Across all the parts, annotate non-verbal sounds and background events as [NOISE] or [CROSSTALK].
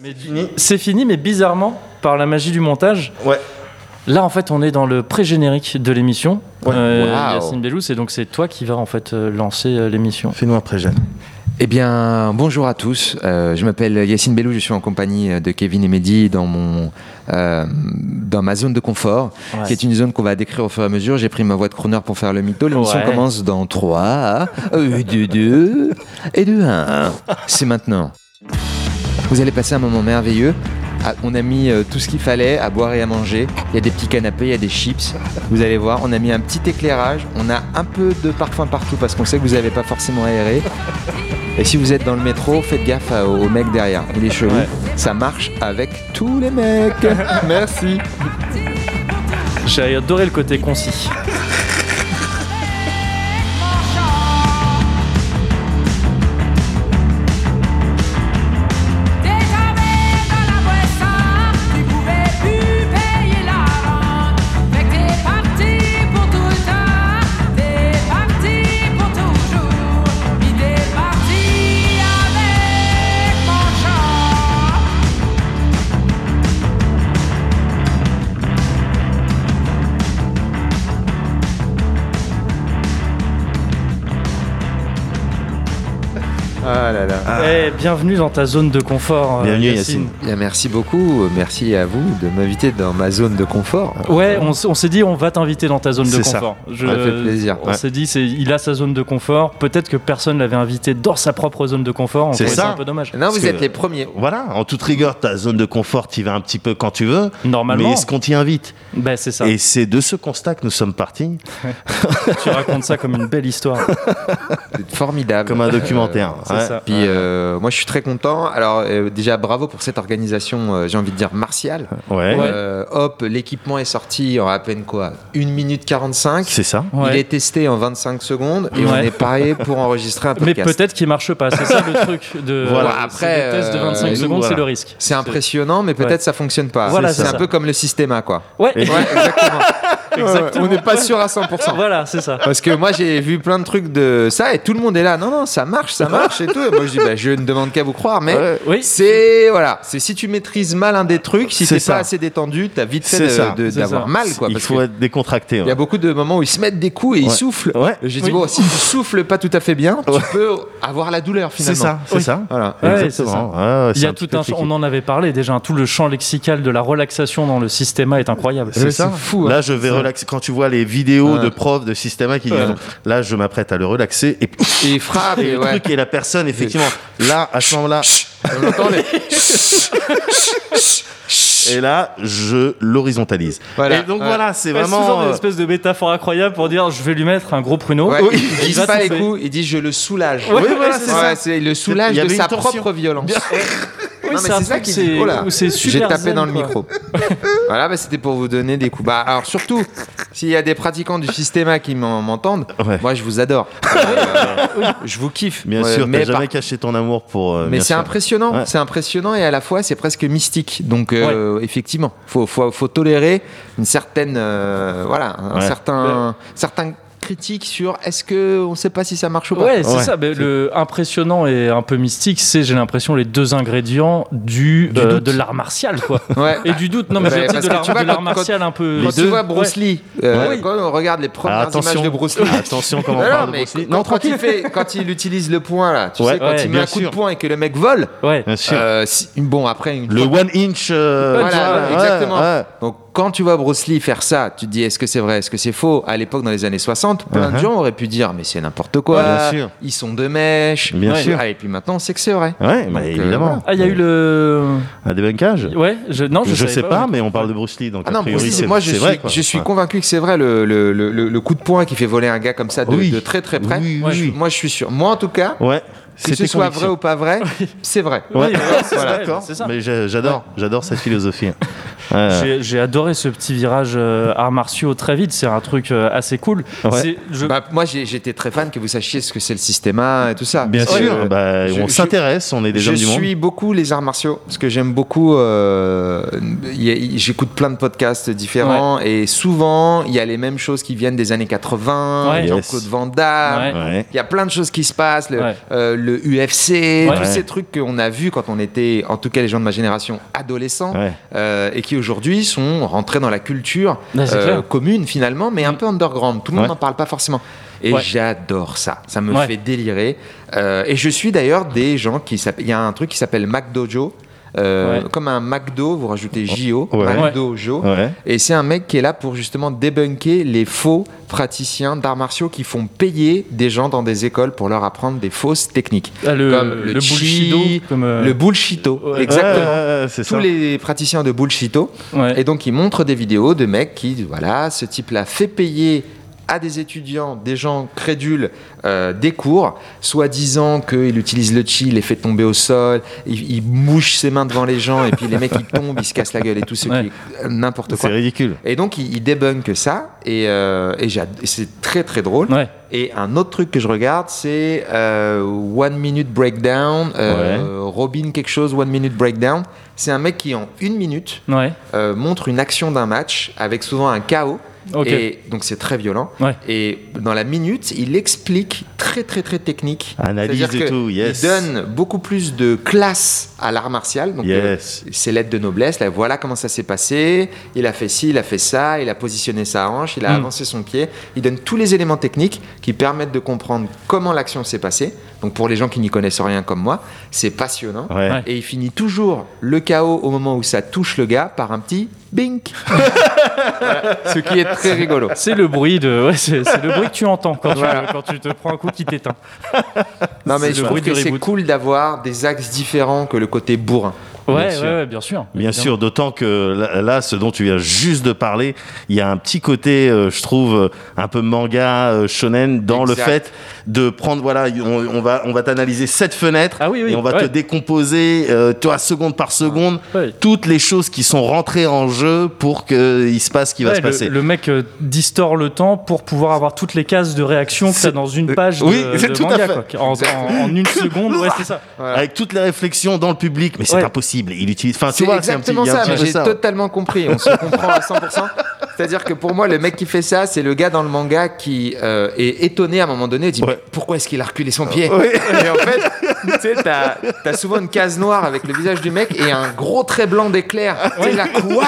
Mais c'est fini, mais bizarrement, par la magie du montage, Ouais. là en fait on est dans le pré-générique de l'émission. Ouais. Euh. Yacine Bellous, et donc c'est toi qui vas en fait euh, lancer euh, l'émission. Fais-nous un pré-jeune. Eh bien, bonjour à tous. Euh, je m'appelle Yacine Bellou, je suis en compagnie de Kevin et Mehdi dans, mon, euh, dans ma zone de confort, Ouais. qui est une zone qu'on va décrire au fur et à mesure. J'ai pris ma voix de crooner pour faire le mytho. L'émission Ouais. commence dans 3, 2, 2 et 2, 1. C'est maintenant. Vous allez passer un moment merveilleux. Ah, on a mis euh, tout ce qu'il fallait à boire et à manger. Il y a des petits canapés, il y a des chips. Vous allez voir, on a mis un petit éclairage. On a un peu de parfum partout parce qu'on sait que vous n'avez pas forcément aéré. Et si vous êtes dans le métro, faites gaffe au mec derrière. Il est chelou. Ouais. Ça marche avec tous les mecs. [LAUGHS] Merci. J'ai adoré le côté concis. Eh, bienvenue dans ta zone de confort. euh, Bienvenue, Yacine. Bien, merci beaucoup. Merci à vous de m'inviter dans ma zone de confort. Ouais, on, s'est dit on va t'inviter dans ta zone de C'est ça. confort. Je- Ça fait plaisir. On Ouais. s'est dit il a sa zone de confort. Peut-être que personne l'avait invité dans sa propre zone de confort. On C'est ça. un peu dommage. Non, vous que- êtes les premiers. Voilà, en toute rigueur, ta zone de confort, tu y vas un petit peu quand tu veux. Normalement. Mais est-ce qu'on t'y invite? Ben c'est ça. Et c'est de ce constat que nous sommes partis, [LAUGHS] Tu racontes ça comme une belle histoire. Formidable. comme un documentaire. C'est Ouais. ça. Puis euh, moi je suis très content. Alors euh, déjà bravo pour cette organisation, euh, j'ai envie de dire martiale. Ouais, Euh, hop, l'équipement est sorti en à peine quoi 1 minute 45. c'est ça. Ouais. Il est testé en 25 secondes et on est paré pour enregistrer un Mais podcast. peut-être qu'il marche pas. C'est ça le [LAUGHS] truc de. Voilà. Après, des tests de 25 euh, secondes, c'est le risque. C'est impressionnant, mais peut-être Ouais. ça fonctionne pas. Voilà, c'est un ça. peu comme le système quoi. Ouais, Et- Ouais, exactement. [LAUGHS] exactement. On n'est pas sûr à 100%. Voilà, c'est ça. Parce que moi j'ai vu plein de trucs de ça et tout le monde est là. Non, non, ça marche, ça marche et tout. Et moi je dis, bah, je ne demande qu'à vous croire, mais Ouais. Oui. c'est voilà, c'est si tu maîtrises mal un des trucs, si C'est t'es ça. pas assez détendu, t'as vite C'est fait C'est d'avoir mal quoi. Il faut être décontracté. il y a beaucoup de moments où ils se mettent des coups et ils soufflent. Ouais. J'ai dit Oui. bon, si tu souffles pas tout à fait bien, tu Ouais. peux avoir la douleur C'est finalement. ça, c'est Oui. ça. Voilà. Ouais, Exactement. c'est Il y c'est a tout un, on en avait parlé déjà, tout le champ lexical de la relaxation dans le système est incroyable. C'est ça. c'est fou, hein. Là, je vais. Relaxer. Quand tu vois les vidéos de profs de Systema qui disent là, je m'apprête à le relaxer. Et, il frappe et et le ouais. truc et la personne, effectivement, là, à ce moment-là, On entend les- et là, je l'horizontalise. Voilà. Et donc Ouais. voilà, c'est c'est vraiment. toujours des euh, espèces de métaphores incroyables pour dire je vais lui mettre un gros pruneau. Ouais, Oui. ils Il disent va pas les coups, ils disent je le soulage. Ouais, Oui, voilà, c'est Ouais, ça. c'est le soulage Il y de avait sa une propre violence. Oui, Non, mais c'est un c'est ça truc, qui c'est dit. Oh c'est J'ai tapé zen, dans le quoi. micro. [LAUGHS] voilà, bah, c'était pour vous donner des coups. Bah, alors surtout, s'il y a des pratiquants du système qui m'en- m'entendent, Ouais. moi je vous adore. [LAUGHS] Euh, je vous kiffe. Bien Ouais, sûr, mais jamais par- caché ton amour pour. euh, mais c'est impressionnant, Ouais. c'est impressionnant et à la fois c'est presque mystique. Donc euh, effectivement, faut, faut, faut tolérer une certaine, euh, voilà, un Ouais. certain, certain critique sur est-ce que on sait pas si ça marche ou pas. Ouais, c'est Ouais. ça. mais le impressionnant et un peu mystique, c'est j'ai l'impression les deux ingrédients du, Du euh, doute. de l'art martial, quoi. [LAUGHS] Ouais. Et du doute. Non, mais Ouais, je veux dire, parce de que l'art tu vois, de l'art quand- martial un peu. Quand tu deux. vois Bruce Lee, euh, Ouais. quand on regarde les premières Ah, attention. images de Bruce Lee, [LAUGHS] Attention comment on Non, parle non, de mais Bruce Lee. Non, quand il tranquille. fait, quand il utilise le point là, tu sais, quand il met un coup de poing et que le mec vole, Ouais. Bien sûr. euh, bon après une Le one inch. euh, Voilà, exactement. Donc quand tu vois Bruce Lee faire ça, tu te dis est-ce que c'est vrai, est-ce que c'est faux? À l'époque, dans les années 60, plein de Uh-huh. gens auraient pu dire mais c'est n'importe quoi. Bien sûr. Ils sont de mèche. Bien Ouais. sûr. Ah, et puis maintenant, on sait que c'est vrai. Ouais, bah, Donc, euh, évidemment. Ah, il y a eu le. Un débunkage? Ouais, je, non, je, Je, sais pas, mais on parle de Bruce Lee, donc Ah a non, priori, Bruce Lee, c'est moi je c'est suis, vrai. quoi. je suis Ouais. convaincu que c'est vrai le, le, le, le- le coup de poing qui fait voler un gars comme ça de, Oui. de très très près. Oui, Moi, oui, je, oui. moi je suis sûr. Moi en tout cas, Ouais, que ce soit conviction. vrai ou pas vrai, [LAUGHS] c'est vrai. Oui, Ouais. Voilà, vrai, d'accord. c'est ça. Mais j'adore, j'adore cette philosophie. [LAUGHS] Ouais. J'ai- adoré ce petit virage euh, arts martiaux très vite. C'est un truc euh, assez cool. Ouais. Je- Bah, moi j'étais très fan que vous sachiez ce que c'est le systéma et tout ça. Bien Parce sûr, bah, je- on je- s'intéresse, on est des je hommes du monde. suis beaucoup les arts martiaux parce que j'aime beaucoup. euh, J'écoute plein de podcasts différents et souvent il y a les mêmes choses qui viennent des années 80, Ouais. Jean-Claude Van Damme. Ouais. Ouais. Il y a plein de choses qui se passent. Le, Ouais. Le UFC, Ouais. tous Ouais. ces trucs qu'on a vus quand on était, en tout cas les gens de ma génération, adolescents, Ouais. euh, et qui aujourd'hui sont rentrés dans la culture c'est euh, commune finalement, mais un peu underground. Tout le monde n'en parle pas forcément. Et j'adore ça. Ça me fait délirer. Euh, et je suis d'ailleurs des gens qui s'appellent. Il y a un truc qui s'appelle McDojo. Euh, Ouais. Comme un McDo, vous rajoutez JO, Ouais. McDojo. Ouais. Et c'est un mec qui est là pour justement débunker les faux praticiens d'arts martiaux qui font payer des gens dans des écoles pour leur apprendre des fausses techniques. Ah, le, Comme le, le chi, comme euh, Le bullshito, exactement. Tous ça. les praticiens de bullshito. Et donc, ils montrent des vidéos de mecs qui, voilà, ce type-là fait payer à des étudiants, des gens crédules, euh, des cours, soi-disant qu'il utilise le chi, il les fait tomber au sol, il, il mouche ses mains devant les gens, et puis les mecs, ils tombent, ils se cassent la gueule et tout ce Ouais. qui est euh, n'importe C'est quoi. ridicule. Et donc, il, il débunk ça, et, euh, et j'ad- et c'est très très drôle. Ouais. Et un autre truc que je regarde, c'est euh, One Minute Breakdown, euh, Robin quelque chose, One Minute Breakdown. C'est un mec qui, en une minute, Ouais. euh, montre une action d'un match avec souvent un chaos. Et donc c'est très violent. Ouais. Et dans la minute, il explique très très très technique. Analyse et tout, yes. Il donne beaucoup plus de classe à l'art martial. Donc euh, Yes. ses lettres de noblesse. Là, voilà comment ça s'est passé. Il a fait ci, il a fait ça. Il a positionné sa hanche. Il a Mm. avancé son pied. Il donne tous les éléments techniques qui permettent de comprendre comment l'action s'est passée. Donc pour les gens qui n'y connaissent rien comme moi, c'est passionnant. Ouais. Ouais. Et il finit toujours le chaos au moment où ça touche le gars par un petit bink. [LAUGHS] Voilà. Ce qui est très rigolo. C'est le bruit de, ouais, c'est le bruit que tu entends quand, tu, Voilà. quand tu te prends un coup qui t'éteint. Non mais C'est je trouve que c'est cool d'avoir des axes différents que le côté bourrin. Ouais, Bien ouais, sûr. ouais, bien sûr. Bien Évidemment. sûr, d'autant que là, là, ce dont tu viens juste de parler, il y a un petit côté, euh, je trouve, euh, un peu manga euh, shonen dans le fait de prendre, voilà, on, on va, on va t'analyser cette fenêtre Ah oui, oui, et on va te décomposer, euh, tu vois, seconde par seconde, Ouais. toutes les choses qui sont rentrées en jeu pour qu'il se passe ce qui va se passer. le mec euh, distord le temps pour pouvoir avoir toutes les cases de réaction que C'est- t'as dans une page oui, de, c'est de tout à manga. fait. quoi. En, en- en une [LAUGHS] seconde, ouais, c'est ça. Avec toutes les réflexions dans le public, mais c'est Ouais. Il utilise, enfin, tu C'est vois, c'est un petit, exactement ça, j'ai totalement compris. On se comprend à 100%. C'est-à-dire que pour moi, le mec qui fait ça, c'est le gars dans le manga qui euh, est étonné à un moment donné, dit Ouais. Pourquoi est-ce qu'il a reculé son pied? Ouais. Et en fait, tu sais, t'as as souvent une case noire avec le visage du mec et un gros trait blanc d'éclair. Tu sais, là, quoi?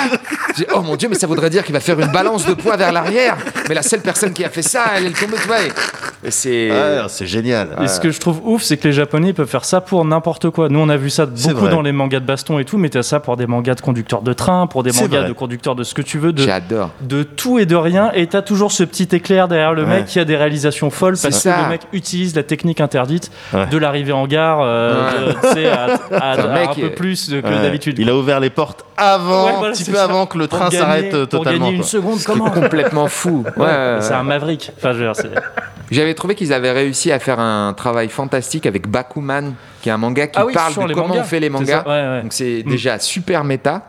J'ai- Oh mon dieu, mais ça voudrait dire qu'il va faire une balance de poids vers l'arrière. Mais la seule personne qui a fait ça, elle est tombée, tu vois. Et, et c'est. Ouais, c'est génial. Et ce que je trouve ouf, c'est que les Japonais peuvent faire ça pour n'importe quoi. Nous, on a vu ça C'est beaucoup vrai. dans les mangas de baston et tout, mais t'as ça pour des mangas de conducteurs de train, pour des C'est mangas vrai. de conducteurs de ce que tu veux, de, J'adore. de tout et de rien. Et t'as toujours ce petit éclair derrière le Ouais. mec qui a des réalisations folles C'est parce ça. que le mec utilise la technique interdite Ouais. de l'arrivée en gare, euh, de- à, à- un à mec, un peu plus que Ouais. d'habitude. Il a ouvert les portes avant, Ouais, voilà, un petit peu ça. avant que le Pour train s'arrête Pour totalement. gagner une quoi. seconde, comment Complètement fou. [LAUGHS] Ouais. C'est un maverick. Enfin, J'avais trouvé qu'ils avaient réussi à faire un travail fantastique avec Bakuman, qui est un manga qui Ah oui, parle de comment mangas. on fait les mangas. Donc c'est Mm. déjà super méta.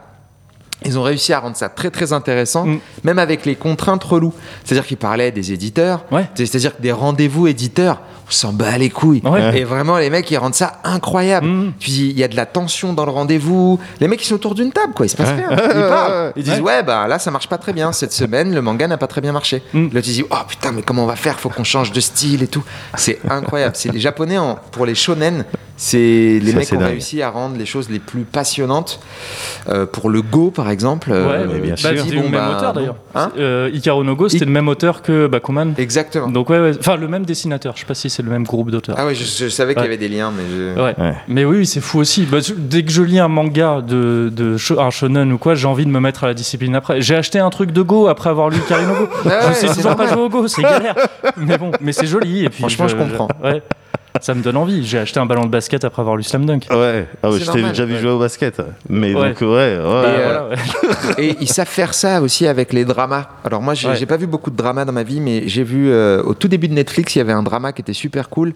Ils ont réussi à rendre ça très très intéressant, Mm. même avec les contraintes reloues. C'est-à-dire qu'ils parlaient des éditeurs, Ouais. c'est-à-dire que des rendez-vous éditeurs, s'en bat les couilles. Ouais. Et vraiment, les mecs, ils rendent ça incroyable. Mm. Tu dis, il y a de la tension dans le rendez-vous. Les mecs, ils sont autour d'une table, quoi. Il se passe Ouais. rien. Ils parlent. Ils disent, Ouais. ouais, bah là, ça marche pas très bien. Cette semaine, le manga n'a pas très bien marché. Mm. L'autre, il dit, oh putain, mais comment on va faire? Faut qu'on change de style et tout. C'est incroyable. C'est les Japonais, en- pour les shonen, c'est les C'est mecs qui ont dingue. réussi à rendre les choses les plus passionnantes. Euh, pour le Go, par exemple. euh, Ouais, mais bien bah, sûr. c'était bon, le même bah, auteur d'ailleurs. Hein Euh, Ikaru no Go, c'était I- le même auteur que Bakuman. Exactement. Donc ouais, ouais, enfin le même dessinateur. Je sais pas si c'est le même groupe d'auteurs. Ah ouais, je, je savais qu'il y avait des liens, mais je... Ouais. Ouais. Mais oui, oui, c'est fou aussi. Bah, je- dès que je lis un manga de, de un shonen ou quoi, j'ai envie de me mettre à la discipline après. J'ai acheté un truc de Go après avoir lu Ikaru no Go. Ouais, je sais c'est toujours pas jouer au Go, c'est [LAUGHS] galère. Mais bon, mais c'est joli. Et puis Franchement, je comprends. ouais, ça me donne envie. J'ai acheté un ballon de basket après avoir lu Slam Dunk. Ouais, ah ouais je t'ai déjà vu ouais. jouer au basket. Mais Ouais. donc, ouais, ouais. Bah, euh, voilà, ouais. [LAUGHS] Et ils savent faire ça aussi avec les dramas. Alors moi, j'ai Ouais. j'ai pas vu beaucoup de dramas dans ma vie, mais j'ai vu euh, au tout début de Netflix, il y avait un drama qui était super cool.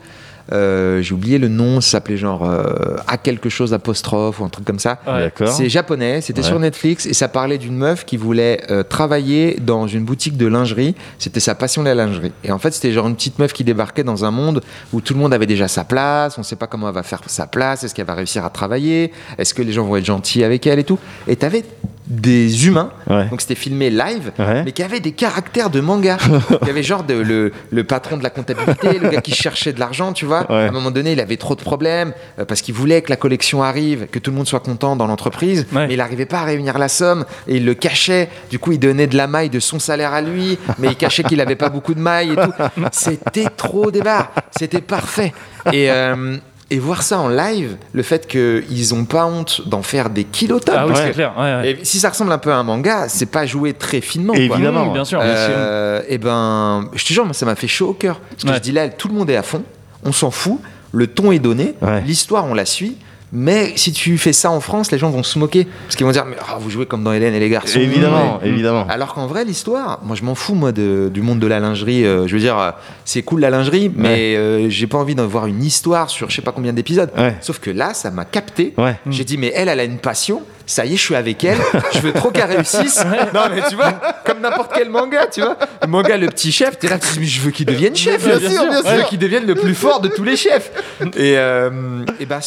Euh, j'ai oublié le nom, ça s'appelait genre euh, à quelque chose apostrophe ou un truc comme ça. Ouais. C'est japonais, c'était Ouais. sur Netflix et ça parlait d'une meuf qui voulait euh, travailler dans une boutique de lingerie. C'était sa passion la lingerie. Et en fait, c'était genre une petite meuf qui débarquait dans un monde où tout le monde avait déjà sa place. On sait pas comment elle va faire sa place. Est-ce qu'elle va réussir à travailler Est-ce que les gens vont être gentils avec elle et tout Et t'avais des humains. Ouais. Donc c'était filmé live, Ouais. mais qui avaient des caractères de manga. [LAUGHS] Il y avait genre de- le, le patron de la comptabilité, le gars qui cherchait de l'argent, tu vois. Ouais. À un moment donné, il avait trop de problèmes euh, parce qu'il voulait que la collection arrive, que tout le monde soit content dans l'entreprise, Ouais. mais il n'arrivait pas à réunir la somme et il le cachait. Du coup, il donnait de la maille de son salaire à lui, mais il cachait qu'il avait pas beaucoup de maille et tout. [LAUGHS] C'était trop débat. C'était parfait. Et euh, et voir ça en live, le fait qu'ils n'ont pas honte d'en faire des kilotops. Ah oui, parce c'est que- clair. ouais, ouais. et si ça ressemble un peu à un manga, c'est pas joué très finement. quoi. Évidemment. Mmh, bien sûr. Euh, et ben, je te jure, moi, ça m'a fait chaud au cœur. Parce que Ouais. je dis là, tout le monde est à fond, on s'en fout, le ton est donné, Ouais. l'histoire, on la suit. Mais si tu fais ça en France, les gens vont se moquer. Parce qu'ils vont dire, mais ah, vous jouez comme dans Hélène et les garçons. Évidemment, Ouais. évidemment. Alors qu'en vrai, l'histoire, moi je m'en fous moi de- du monde de la lingerie. euh, je veux dire, euh, c'est cool la lingerie, mais euh, j'ai pas envie d'en voir une histoire sur je sais pas combien d'épisodes. Ouais. Sauf que là, ça m'a capté. J'ai dit, mais elle, elle a une passion. Ça y est, je suis avec elle. Je veux trop qu'elle réussisse. Non, mais tu vois, comme n'importe quel manga, tu vois. Le manga, le petit chef, t'es là, tu dis, mais je veux qu'il devienne chef. Bien sûr, bien Je veux qu'il devienne le plus fort de tous les chefs. Et, euh, et ben,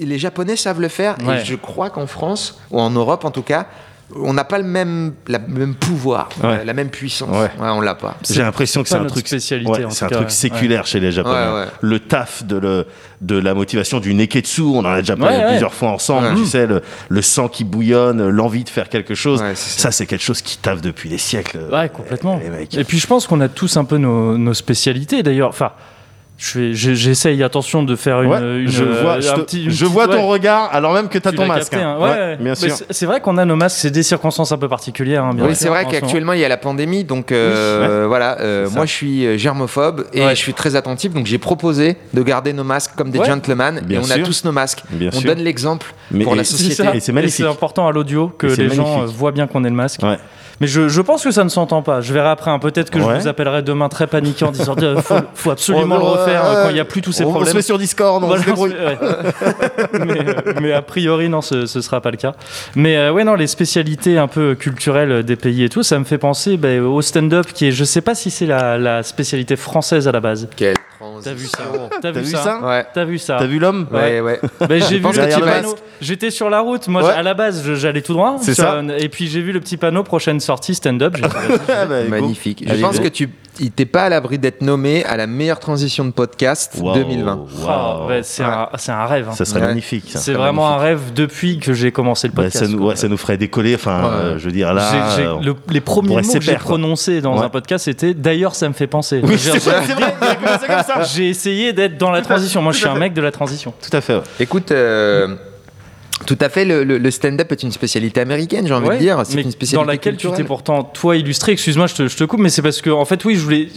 les Japonais savent le faire. Ouais. Et je crois qu'en France, ou en Europe en tout cas, on n'a pas le même, la, même pouvoir, Ouais. la même puissance. Ouais. on l'a pas. J'ai l'impression que c'est un truc spécialité, ouais, c'est un truc ouais. séculaire chez les Japonais. Ouais, ouais. Le taf de, le, de la motivation du neketsu, on en a déjà parlé Ouais, ouais. plusieurs fois ensemble. Ouais. Tu sais, le, le sang qui bouillonne, l'envie de faire quelque chose. Ouais, ça, c'est quelque chose qui taffe depuis des siècles. Ouais, complètement. Les mecs. Et puis je pense qu'on a tous un peu nos, nos spécialités d'ailleurs. Enfin, je j'essaye, attention, de faire une. Ouais, une- je vois, je, un te- petit- une je petite- vois ton ouais. regard alors même que tu as Tu ton l'as masque. capté, hein. hein. Ouais, c'est- vrai qu'on a nos masques, c'est des circonstances un peu particulières. hein, bien Oui, sûr, c'est vrai qu'actuellement il y a la pandémie, donc euh, voilà. euh, moi, je suis euh, germophobe et Ouais. je suis très attentif, donc j'ai proposé de garder nos masques comme des Ouais. gentlemen. Bien et on a tous nos masques. Bien on sûr. donne l'exemple pour la et- C'est société. Et c'est magnifique. c'est important à l'audio que les gens voient bien qu'on est le masque. Mais je, je pense que ça ne s'entend pas. Je verrai après. hein. Peut-être que Ouais. je vous appellerai demain très paniqué en disant il faut, [LAUGHS] faut absolument le refaire ouais, euh, quand il n'y a plus tous ces on, on problèmes. se met sur Discord, on Voilà, se débrouille. ouais. [LAUGHS] mais, euh, mais a priori, non, ce, ce sera pas le cas. Mais euh, ouais, non, les spécialités un peu culturelles des pays et tout, ça me fait penser bah, au stand-up, qui est, je sais pas si c'est la, la spécialité française à la base. Quelle T'as vu ça. T'as vu, vu ça, Ouais. T'as vu ça T'as vu l'homme Ouais, ouais. Bah, [LAUGHS] j'ai vu le petit panneau. J'étais sur la route. Moi, Ouais. à la base, j'allais tout droit. C'est ça. un- Et puis j'ai vu le petit panneau prochaine sortie stand-up. [LAUGHS] Ah bah. Magnifique. Je pense que tu il t'es pas à l'abri d'être nommé à la meilleure transition de podcast Wow, 2020. wow. Ah, ouais, c'est un, rêve. hein. Ça serait Ouais. magnifique. C'est vraiment un rêve depuis que j'ai commencé le Bah, podcast. ça, nous, quoi. ouais, ça nous ferait décoller. Enfin, Ouais. euh, je veux dire, là. Euh, le- les premiers mots que j'ai prononcés dans Ouais. un podcast, c'était d'ailleurs, ça me fait penser. Oui, J'ai- essayé d'être dans la transition. Moi, je suis un mec de la transition. Tout à fait. ouais. Écoute, euh, tout à fait, le, le- le stand-up est une spécialité américaine, j'ai envie Ouais, de dire. C'est une spécialité dans laquelle tu t'es pourtant toi illustré. Excuse-moi, je te, je te coupe, mais c'est parce que en fait, oui, je voulais.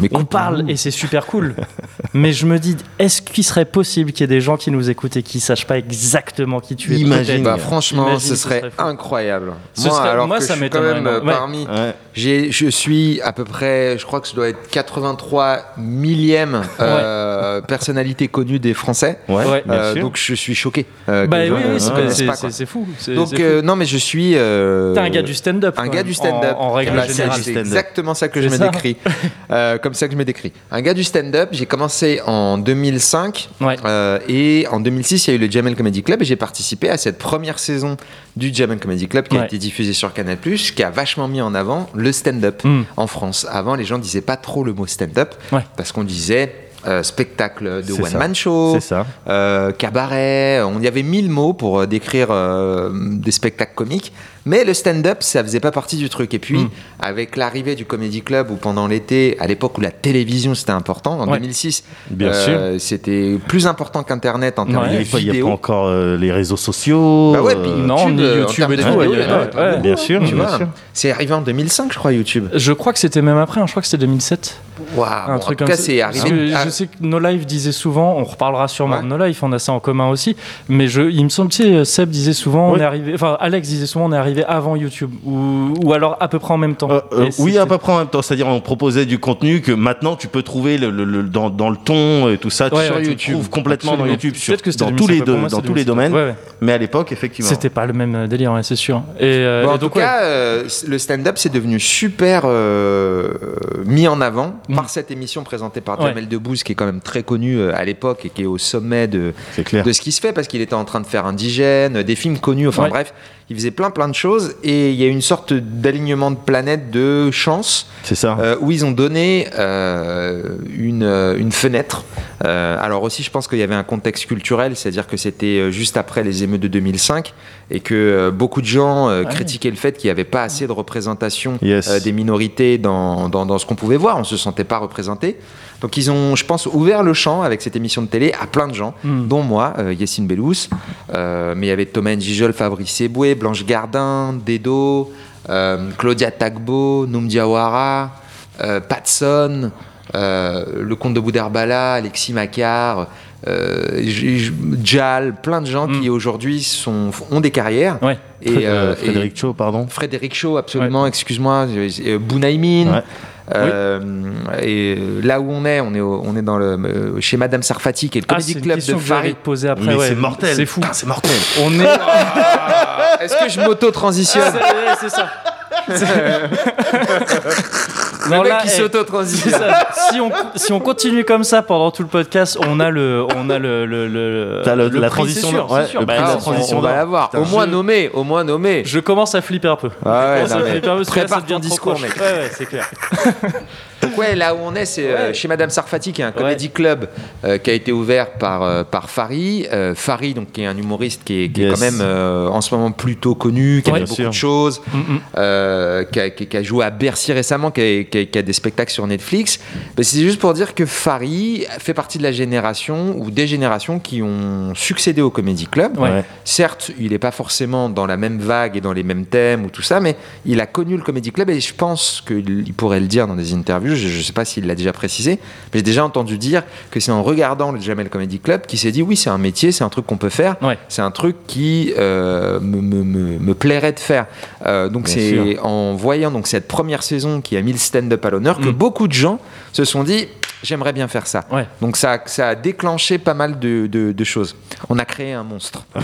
Mais on parle et c'est super cool. [LAUGHS] mais je me dis, est-ce qu'il serait possible qu'il y ait des gens qui nous écoutent et qui sachent pas exactement qui tu es? Imagine. Bah, franchement, Imagine, ce ce serait incroyable. Ce moi, serait- alors moi, que ça je suis quand m'étonnerait, même euh, non. Ouais. parmi. Ouais. J'ai, je suis à peu près, je crois que je dois être 83 millième euh, personnalité connue des Français. Ouais, Ouais. bien Euh, sûr. donc je suis choqué. euh, Bah oui, oui, c'est ne pas- connaissent c'est pas, quoi. c'est- c'est fou. C'est- Donc c'est fou. euh, non, mais je suis. euh, T'es un gars du stand-up. Un gars du stand-up. En, en règle Bah, c'est- générale. C'est exactement ça que je C'est me décris. [LAUGHS] Euh, comme ça que je me décris. Un gars du stand-up. J'ai commencé en 2005 Ouais. euh, et en 2006, il y a eu le Jamel Comedy Club et j'ai participé à cette première saison du Jamel Comedy Club qui a été diffusée sur Canal+, qui a vachement mis en avant le stand-up Mm. en France. Avant, les gens disaient pas trop le mot stand-up Ouais. parce qu'on disait euh, spectacle de one-man show, euh, cabaret, on y avait mille mots pour euh, décrire des spectacles comiques, mais le stand-up, ça faisait pas partie du truc. Et puis, Mm. avec l'arrivée du Comedy Club, ou pendant l'été, à l'époque où la télévision c'était important, en Ouais. 2006, Bien euh, c'était plus important qu'Internet en termes Ouais. de Il n'y a vidéo. pas encore euh, les réseaux sociaux. Bah ouais, euh, puis Non, ni euh, en YouTube termes et tout, vidéo, ouais, Bien sûr, tu bien vois. sûr. C'est arrivé en 2005, je crois, YouTube. Je crois que c'était même après. hein. Je crois que c'était 2007. Waouh, un bon, truc en tout cas, c'est arrivé. je sais que No Life disait souvent, on reparlera sûrement Ouais. de No Life, on a ça en commun aussi. Mais je, il me semble, tu sais, Seb disait souvent, on est arrivé, enfin Alex disait souvent, on est arrivé avant YouTube ou, ou alors à peu près en même temps. Euh, euh, oui, à peu près en même temps. C'est-à-dire, on proposait du contenu que maintenant tu peux trouver le, le- le- dans, dans le ton et tout ça. Ouais, sur ouais, YouTube, YouTube. trouves complètement Absolument. dans YouTube, sur, que dans 2007, tous les, deux- moi, dans tous les 2007. domaines. Ouais, ouais. Mais à l'époque, effectivement. C'était pas le même délire, ouais, c'est sûr. Et, euh, Bon, et en donc, tout ouais. cas, euh, le stand-up c'est devenu super euh, mis en avant Mm. par cette émission présentée par Ouais. Jamel Debbouze, qui est quand même très connu euh, à l'époque et qui est au sommet de, de ce qui se fait parce qu'il était en train de faire Indigène, des films connus, enfin Ouais. bref, il faisait plein plein de choses et il y a une sorte d'alignement de planètes de chance C'est ça. euh, où ils ont donné euh, une, euh, une fenêtre. Euh, alors aussi, je pense qu'il y avait un contexte culturel, c'est-à-dire que c'était juste après les émeutes de 2005 et que beaucoup de gens Ah critiquaient le fait qu'il n'y avait pas assez de représentation Yes. des minorités dans, dans, dans ce qu'on pouvait voir. On se sentait pas représenté. Donc ils ont, je pense, ouvert le champ avec cette émission de télé à plein de gens, Mm. dont moi, euh, Yessine Bellous, euh, mais il y avait Thomas Njijol, Fabrice Eboué, Blanche Gardin, Dedo, euh, Claudia Tagbo, Noum Diawara, euh, Patson, euh, le comte de Boudherbala, Alexis Macquart, euh, Jal, plein de gens Mm. qui aujourd'hui sont, ont des carrières. Ouais. Et, Fré- et- Frédéric Cho, pardon. Frédéric Shaw, absolument, excuse-moi, Bounaïmin. Ouais. Euh, Et euh, là où on est, on est, au- on est dans le, euh, chez Madame Sarfati, qui est le Ah, Comedy une Club de Paris. poser après. Mais ouais. c'est mortel. C'est fou. Putain, C'est mortel. On est. Est-ce que je m'auto-transitionne Ouais, c'est ça. [LAUGHS] Le Non, mec là, qui eh, c'est s'auto-transitionne. ça. Si on, si on continue comme ça pendant tout le podcast, on a le, on a le, le, le, T'as le- la prix, transition sûr, ouais, sûr. le Bah, prix la on- transition on, va l'avoir. Au moins je- nommé, au moins nommé. Je commence à flipper un peu. Ah ouais, Je commence non, à mais flipper un peu parce que là, prépare ça devient ton discours, mec. Ouais, ouais, c'est clair. [LAUGHS] Donc ouais, là où on est, c'est euh, Ouais. chez Madame Sarfati, qui est un comedy club euh, qui a été ouvert par, euh, par Fari. Euh, Fari, donc, qui est un humoriste qui est, qui est Yes. quand même euh, en ce moment plutôt connu, qui a fait beaucoup sûr. de choses, Mm, mm. euh, qui, a, qui- qui a joué à Bercy récemment, qui a, qui a- qui a des spectacles sur Netflix. C'est juste pour dire que Fari fait partie de la génération ou des générations qui ont succédé au Comedy Club. Ouais. Ouais. Certes, il n'est pas forcément dans la même vague et dans les mêmes thèmes ou tout ça, mais il a connu le Comedy Club et je pense qu'il pourrait le dire dans des interviews. Je ne sais pas s'il l'a déjà précisé, mais j'ai déjà entendu dire que c'est en regardant le Jamel Comedy Club qu'il s'est dit oui, c'est un métier, c'est un truc qu'on peut faire, Ouais. c'est un truc qui euh, me, me- me- me plairait de faire. Euh, donc c'est en voyant donc cette première saison qui a mis le stand-up à l'honneur que Mm. beaucoup de gens se sont dit j'aimerais bien faire ça. Ouais. Donc ça, ça a déclenché pas mal de, de- de choses. On a créé un monstre. [LAUGHS]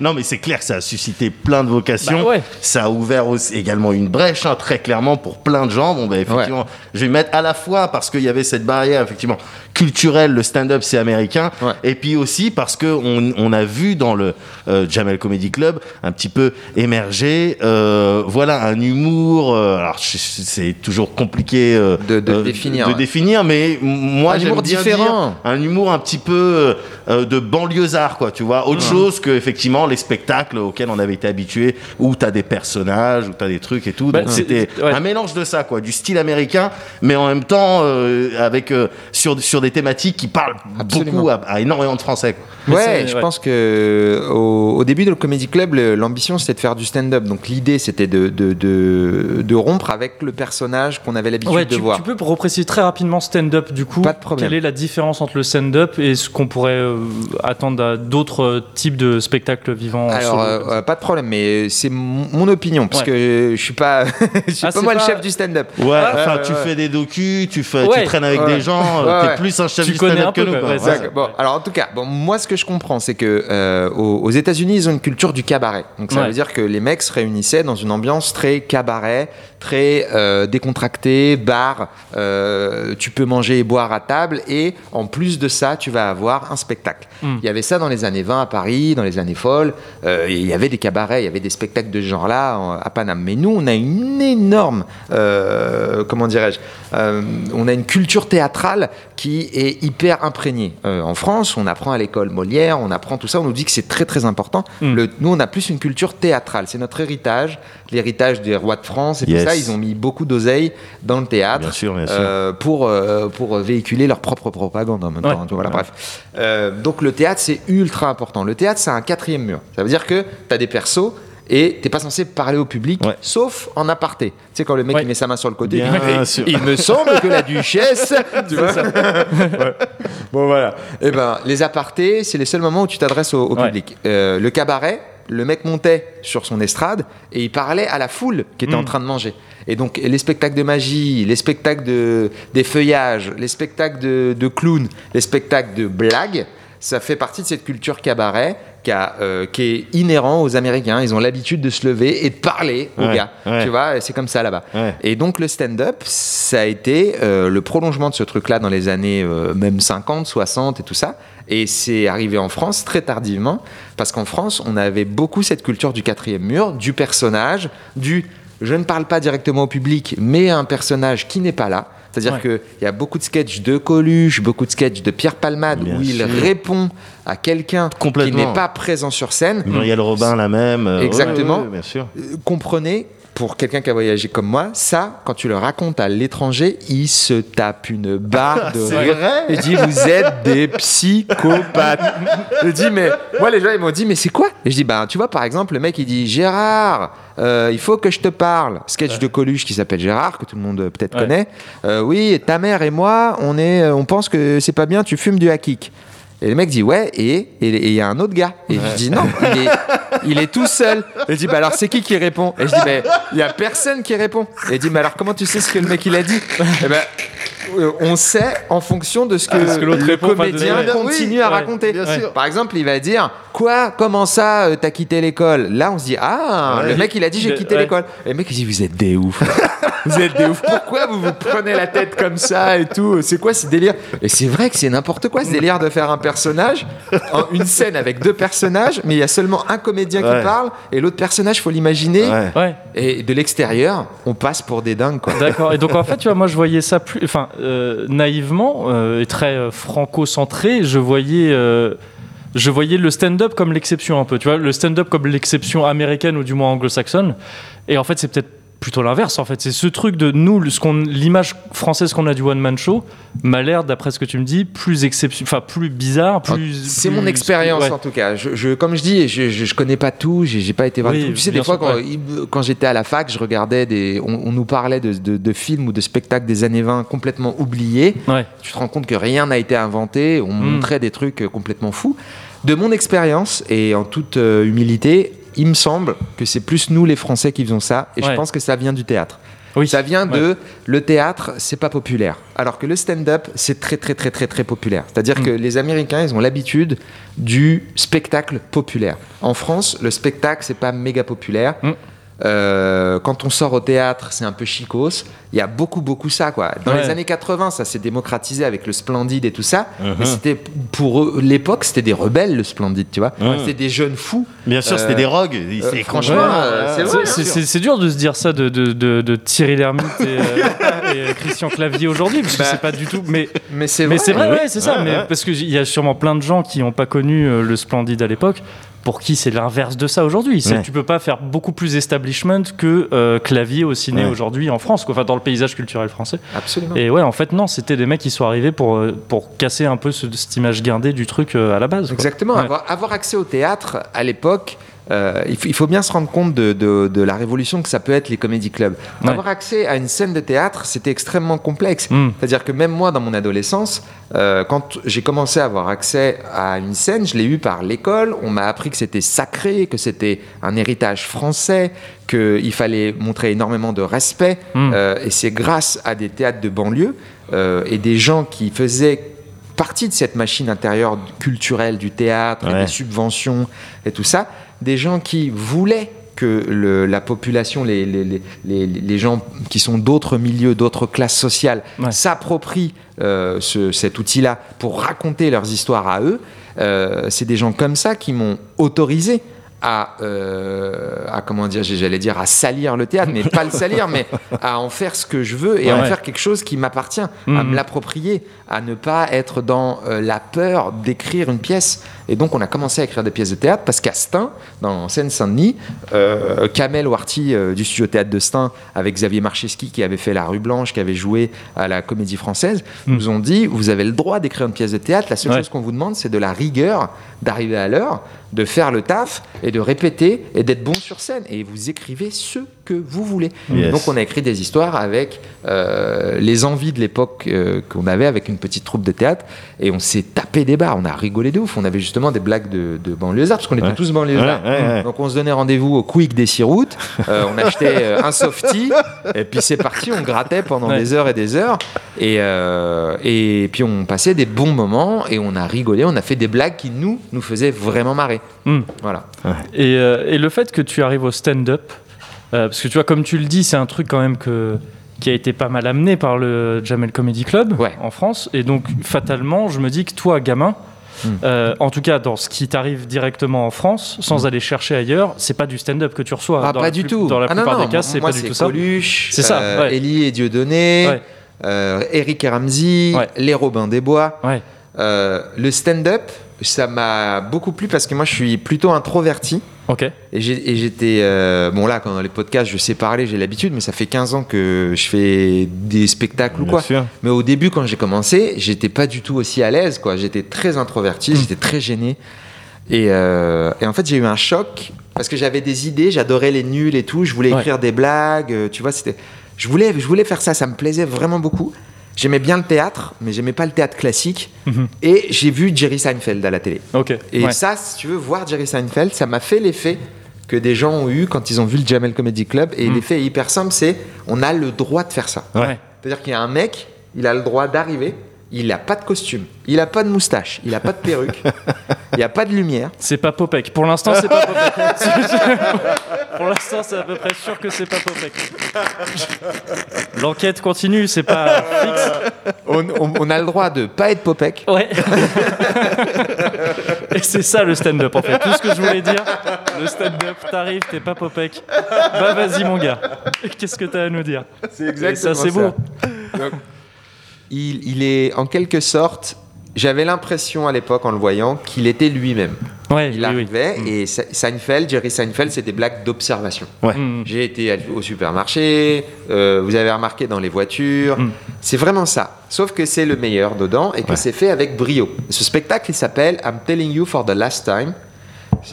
Non, mais c'est clair que ça a suscité plein de vocations. Bah ouais. Ça a ouvert aussi également une brèche, hein, très clairement, pour plein de gens. Bon, bah, effectivement, je vais mettre à la fois parce qu'il y avait cette barrière, effectivement, culturelle, le stand-up, c'est américain. Ouais. Et puis aussi parce que on, a vu dans le euh, Jamel Comedy Club un petit peu émerger, euh, voilà, un humour. euh, alors, c'est toujours compliqué euh, De- de définir, de ouais. définir, mais m- moi, Un j'aime humour bien différent. dire un humour un petit peu euh, de banlieusard, quoi, tu vois, autre chose que effectivement les spectacles auxquels on avait été habitué, où t'as des personnages, où t'as des trucs et tout. Bah, Donc c'était ouais. un mélange de ça, quoi, du style américain, mais en même temps euh, avec euh, sur sur des thématiques qui parlent Absolument. beaucoup à, à énormément de Français. quoi. Mais Ouais, je ouais. pense que au, au début de le Comedy Club, le- l'ambition c'était de faire du stand-up. Donc l'idée c'était de, de, de, de rompre avec le personnage qu'on avait l'habitude Ouais, de tu, voir. tu peux repréciser très rapidement stand-up du coup. Pas de problème. Quelle est la différence entre le stand-up et ce qu'on pourrait euh, attendre à d'autres euh, types de spectacles vivants Alors, solo, euh, pas de problème, mais c'est mon, mon opinion, parce Ouais. que je suis pas, [LAUGHS] je suis Ah, pas c'est moi le chef du stand-up. Ouais, Ah, enfin, ouais, tu ouais. fais des docus, tu fais, Ouais, tu traînes avec ouais. des gens, Ouais, t'es plus un chef Tu du stand-up que nous. Bon, alors en tout cas, bon, moi ce que je comprends, c'est que euh, aux, aux États-Unis, ils ont une culture du cabaret. Donc ça Ouais. veut dire que les mecs se réunissaient dans une ambiance très cabaret, très euh, décontractée, bar. euh, tu peux manger et boire à table, et en plus de ça, tu vas avoir un spectacle. Mm. Il y avait ça dans les années 20 à Paris, dans les années folles. euh, il y avait des cabarets, il y avait des spectacles de ce genre-là en- à Paname. Mais nous, on a une énorme, comment dirais-je, on a une culture théâtrale qui est hyper imprégnée. Euh, en France, on apprend à l'école Molière, on apprend tout ça, on nous dit que c'est très très important. Mm. Le- nous, on a plus une culture théâtrale, c'est notre héritage, l'héritage des rois de France et Yes. tout ça. Ils ont mis beaucoup d'oseille dans le théâtre Bien sûr, bien sûr. euh, pour, euh, pour véhiculer leur propre propagande en même Ouais. temps. Voilà, bref. Donc le théâtre, c'est ultra important. Le théâtre, c'est un quatrième mur. Ça veut dire que tu as des persos et t'es pas censé parler au public, Ouais. sauf en aparté. Tu sais, quand le mec Ouais. il met sa main sur le côté, Bien il, [LAUGHS] il me semble que la duchesse. [LAUGHS] tu vois Bon, voilà. Et ben, les apartés, c'est les seuls moments où tu t'adresses au, au Ouais. public. Euh, le cabaret, le mec montait sur son estrade et il parlait à la foule qui était Mm. en train de manger. Et donc, les spectacles de magie, les spectacles de, des feuillages, les spectacles de, de clowns, les spectacles de blagues, ça fait partie de cette culture cabaret qui, a, euh, qui est inhérent aux Américains. Ils ont l'habitude de se lever et de parler aux Ouais, gars. ouais. Tu vois, c'est comme ça là-bas. Ouais. Et donc le stand-up, ça a été euh, le prolongement de ce truc-là dans les années euh, même 50, 60 et tout ça. Et c'est arrivé en France très tardivement, parce qu'en France, on avait beaucoup cette culture du quatrième mur, du personnage, du je ne parle pas directement au public, mais à un personnage qui n'est pas là. C'est-à-dire Ouais. qu'il y a beaucoup de sketchs de Coluche, beaucoup de sketchs de Pierre Palmade, Bien où il répond à quelqu'un qui n'est pas présent sur scène. Muriel Robin, la même. euh, Exactement. ouais, ouais, bien sûr. Euh, comprenez, pour quelqu'un qui a voyagé comme moi, ça, quand tu le racontes à l'étranger, il se tape une barre [LAUGHS] de rire. vrai Il dit Vous êtes des psychopathes. Je dis Mais moi, les gens, ils m'ont dit Mais c'est quoi? Et je dis Ben, tu vois, par exemple, le mec, il dit Gérard, euh, il faut que je te parle. Sketch de Coluche qui s'appelle Gérard, que tout le monde euh, peut-être Ouais. connaît. Euh, oui, ta mère et moi, on, est, on pense que c'est pas bien, tu fumes du hakik. Et le mec dit ouais et et et il y a un autre gars et je dis non il est il est tout seul. Et je dis bah alors c'est qui qui répond? Et je dis mais il y a personne qui répond. Et il dit mais alors comment tu sais ce que le mec il a dit? Et ben euh, on sait en fonction de ce que, l'autre le répond, enfin, de- comédien continue Oui, à ouais, raconter. bien sûr. par exemple il va dire quoi? Comment ça euh, t'as quitté l'école? Là on se dit ah Ouais. le mec il a dit j'ai quitté ouais. l'école. Et le mec il dit vous êtes des ouf. [LAUGHS] Vous êtes des ouf. Pourquoi vous vous prenez la tête comme ça et tout? C'est quoi ce délire? Et c'est vrai que c'est n'importe quoi ce délire de faire un personnage en une scène avec deux personnages mais il y a seulement un comédien Ouais. qui parle et l'autre personnage faut l'imaginer Ouais. Et de l'extérieur on passe pour des dingues quoi D'accord. Et donc en fait, tu vois, moi je voyais ça plus, enfin, euh, naïvement euh, et très euh, franco-centré. Je voyais, euh, je voyais le stand-up comme l'exception un peu. Tu vois, le stand-up comme l'exception américaine ou du moins anglo-saxonne. Et en fait, c'est peut-être plutôt l'inverse. En fait, c'est ce truc de nous, le- ce qu'on, l'image française qu'on a du one man show m'a l'air, d'après ce que tu me dis, plus exception, enfin plus bizarre, plus. C'est mon expérience ouais. en tout cas. Je, je- comme je dis, je, je, je connais pas tout, j'ai pas été voir Oui, tout. Tu sais, des fois, quand, j'étais à la fac, je regardais des. On, on nous parlait de, de- de films ou de spectacles des années 20 complètement oubliés. Ouais. Tu te rends compte que rien n'a été inventé, on Mm. montrait des trucs euh, complètement fous. De mon expérience, et en toute euh, humilité, il me semble que c'est plus nous les Français qui faisons ça, et je pense que ça vient du théâtre. Oui. Ça vient de le théâtre, c'est pas populaire. Alors que le stand-up, c'est très très très très très populaire. C'est-à-dire Mm. que les Américains, ils ont l'habitude du spectacle populaire. En France, le spectacle, c'est pas méga populaire. Mm. Euh, quand on sort au théâtre, c'est un peu chicos. Il y a beaucoup, beaucoup ça, quoi. Dans Ouais. les années 80, ça s'est démocratisé avec le Splendide et tout ça. Mais c'était, pour eux, l'époque, c'était des rebelles, le Splendide, tu vois. Ouais. C'était des jeunes fous. Bien sûr, c'était Euh, des rogues. euh, C'est franchement, euh, c'est ouais, vrai. ouais. C'est- C'est c'est dur de se dire ça de, de, de, de Thierry Lhermitte et, euh, [LAUGHS] et, euh, Christian Clavier aujourd'hui, parce que Bah, c'est pas du tout. Mais, Mais c'est mais vrai. c'est ouais, c'est ça. Ouais, mais ouais. parce qu'il y a sûrement plein de gens qui n'ont pas connu euh, le Splendide à l'époque. Pour qui c'est l'inverse de ça aujourd'hui. C'est- Ouais. Tu peux pas faire beaucoup plus establishment que euh, Clavier au ciné Ouais. aujourd'hui en France, quoi. enfin dans le paysage culturel français. Absolument. Et ouais, en fait, non, c'était des mecs qui sont arrivés pour, euh, pour casser un peu ce- cette image guindée du truc euh, à la base. quoi. Exactement. Ouais. Avoir, avoir accès au théâtre à l'époque, euh, il, faut, il faut bien se rendre compte de, de- de la révolution que ça peut être les comédie clubs. Ouais. Avoir accès à une scène de théâtre, c'était extrêmement complexe. Mm. C'est-à-dire que même moi, dans mon adolescence, euh, quand j'ai commencé à avoir accès à une scène, je l'ai eu par l'école. On m'a appris que c'était sacré, que c'était un héritage français, qu'il fallait montrer énormément de respect. Mm. Euh, et c'est grâce à des théâtres de banlieue et des gens qui faisaient partie de cette machine intérieure culturelle du théâtre, et des subventions et tout ça, des gens qui voulaient que le- la population, les, les, les, les- les gens qui sont d'autres milieux, d'autres classes sociales, Ouais. s'approprient euh, ce- cet outil-là pour raconter leurs histoires à eux. Euh, c'est des gens comme ça qui m'ont autorisé à, euh, à comment dire, j'allais dire à salir le théâtre, mais pas le salir, mais à en faire ce que je veux et à en faire quelque chose qui m'appartient, à Mhm. me l'approprier, à ne pas être dans euh, la peur d'écrire une pièce. Et donc on a commencé à écrire des pièces de théâtre parce qu'à Stein, dans Seine-Saint-Denis, euh, Kamel Warty euh, du studio théâtre de Stein avec Xavier Marcheski qui avait fait La Rue Blanche, qui avait joué à la Comédie Française, Mhm. nous ont dit vous avez le droit d'écrire une pièce de théâtre. La seule Ouais. chose qu'on vous demande, c'est de la rigueur, d'arriver à l'heure, de faire le taf et de répéter et d'être bon sur scène. Et vous écrivez ce que vous voulez. Yes. Donc on a écrit des histoires avec euh, les envies de l'époque euh, qu'on avait avec une petite troupe de théâtre et on s'est tapé des barres, on a rigolé de ouf. On avait justement des blagues de, de banlieusards parce qu'on était Ouais. tous banlieusards. Ouais, ouais, ouais. Donc on se donnait rendez-vous au Quick des six routes, euh, on achetait euh, un softie et puis c'est parti, on grattait pendant Ouais. des heures et des heures et, euh, et puis on passait des bons moments et on a rigolé, on a fait des blagues qui nous nous faisaient vraiment marrer. Hmm. Voilà. Et, euh, et le fait que tu arrives au stand-up, euh, parce que tu vois, comme tu le dis, c'est un truc quand même que, qui a été pas mal amené par le Jamel Comedy Club Ouais. en France. Et donc, fatalement, je me dis que toi, gamin, Hmm. euh, en tout cas dans ce qui t'arrive directement en France, sans aller chercher ailleurs, c'est pas du stand-up que tu reçois. Ah, Dans pas la du plus- tout. Dans la Ah, plupart non, des cas, c'est pas du tout ça. C'est ça, euh, ouais. Élie et Dieudonné, Ouais. euh, Eric et Ramsey, Ouais. les Robins des Bois. Le stand-up, ça m'a beaucoup plu parce que moi, je suis plutôt introverti. Ok. Et j'étais. euh, bon, là, quand dans les podcasts, je sais parler, j'ai l'habitude, mais ça fait 15 ans que je fais des spectacles ou Bien quoi. sûr. Mais au début, quand j'ai commencé, j'étais pas du tout aussi à l'aise, quoi. J'étais très introverti, j'étais très gêné. Et, euh, et en fait, j'ai eu un choc parce que j'avais des idées, j'adorais les nuls et tout. Je voulais Ouais. écrire des blagues, euh, tu vois. C'était. Je voulais, je voulais faire ça, ça me plaisait vraiment beaucoup. J'aimais bien le théâtre, mais j'aimais pas le théâtre classique. Mhm. Et j'ai vu Jerry Seinfeld à la télé. Ok. Et Ouais. ça, si tu veux voir Jerry Seinfeld, ça m'a fait l'effet que des gens ont eu quand ils ont vu le Jamel Comedy Club. Et Mm. l'effet est hyper simple, c'est on a le droit de faire ça. Ouais. C'est-à-dire qu'il y a un mec, il a le droit d'arriver, il n'a pas de costume, il n'a pas de moustache, il n'a pas de perruque, il n'y a pas de lumière. C'est pas Popek. Pour l'instant, c'est pas Popek. [LAUGHS] Pour l'instant, c'est à peu près sûr que c'est pas Popek. L'enquête continue, c'est pas fixe. On, on- on a le droit de pas être Popek. Ouais. Et c'est ça le stand-up en fait. Tout ce que je voulais dire, le stand-up, t'arrives, t'es pas Popek. Bah vas-y mon gars. Qu'est-ce que t'as à nous dire? C'est Et ça c'est beau. Il, il est en quelque sorte, j'avais l'impression à l'époque en le voyant qu'il était lui-même. Ouais, Il oui, oui. arrivait et Se- Seinfeld, Jerry Seinfeld, c'est des blagues d'observation. Mm. J'ai été au supermarché, euh, vous avez remarqué dans les voitures. Mm. C'est vraiment ça. Sauf que c'est le meilleur dedans et que Ouais. c'est fait avec brio. Ce spectacle, il s'appelle I'm Telling You for the Last Time.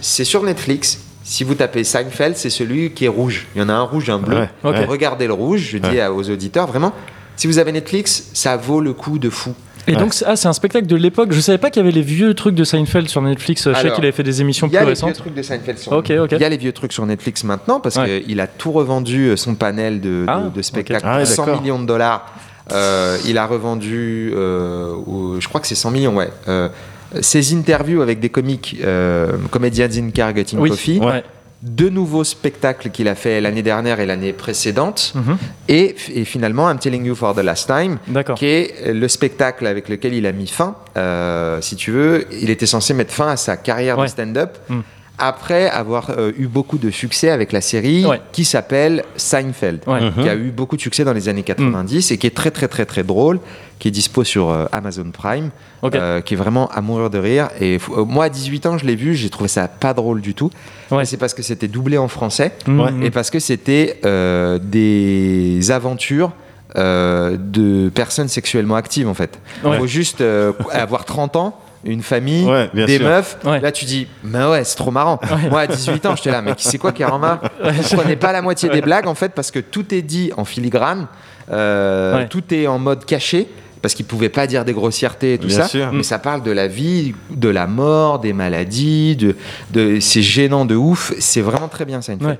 C'est sur Netflix. Si vous tapez Seinfeld, c'est celui qui est rouge. Il y en a un rouge, un bleu. Regardez le rouge, je dis aux auditeurs, vraiment, si vous avez Netflix, ça vaut le coup de fou. Et Ouais. donc c'est ah, c'est un spectacle de l'époque. Je savais pas qu'il y avait les vieux trucs de Seinfeld sur Netflix. Je sais Alors, qu'il avait fait des émissions Il y a plus les vieux récentes. trucs de Seinfeld sur Ok, ok. Il y a les vieux trucs sur Netflix maintenant parce Ouais. qu'il a tout revendu euh, son panel de, Ah, de spectacles ok. Ah ouais, pour 100 d'accord. millions de dollars. Euh, il a revendu, euh, au- je crois que c'est 100 millions, ouais. Euh, ses interviews avec des comiques, euh, Comedians in Car Getting Oui. Coffee, Ouais. Deux nouveaux spectacles qu'il a fait l'année dernière et l'année précédente, Mhm. et, et finalement I'm Telling You for the Last Time, qui est le spectacle avec lequel il a mis fin. Euh, si tu veux, il était censé mettre fin à sa carrière Ouais. de stand-up Mm. Après avoir euh, eu beaucoup de succès avec la série Ouais. qui s'appelle Seinfeld, Ouais. Mhm. qui a eu beaucoup de succès dans les années 90 et qui est très très très très drôle, qui est dispo sur euh, Amazon Prime, euh, qui est vraiment à mourir de rire. Et euh, moi, à 18 ans, je l'ai vu, j'ai trouvé ça pas drôle du tout. Ouais. C'est parce que c'était doublé en français Mhm. et parce que c'était euh, des aventures euh, de personnes sexuellement actives en fait. Il Ouais. faut juste euh, [LAUGHS] avoir 30 ans, une famille, Ouais, des sûr. meufs. Ouais. Là tu dis, mais ouais, c'est trop marrant. Moi à 18 ans, j'étais là, mais c'est quoi qui en marre Vous prenez pas la moitié des blagues en fait parce que tout est dit en filigrane, euh, Ouais. tout est en mode caché. Parce qu'ils pouvaient pas dire des grossièretés et tout Bien ça, sûr. mais ça parle de la vie, de la mort, des maladies, de, de c'est gênant de ouf. C'est vraiment très bien Seinfeld. Ouais.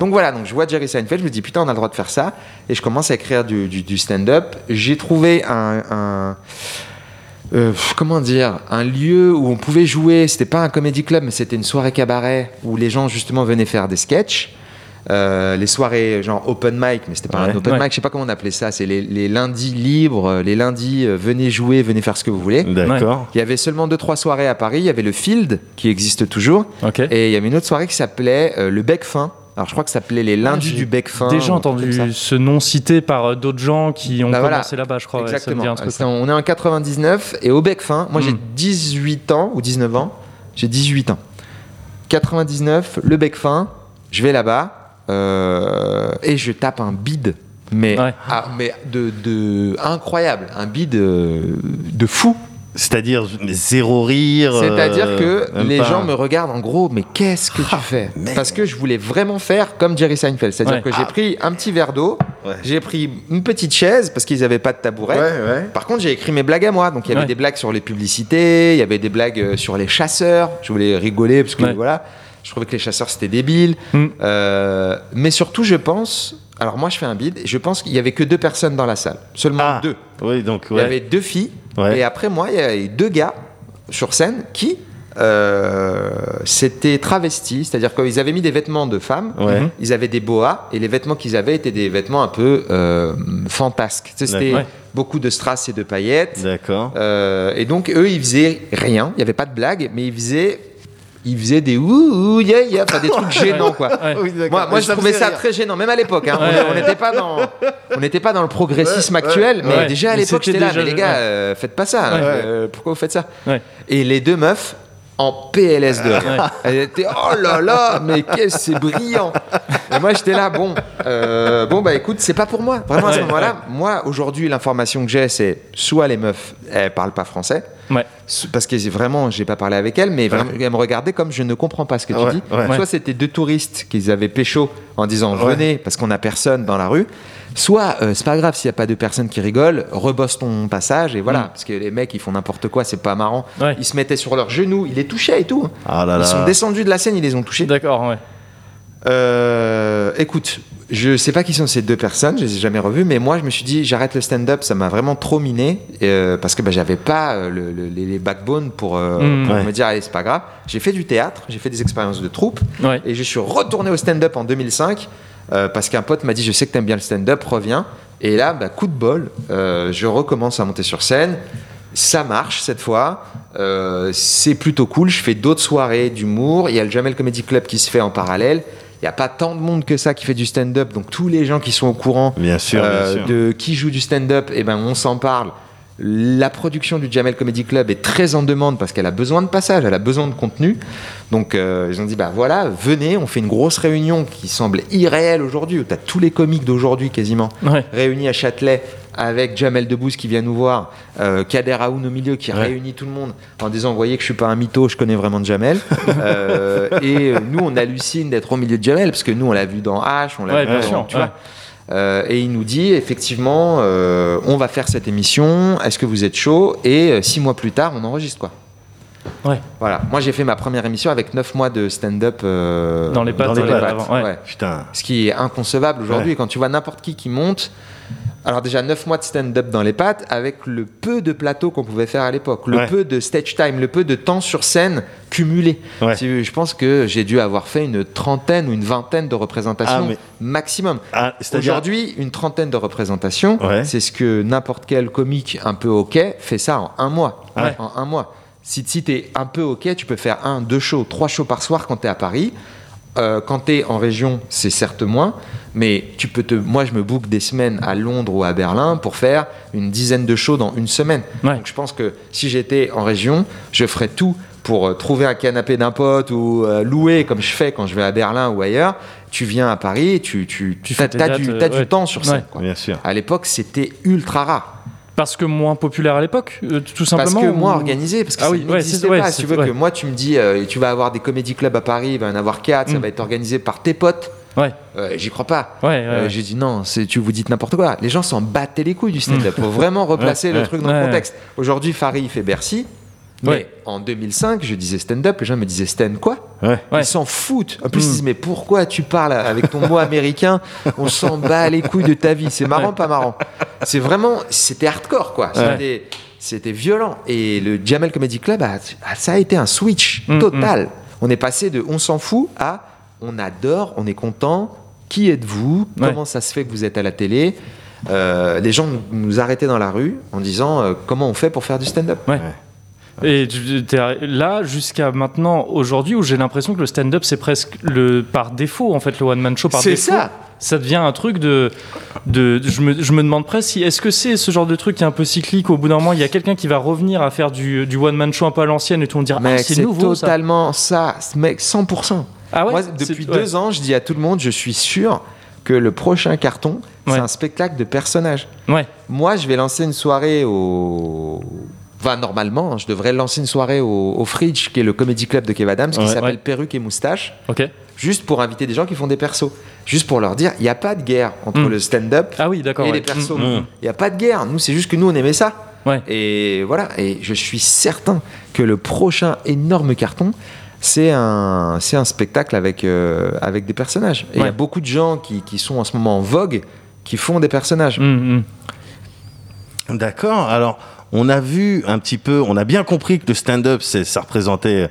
Donc voilà, donc je vois Jerry Seinfeld, je me dis putain, on a le droit de faire ça. Et je commence à écrire du, du- du stand-up. J'ai trouvé un. un- euh, comment dire Un lieu où on pouvait jouer. C'était pas un comédie club, mais c'était une soirée cabaret où les gens justement venaient faire des sketchs. Euh, les soirées genre open mic, mais c'était pas Ouais. un open Ouais. mic, je sais pas comment on appelait ça. C'est les, les lundis libres, euh, les lundis euh, venez jouer, venez faire ce que vous voulez. D'accord. Il y avait seulement deux trois soirées à Paris. Il y avait le Field qui existe toujours, et il y avait une autre soirée qui s'appelait euh, le Bec Fin. Alors je crois que ça s'appelait les lundis j'ai du Bec Fin. Déjà un truc entendu ce nom cité par euh, d'autres gens qui ont Bah voilà. commencé là-bas, je crois. ouais, ça me Exactement. dit un truc. C'est en- on est en 99 et au bec fin, moi j'ai Mm. 18 ans ou 19 ans. J'ai 18 ans. 99, le bec fin, je vais là-bas euh, et je tape un bide. Mais, Ouais. ah, mais de, de incroyable, un bide euh, de fou. C'est-à-dire zéro rire. C'est-à-dire euh, que même les pas gens me regardent en gros, mais qu'est-ce que tu fais merde. Parce que je voulais vraiment faire comme Jerry Seinfeld. C'est-à-dire Ouais. que j'ai pris un petit verre d'eau, Ouais. j'ai pris une petite chaise parce qu'ils n'avaient pas de tabouret. Par contre, j'ai écrit mes blagues à moi. Donc, il y avait Ouais. des blagues sur les publicités, il y avait des blagues euh, sur les chasseurs. Je voulais rigoler parce que Ouais. voilà, je trouvais que les chasseurs c'était débile. Mm. Euh, mais surtout, je pense. Alors, moi, je fais un bide et je pense qu'il y avait que deux personnes dans la salle. Seulement Ah, deux. Oui, donc, Il y avait deux filles. Ouais. Et après moi, il y avait deux gars sur scène qui euh, s'étaient travestis. C'est-à-dire qu'ils avaient mis des vêtements de femmes. Ouais. Mhm. Ils avaient des boas et les vêtements qu'ils avaient étaient des vêtements un peu euh, fantasques. C'était beaucoup de strass et de paillettes. D'accord. Euh, et donc eux, ils faisaient rien. Il n'y avait pas de blague, mais ils faisaient, ils faisaient des ouh, ouh, yeah, yeah, enfin des trucs [LAUGHS] gênants quoi. Ouais. Oui, d'accord. Moi, moi je trouvais ça rire. très gênant, même à l'époque. hein. On- Ouais, on ouais. n'était pas dans, on n'était pas dans le progressisme Ouais, actuel, mais déjà à l'époque, j'étais là. Mais les le- gars, euh, faites pas ça. Euh, pourquoi vous faites ça. Et les deux meufs en PLS de rire. Elles étaient oh là là, mais qu'est-ce c'est brillant. Et moi j'étais là, bon, euh, bon bah écoute, c'est pas pour moi. Vraiment à ce moment-là, moi aujourd'hui l'information que j'ai, c'est soit les meufs, elles parlent pas français. Ouais. Parce que vraiment, j'ai pas parlé avec elles, mais vraiment, elles me regardaient comme je ne comprends pas ce que tu dis. Soit c'était deux touristes qu'ils avaient pécho en disant venez parce qu'on a personne dans la rue. Soit euh, c'est pas grave s'il y a pas de personnes qui rigolent, rebosse ton passage et voilà. Mm. Parce que les mecs ils font n'importe quoi, c'est pas marrant. Ils se mettaient sur leurs genoux, ils les touchaient et tout. Ah là Ils sont descendus de la scène, ils les ont touchés. D'accord, ouais. Euh, écoute, je sais pas qui sont ces deux personnes, je les ai jamais revues, mais moi je me suis dit j'arrête le stand-up, ça m'a vraiment trop miné euh, parce que bah, j'avais pas euh, le- le- les, backbones pour, euh, Mm. pour Ouais. me dire allez c'est pas grave. J'ai fait du théâtre, j'ai fait des expériences de troupe Ouais. et je suis retourné au stand-up en 2005 euh, parce qu'un pote m'a dit je sais que t'aimes bien le stand-up, reviens. Et là, bah, coup de bol, je recommence à monter sur scène. Ça marche cette fois. Euh, c'est plutôt cool. Je fais d'autres soirées d'humour. Il y a le Jamel Comedy Club qui se fait en parallèle. Il n'y a pas tant de monde que ça qui fait du stand-up. Donc tous les gens qui sont au courant Bien sûr, euh, bien sûr. de qui joue du stand-up, eh ben, on s'en parle. La production du Jamel Comedy Club est très en demande parce qu'elle a besoin de passage, elle a besoin de contenu. Donc euh, ils ont dit bah voilà, venez, on fait une grosse réunion qui semble irréelle aujourd'hui où tu as tous les comiques d'aujourd'hui quasiment Ouais. réunis à Châtelet avec Jamel Debbouze qui vient nous voir, euh, Kader Aoun au milieu qui Ouais. réunit tout le monde en disant vous voyez que je suis pas un mytho, je connais vraiment Jamel. [LAUGHS] Euh, et nous on hallucine d'être au milieu de Jamel parce que nous on l'a vu dans H, on l'a Ouais, vu dans- tu vois. Euh, et il nous dit effectivement, euh, on va faire cette émission. Est-ce que vous êtes chaud? Et euh, six mois plus tard, on enregistre quoi. Ouais. Voilà. Moi, j'ai fait ma première émission avec neuf mois de stand-up euh, Dans les pattes, dans les pattes avant, ouais. ouais. Putain. Ce qui est inconcevable aujourd'hui. Ouais. Quand tu vois n'importe qui qui monte. Alors déjà 9 mois de stand-up dans les pattes avec le peu de plateaux qu'on pouvait faire à l'époque, le Ouais. peu de stage time, le peu de temps sur scène cumulé. Ouais. Je pense que j'ai dû avoir fait une trentaine ou une vingtaine de représentations Ah, mais- maximum. Ah, Aujourd'hui, une trentaine de représentations, Ouais. c'est ce que n'importe quel comique un peu ok fait ça en un mois. Ouais. En un mois. Si, si tu es un peu ok, tu peux faire un, deux shows, trois shows par soir quand tu es à Paris. Euh, quand tu es en région, c'est certes moins, mais tu peux te. Moi, je me book des semaines à Londres ou à Berlin pour faire une dizaine de shows dans une semaine. Ouais. Donc, je pense que si j'étais en région, je ferais tout pour euh, trouver un canapé d'un pote ou euh, louer, comme je fais quand je vais à Berlin ou ailleurs. Tu viens à Paris, tu, tu, Tu dates, du, temps sur scène. Ouais. quoi. Bien sûr. À l'époque, c'était ultra rare. Parce que moins populaire à l'époque, euh, tout simplement. Parce que moins organisé, parce que Ah ça oui, n'existait ouais, pas. Si tu veux ouais. que moi, tu me dis, euh, tu vas avoir des comédie clubs à Paris, il va y en avoir quatre, ça Mm. va être organisé par tes potes. Ouais, Euh, J'y crois pas. ouais. Euh. J'ai dit non, tu vous dites n'importe quoi. Les gens s'en battaient les couilles du stand-up. Faut vraiment [LAUGHS] replacer le truc dans le contexte. Aujourd'hui, Farid fait Bercy. Mais Ouais. en 2005, je disais stand-up, les gens me disaient stand quoi? Ouais. Ils s'en foutent. En plus, Mm. ils disent mais pourquoi tu parles avec ton mot américain? On s'en bat les couilles de ta vie. C'est marrant, pas marrant. C'est vraiment, c'était hardcore quoi. Ouais. C'était, violent. Et le Jamel Comedy Club, a- a- ça a été un switch Mm, total. On est passé de on s'en fout à on adore, on est content. Qui êtes-vous? Ouais. Comment ça se fait que vous êtes à la télé? Euh, Les gens nous- nous arrêtaient dans la rue en disant euh, comment on fait pour faire du stand-up? Et là jusqu'à maintenant, aujourd'hui, où j'ai l'impression que le stand-up, c'est presque le par défaut, en fait, le one-man show par C'est défaut. ça. Ça devient un truc de. de je, me, je me demande presque si. Est-ce que c'est ce genre de truc qui est un peu cyclique Au bout d'un moment, il y a quelqu'un qui va revenir à faire du, du one-man show un peu à l'ancienne et tout le monde dira Ah, c'est c'est nouveau ça. totalement ça. Mec, 100%. Ah ouais? Moi, C'est- depuis ouais. deux ans, je dis à tout le monde, je suis sûr que le prochain carton, c'est un spectacle de personnages. Ouais, Moi, je vais lancer une soirée au, Enfin, normalement, je devrais lancer une soirée au, au Fridge, qui est le comedy club de Kev Adams, qui Ouais. s'appelle Ouais. Perruque et Moustache, Ok. juste pour inviter des gens qui font des persos. Juste pour leur dire, il n'y a pas de guerre entre Mm. le stand-up Ah oui, d'accord. et ouais. les persos. Mm, Mm. Il n'y a pas de guerre. Nous, c'est juste que nous, on aimait ça. Ouais. Et voilà. Et je suis certain que le prochain énorme carton, c'est un, c'est un spectacle avec, euh, avec des personnages. Et il y a beaucoup de gens qui, qui sont en ce moment en vogue qui font des personnages. D'accord. Alors, on a vu un petit peu, on a bien compris que le stand-up, ça représentait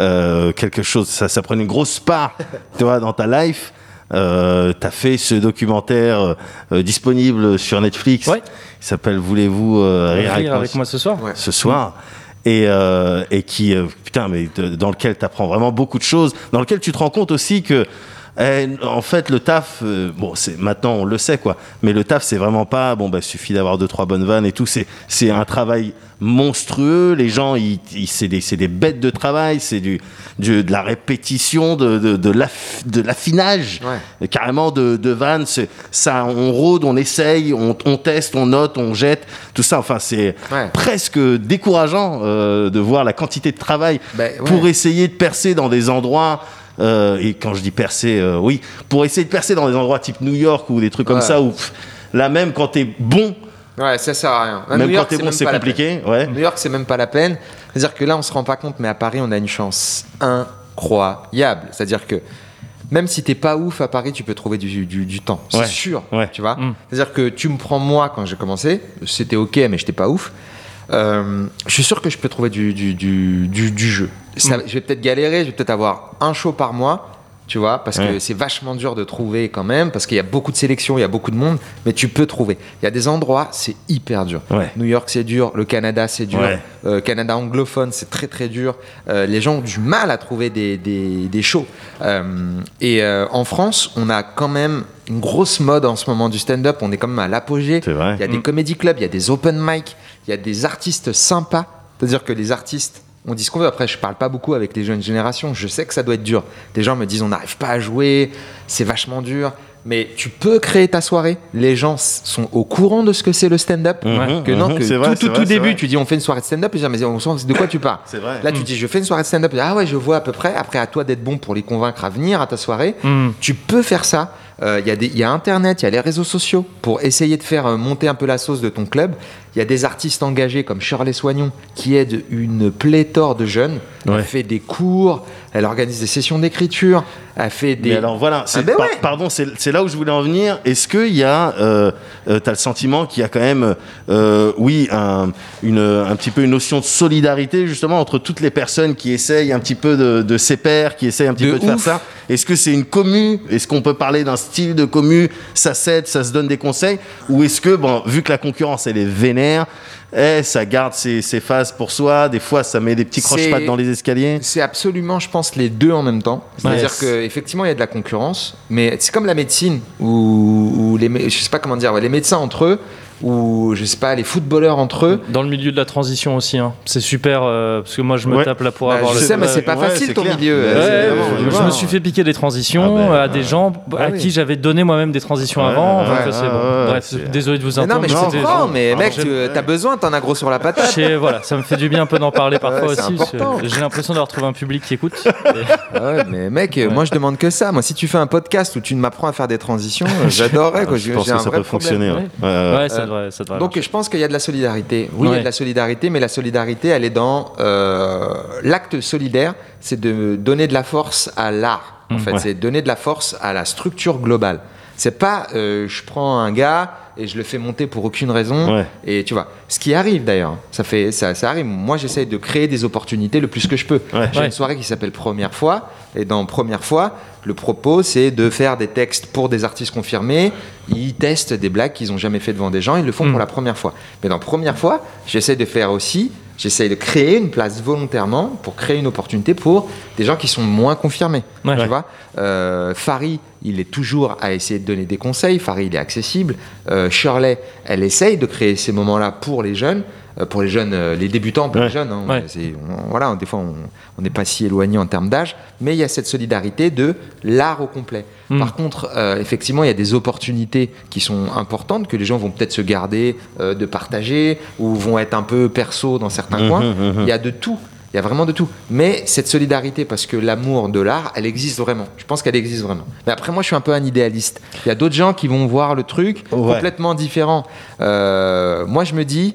euh, quelque chose, ça, ça prenait une grosse part, tu vois, dans ta life. Euh, T'as fait ce documentaire euh, disponible sur Netflix. Ouais. Il s'appelle Voulez-vous euh, rire, Rire avec moi ce soir? Ouais. ce soir et, euh, et qui putain mais de- dans lequel tu apprends vraiment beaucoup de choses dans lequel tu te rends compte aussi que eh, en fait le taf euh, bon c'est maintenant on le sait quoi mais le taf c'est vraiment pas bon bah suffit d'avoir deux trois bonnes vannes et tout c'est c'est un travail monstrueux les gens ils, ils- c'est des c'est des bêtes de travail c'est du, du- de la répétition de de, de l'aff- de l'affinage Ouais. carrément de, de vannes. c'est- Ça, on rôde, on essaye, on, on teste, on note, on jette, tout ça. Enfin, c'est Ouais. presque décourageant euh, de voir la quantité de travail ouais. pour essayer de percer dans des endroits. Euh, et quand je dis percer, euh, oui, pour essayer de percer dans des endroits type New York ou des trucs comme Ouais. ça où pff, là même quand t'es bon, Ouais, ça sert à rien. Même New York, quand t'es bon, c'est compliqué. Ouais. New York, c'est même pas la peine. C'est-à-dire que là, on se rend pas compte, mais à Paris, on a une chance incroyable. C'est-à-dire que même si t'es pas ouf à Paris, tu peux trouver du, du- du temps. C'est Ouais. sûr. Ouais. Tu vois Mm. C'est-à-dire que tu me prends moi quand j'ai commencé, c'était ok, mais j'étais pas ouf. Euh, je suis sûr que je peux trouver du, du, du, du- du jeu. Ça- Je vais peut-être galérer, je vais peut-être avoir un show par mois, tu vois, parce que c'est vachement dur de trouver quand même, parce qu'il y a beaucoup de sélections, il y a beaucoup de monde, mais tu peux trouver. Il y a des endroits, c'est hyper dur. Ouais. New York, c'est dur, le Canada, c'est dur, Ouais. Euh, Canada anglophone, c'est très très dur. Euh, les gens ont du mal à trouver des, des, des shows. Euh, et en France, on a quand même une grosse mode en ce moment du stand-up, on est quand même à l'apogée. Il y a des comédie clubs, il y a des open mic, il y a des artistes sympas. C'est-à-dire que les artistes, on dit ce qu'on veut. Après, je parle pas beaucoup avec les jeunes générations. Je sais que ça doit être dur. Les gens me disent on n'arrive pas à jouer, c'est vachement dur. Mais tu peux créer ta soirée. Les gens sont au courant de ce que c'est le stand-up. Mhm, que non, mhm, que c'est tout, vrai, tout, tout vrai, début, tu dis on fait une soirée de stand-up. Et mais on sent de quoi tu parles. Vrai. Là, tu dis je fais une soirée de stand-up. Ah ouais, je vois à peu près. Après, à toi d'être bon pour les convaincre à venir à ta soirée. Mm. Tu peux faire ça. Euh, Il y, a des- il y a Internet, il y a les réseaux sociaux pour essayer de faire euh, monter un peu la sauce de ton club. Il y a des artistes engagés comme Shirley Soignon qui aide une pléthore de jeunes. Ouais. Elle fait des cours, elle organise des sessions d'écriture, elle fait des. Mais alors voilà, c'est- ben par- ouais. pardon, c'est c'est là où je voulais en venir. Est-ce qu'il y a, euh, euh, t'as le sentiment qu'il y a quand même, euh, oui, un, une, un petit peu une notion de solidarité justement entre toutes les personnes qui essayent un petit peu de, de ses pairs, qui essayent un petit De peu de faire ça? Est-ce que c'est une commu? Est-ce qu'on peut parler d'un style de commu? Ça s'aide, ça se donne des conseils? Ou est-ce que, bon, vu que la concurrence elle est vénère, eh, ça garde ses, ses phases pour soi Des fois, ça met des petits croche-pattes dans les escaliers. C'est absolument, je pense, les deux en même temps. C'est-à-dire Yes. qu'effectivement, il y a de la concurrence, mais c'est comme la médecine, les, mé- je sais pas comment dire, ouais, les médecins entre eux, ou je sais pas, les footballeurs entre eux. Dans le milieu de la transition aussi, hein. c'est super euh, parce que moi je me Ouais. tape là pour Bah, avoir je le. sais, mais c'est pas Ouais, facile ton clair. milieu. Ouais, euh, je- me suis fait piquer des transitions Ah ben, à des gens bah à oui. qui j'avais donné moi-même des transitions Ouais, avant. ouais, donc ouais, c'est ouais, bon. ouais, Bref, c'est- désolé de vous Mais entendre. non, mais je comprends, mais Ah, mec, j'aime- tu as besoin, t'en as gros sur la patate. Voilà, ça me fait du bien un peu d'en parler [LAUGHS] parfois aussi. J'ai l'impression d'avoir trouvé un public qui écoute. [LAUGHS] Mais mec, moi je demande que ça. Moi, si tu fais un podcast où tu m'apprends à faire des transitions, [LAUGHS] j'adorerais. quoi. Je pense que ça peut fonctionner. ouais. Ça devrait, ça devrait Donc je pense qu'il y a de la solidarité. Oui, il y a de la solidarité, mais la solidarité, elle est dans euh, l'acte solidaire, c'est de donner de la force à l'art. En Mm, fait, ouais. c'est donner de la force à la structure globale. C'est pas euh, je prends un gars et je le fais monter pour aucune raison. Ouais. Et tu vois, ce qui arrive d'ailleurs, ça fait ça, ça arrive. Moi, j'essaye de créer des opportunités le plus que je peux. Ouais. J'ai Ouais. une soirée qui s'appelle Première fois, et dans Première fois, le propos c'est de faire des textes pour des artistes confirmés. Ils testent des blagues qu'ils n'ont jamais fait devant des gens, ils le font Mm. pour la première fois. Mais dans Première fois, j'essaie de faire aussi, j'essaie de créer une place volontairement pour créer une opportunité pour des gens qui sont moins confirmés. Ouais. Tu vois, euh, Farid, il est toujours à essayer de donner des conseils. Farid, il est accessible. Euh, Shirley, elle essaye de créer ces moments-là pour les jeunes. Euh, pour les jeunes, euh, les débutants, pour Ouais. les jeunes. hein. Ouais. C'est- on- voilà, des fois, on n'est pas si éloigné en termes d'âge, mais il y a cette solidarité de l'art au complet. Mm. Par contre, euh, effectivement, il y a des opportunités qui sont importantes que les gens vont peut-être se garder euh, de partager ou vont être un peu perso dans certains Mhm, coins. mhm. Il y a de tout. Il y a vraiment de tout. Mais cette solidarité, parce que l'amour de l'art, elle existe vraiment. Je pense qu'elle existe vraiment. Mais après, moi, je suis un peu un idéaliste. Il y a d'autres gens qui vont voir le truc Ouais. complètement différent. Euh, moi, je me dis,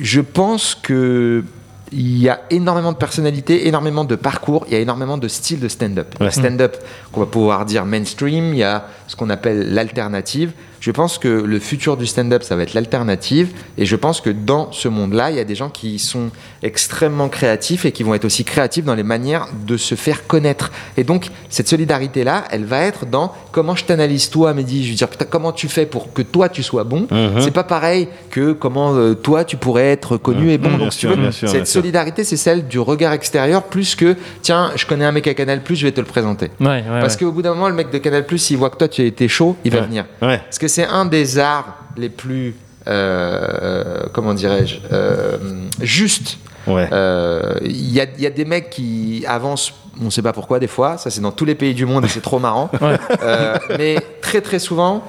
je pense que il y a énormément de personnalités, énormément de parcours, il y a énormément de styles de stand-up. Ouais. stand-up qu'on va pouvoir dire mainstream, il y a ce qu'on appelle l'alternative. Je pense que le futur du stand-up, ça va être l'alternative. Et je pense que dans ce monde-là, il y a des gens qui sont extrêmement créatifs et qui vont être aussi créatifs dans les manières de se faire connaître. Et donc, cette solidarité-là, elle va être dans comment je t'analyse toi, Mehdi. Je veux dire, putain, comment tu fais pour que toi, tu sois bon? Mhm. C'est pas pareil que comment euh, toi, tu pourrais être connu et bon. Mhm, donc, si tu veux, bien sûr, bien cette solidarité, c'est celle du regard extérieur plus que, tiens, je connais un mec à Canal+, je vais te le présenter. Ouais, ouais, Parce ouais. qu'au bout d'un moment, le mec de Canal+, s'il voit que toi, tu été chaud, il va Ouais. venir. Ouais. Parce que c'est un des arts les plus, euh, comment dirais-je, euh, justes. Ouais. Euh, Il y, a, il y a des mecs qui avancent, on ne sait pas pourquoi des fois, ça c'est dans tous les pays du monde et c'est trop marrant. [LAUGHS] Ouais. Euh, mais très très souvent,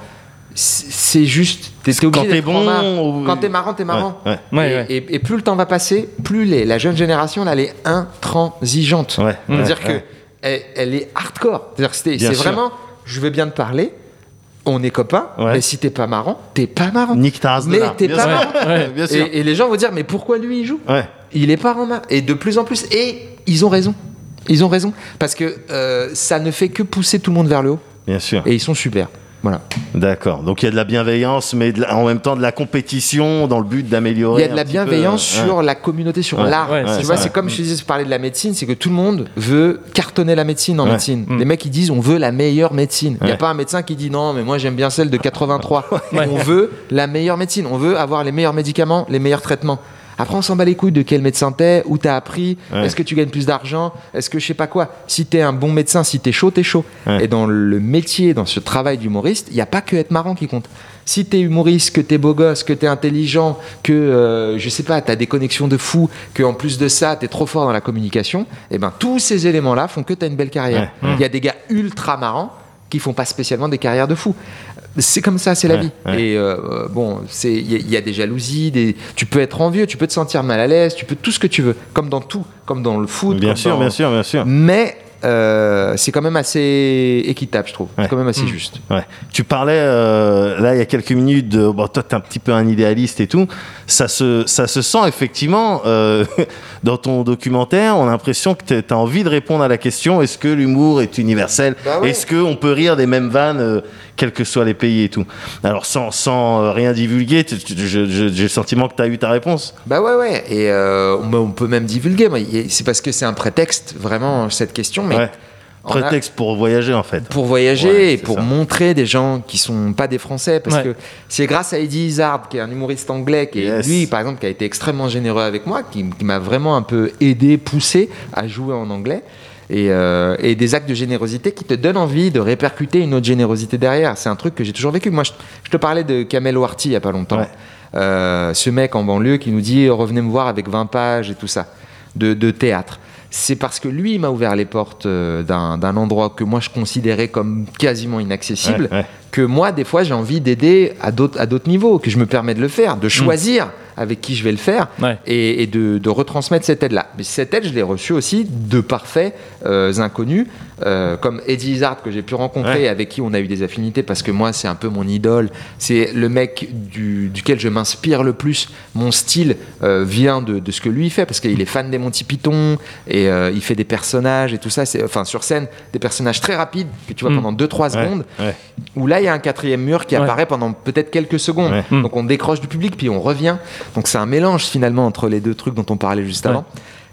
c'est c'est juste. T'es t'es obligé Quand t'es bon, marrant. ou- Quand t'es marrant, t'es marrant. Ouais, Ouais, et, ouais. et- et plus le temps va passer, plus les, la jeune génération, là, elle est intransigeante. Ouais, C'est-à-dire ouais, ouais. que elle, elle est hardcore. C'est-à-dire que c'est c'est sûr. vraiment, je veux bien te parler, on est copains, Ouais. mais si t'es pas marrant, t'es pas marrant. Nique ta Mais t'es pas sûr. marrant. Ouais. Bien sûr. Et, et les gens vont dire, mais pourquoi lui il joue? Ouais. Il est pas marrant. Et de plus en plus, et ils ont raison. Ils ont raison. Parce que euh, ça ne fait que pousser tout le monde vers le haut. Bien sûr. Et ils sont super. Voilà. D'accord. Donc il y a de la bienveillance, mais de la- en même temps de la compétition dans le but Il d'améliorer. y a de la peu, bienveillance euh, sur la communauté, sur Ouais. l'art. Ouais, tu c'est vois, c'est comme je te disais, je parlais de la médecine, c'est que tout le monde veut cartonner la médecine en Ouais. médecine. Mm. Les mecs, ils disent, on veut la meilleure médecine. Il n'y a pas un médecin qui dit, non, mais moi j'aime bien celle de [LAUGHS] 83. On veut la meilleure médecine. On veut avoir les meilleurs médicaments, les meilleurs traitements. Après, on s'en bat les couilles de quel médecin t'es, où t'as appris, Ouais. est-ce que tu gagnes plus d'argent, est-ce que je sais pas quoi. Si t'es un bon médecin, si t'es chaud, t'es chaud. Ouais. Et dans le métier, dans ce travail d'humoriste, il n'y a pas que être marrant qui compte. Si t'es humoriste, que t'es beau gosse, que t'es intelligent, que euh, je sais pas, t'as des connexions de fou, que en plus de ça, t'es trop fort dans la communication, et ben tous ces éléments-là font que t'as une belle carrière. Ouais. Il y a des gars ultra marrants qui font pas spécialement des carrières de fou. C'est comme ça, c'est la Ouais, vie. ouais. Et euh, bon, c'est il y, a- il y a des jalousies, des, tu peux être envieux, tu peux te sentir mal à l'aise, tu peux tout ce que tu veux, comme dans tout, comme dans le foot. Bien sûr, dans- bien sûr, bien sûr. Mais euh, c'est quand même assez équitable, je trouve. Ouais. C'est quand même assez Mm. juste. Ouais. Tu parlais euh, là il y a quelques minutes de bon toi t'es un petit peu un idéaliste et tout. Ça se ça se sent effectivement euh, [LAUGHS] dans ton documentaire. On a l'impression que tu as envie de répondre à la question est-ce que l'humour est universel? Bah ouais. Est-ce que on peut rire des mêmes vannes quels que soient les pays et tout? Alors sans sans rien divulguer, j'ai le sentiment que tu as eu ta réponse. Bah ouais, ouais. Et on, peut même divulguer. C'est parce que c'est un prétexte, vraiment, cette question. Mais Ouais. on a- Prétexte pour voyager en fait. pour voyager Ouais, et pour ça. montrer des gens qui sont pas des Français parce Ouais. que c'est grâce à Eddie Izzard qui est un humoriste anglais qui est Yes. lui par exemple qui a été extrêmement généreux avec moi qui, qui m'a vraiment un peu aidé poussé à jouer en anglais et, euh, et des actes de générosité qui te donnent envie de répercuter une autre générosité derrière c'est un truc que j'ai toujours vécu moi je, je te parlais de Kamel Ouarti il y a pas longtemps Ouais. Euh, ce mec en banlieue qui nous dit revenez me voir avec 20 pages et tout ça de, de théâtre c'est parce que lui m'a ouvert les portes euh, d'un endroit que moi je considérais comme quasiment inaccessible. Que moi des fois j'ai envie d'aider à d'autres à d'autres niveaux, que je me permets de le faire, de choisir avec qui je vais le faire Ouais. et, et de, de retransmettre cette aide-là. Mais cette aide, je l'ai reçue aussi de parfaits euh, inconnus, euh, comme Eddie Izzard que j'ai pu rencontrer, Ouais. avec qui on a eu des affinités, parce que moi, c'est un peu mon idole. C'est le mec du, duquel je m'inspire le plus. Mon style euh, vient de, de ce que lui fait, parce qu'il est fan des Monty Python, et il fait des personnages et tout ça. Enfin, sur scène, des personnages très rapides, que tu vois Mm. pendant 2-3 Ouais, secondes, où là, il y a un quatrième mur qui Ouais. apparaît pendant peut-être quelques secondes. Ouais. Mm. Donc on décroche du public, puis on revient. Donc c'est un mélange finalement entre les deux trucs dont on parlait juste Ouais. avant.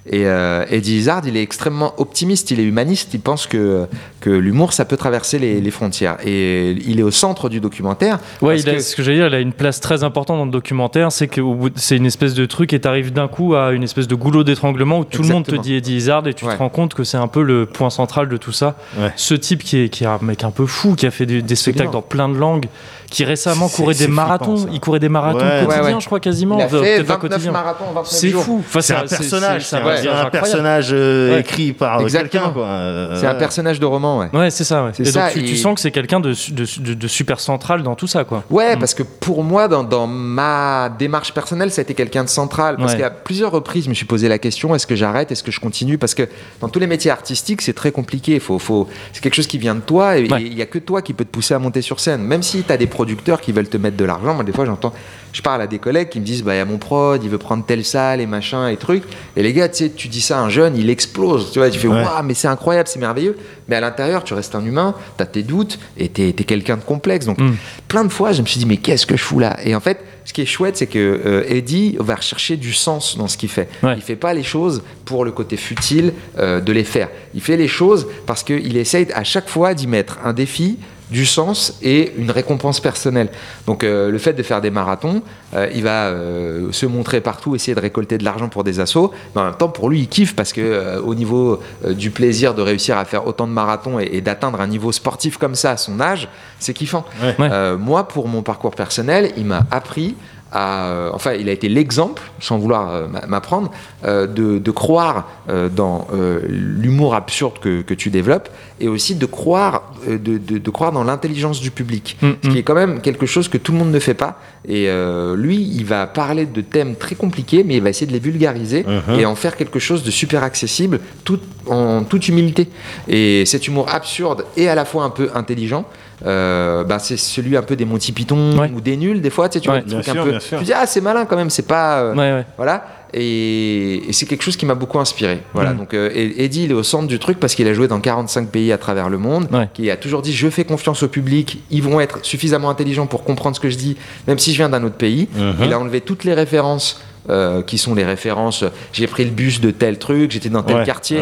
Et euh, Eddie Izzard, il est extrêmement optimiste, il est humaniste, il pense que, que l'humour, ça peut traverser les, les frontières. Et il est au centre du documentaire. Que- ce que j'allais dire, il a une place très importante dans le documentaire, c'est que c'est une espèce de truc et t'arrives d'un coup à une espèce de goulot d'étranglement où tout le monde te dit Eddie Izzard et tu Ouais. te rends compte que c'est un peu le point central de tout ça. Ouais. Ce type qui est, qui est un mec un peu fou, qui a fait des, des spectacles dans plein de langues, qui récemment courait des marathons, il courait des marathons Ouais. quotidiens, Ouais, ouais. je crois quasiment. il a Enfin, fait peut-être pas 29 quotidien. marathons en 29 C'est fou. Enfin, C'est un personnage, c'est un, personnage un personnage euh, Ouais. écrit par quelqu'un. Euh, C'est un personnage de roman, ouais. Ouais, c'est ça. Ouais. Et donc, ça, tu, tu et- sens que c'est quelqu'un de, de, de- de super central dans tout ça, quoi. Ouais, parce que pour moi, dans, dans ma démarche personnelle, ça a été quelqu'un de central. Parce Ouais. qu'à plusieurs reprises, je me suis posé la question est-ce que j'arrête Est-ce que je continue? Parce que dans tous les métiers artistiques, c'est très compliqué. Faut, faut... C'est quelque chose qui vient de toi et Ouais. il n'y a que toi qui peut te pousser à monter sur scène. Même si tu as des producteurs qui veulent te mettre de l'argent, moi, des fois, j'entends. Je parle à des collègues qui me disent bah, il y a mon prod, il veut prendre telle salle et machin et trucs. Et les gars, tu sais, tu dis ça à un jeune, il explose. Tu vois, tu fais Ouais. waouh, mais c'est incroyable, c'est merveilleux. Mais à l'intérieur, tu restes un humain, tu as tes doutes et tu es, quelqu'un de complexe. Donc, Mm. plein de fois, je me suis dit, mais qu'est-ce que je fous là? Et en fait, ce qui est chouette, c'est que euh, Eddie va rechercher du sens dans ce qu'il fait. Ouais. Il fait pas les choses pour le côté futile euh, de les faire. Il fait les choses parce qu'il essaye à chaque fois d'y mettre un défi du sens et une récompense personnelle. Donc euh, le fait de faire des marathons, euh, il va euh, se montrer partout, essayer de récolter de l'argent pour des assos, mais en même temps pour lui il kiffe parce que au niveau du plaisir de réussir à faire autant de marathons et, et d'atteindre un niveau sportif comme ça à son âge, c'est kiffant. Ouais. Ouais. Moi, pour mon parcours personnel, il m'a appris euh, enfin, il a été l'exemple, sans vouloir euh, m'a- m'apprendre, euh, de, de croire dans l'humour absurde que, que tu développes et aussi de croire, de, de- de croire dans l'intelligence du public. Mm, Ce qui mm. est quand même quelque chose que tout le monde ne fait pas. Et euh, lui, il va parler de thèmes très compliqués, mais il va essayer de les vulgariser Mhm. et en faire quelque chose de super accessible, tout, en toute humilité. Et cet humour absurde et à la fois un peu intelligent, euh, bah, c'est celui un peu des Monty Python Ouais. ou des nuls, des fois, tu sais, tu Ouais. vois, des trucs un peu. Tu dis, ah, c'est malin quand même, c'est pas. euh, Ouais, ouais. Voilà. Et, et c'est quelque chose qui m'a beaucoup inspiré. Voilà. Mm. Donc, euh, et- Eddie, il est au centre du truc parce qu'il a joué dans 45 pays à travers le monde. Ouais. Qui a toujours dit Je fais confiance au public, ils vont être suffisamment intelligents pour comprendre ce que je dis, même si je viens d'un autre pays. Mhm. Il a enlevé toutes les références euh, qui sont les références. J'ai pris le bus de tel truc, j'étais dans tel Ouais, quartier.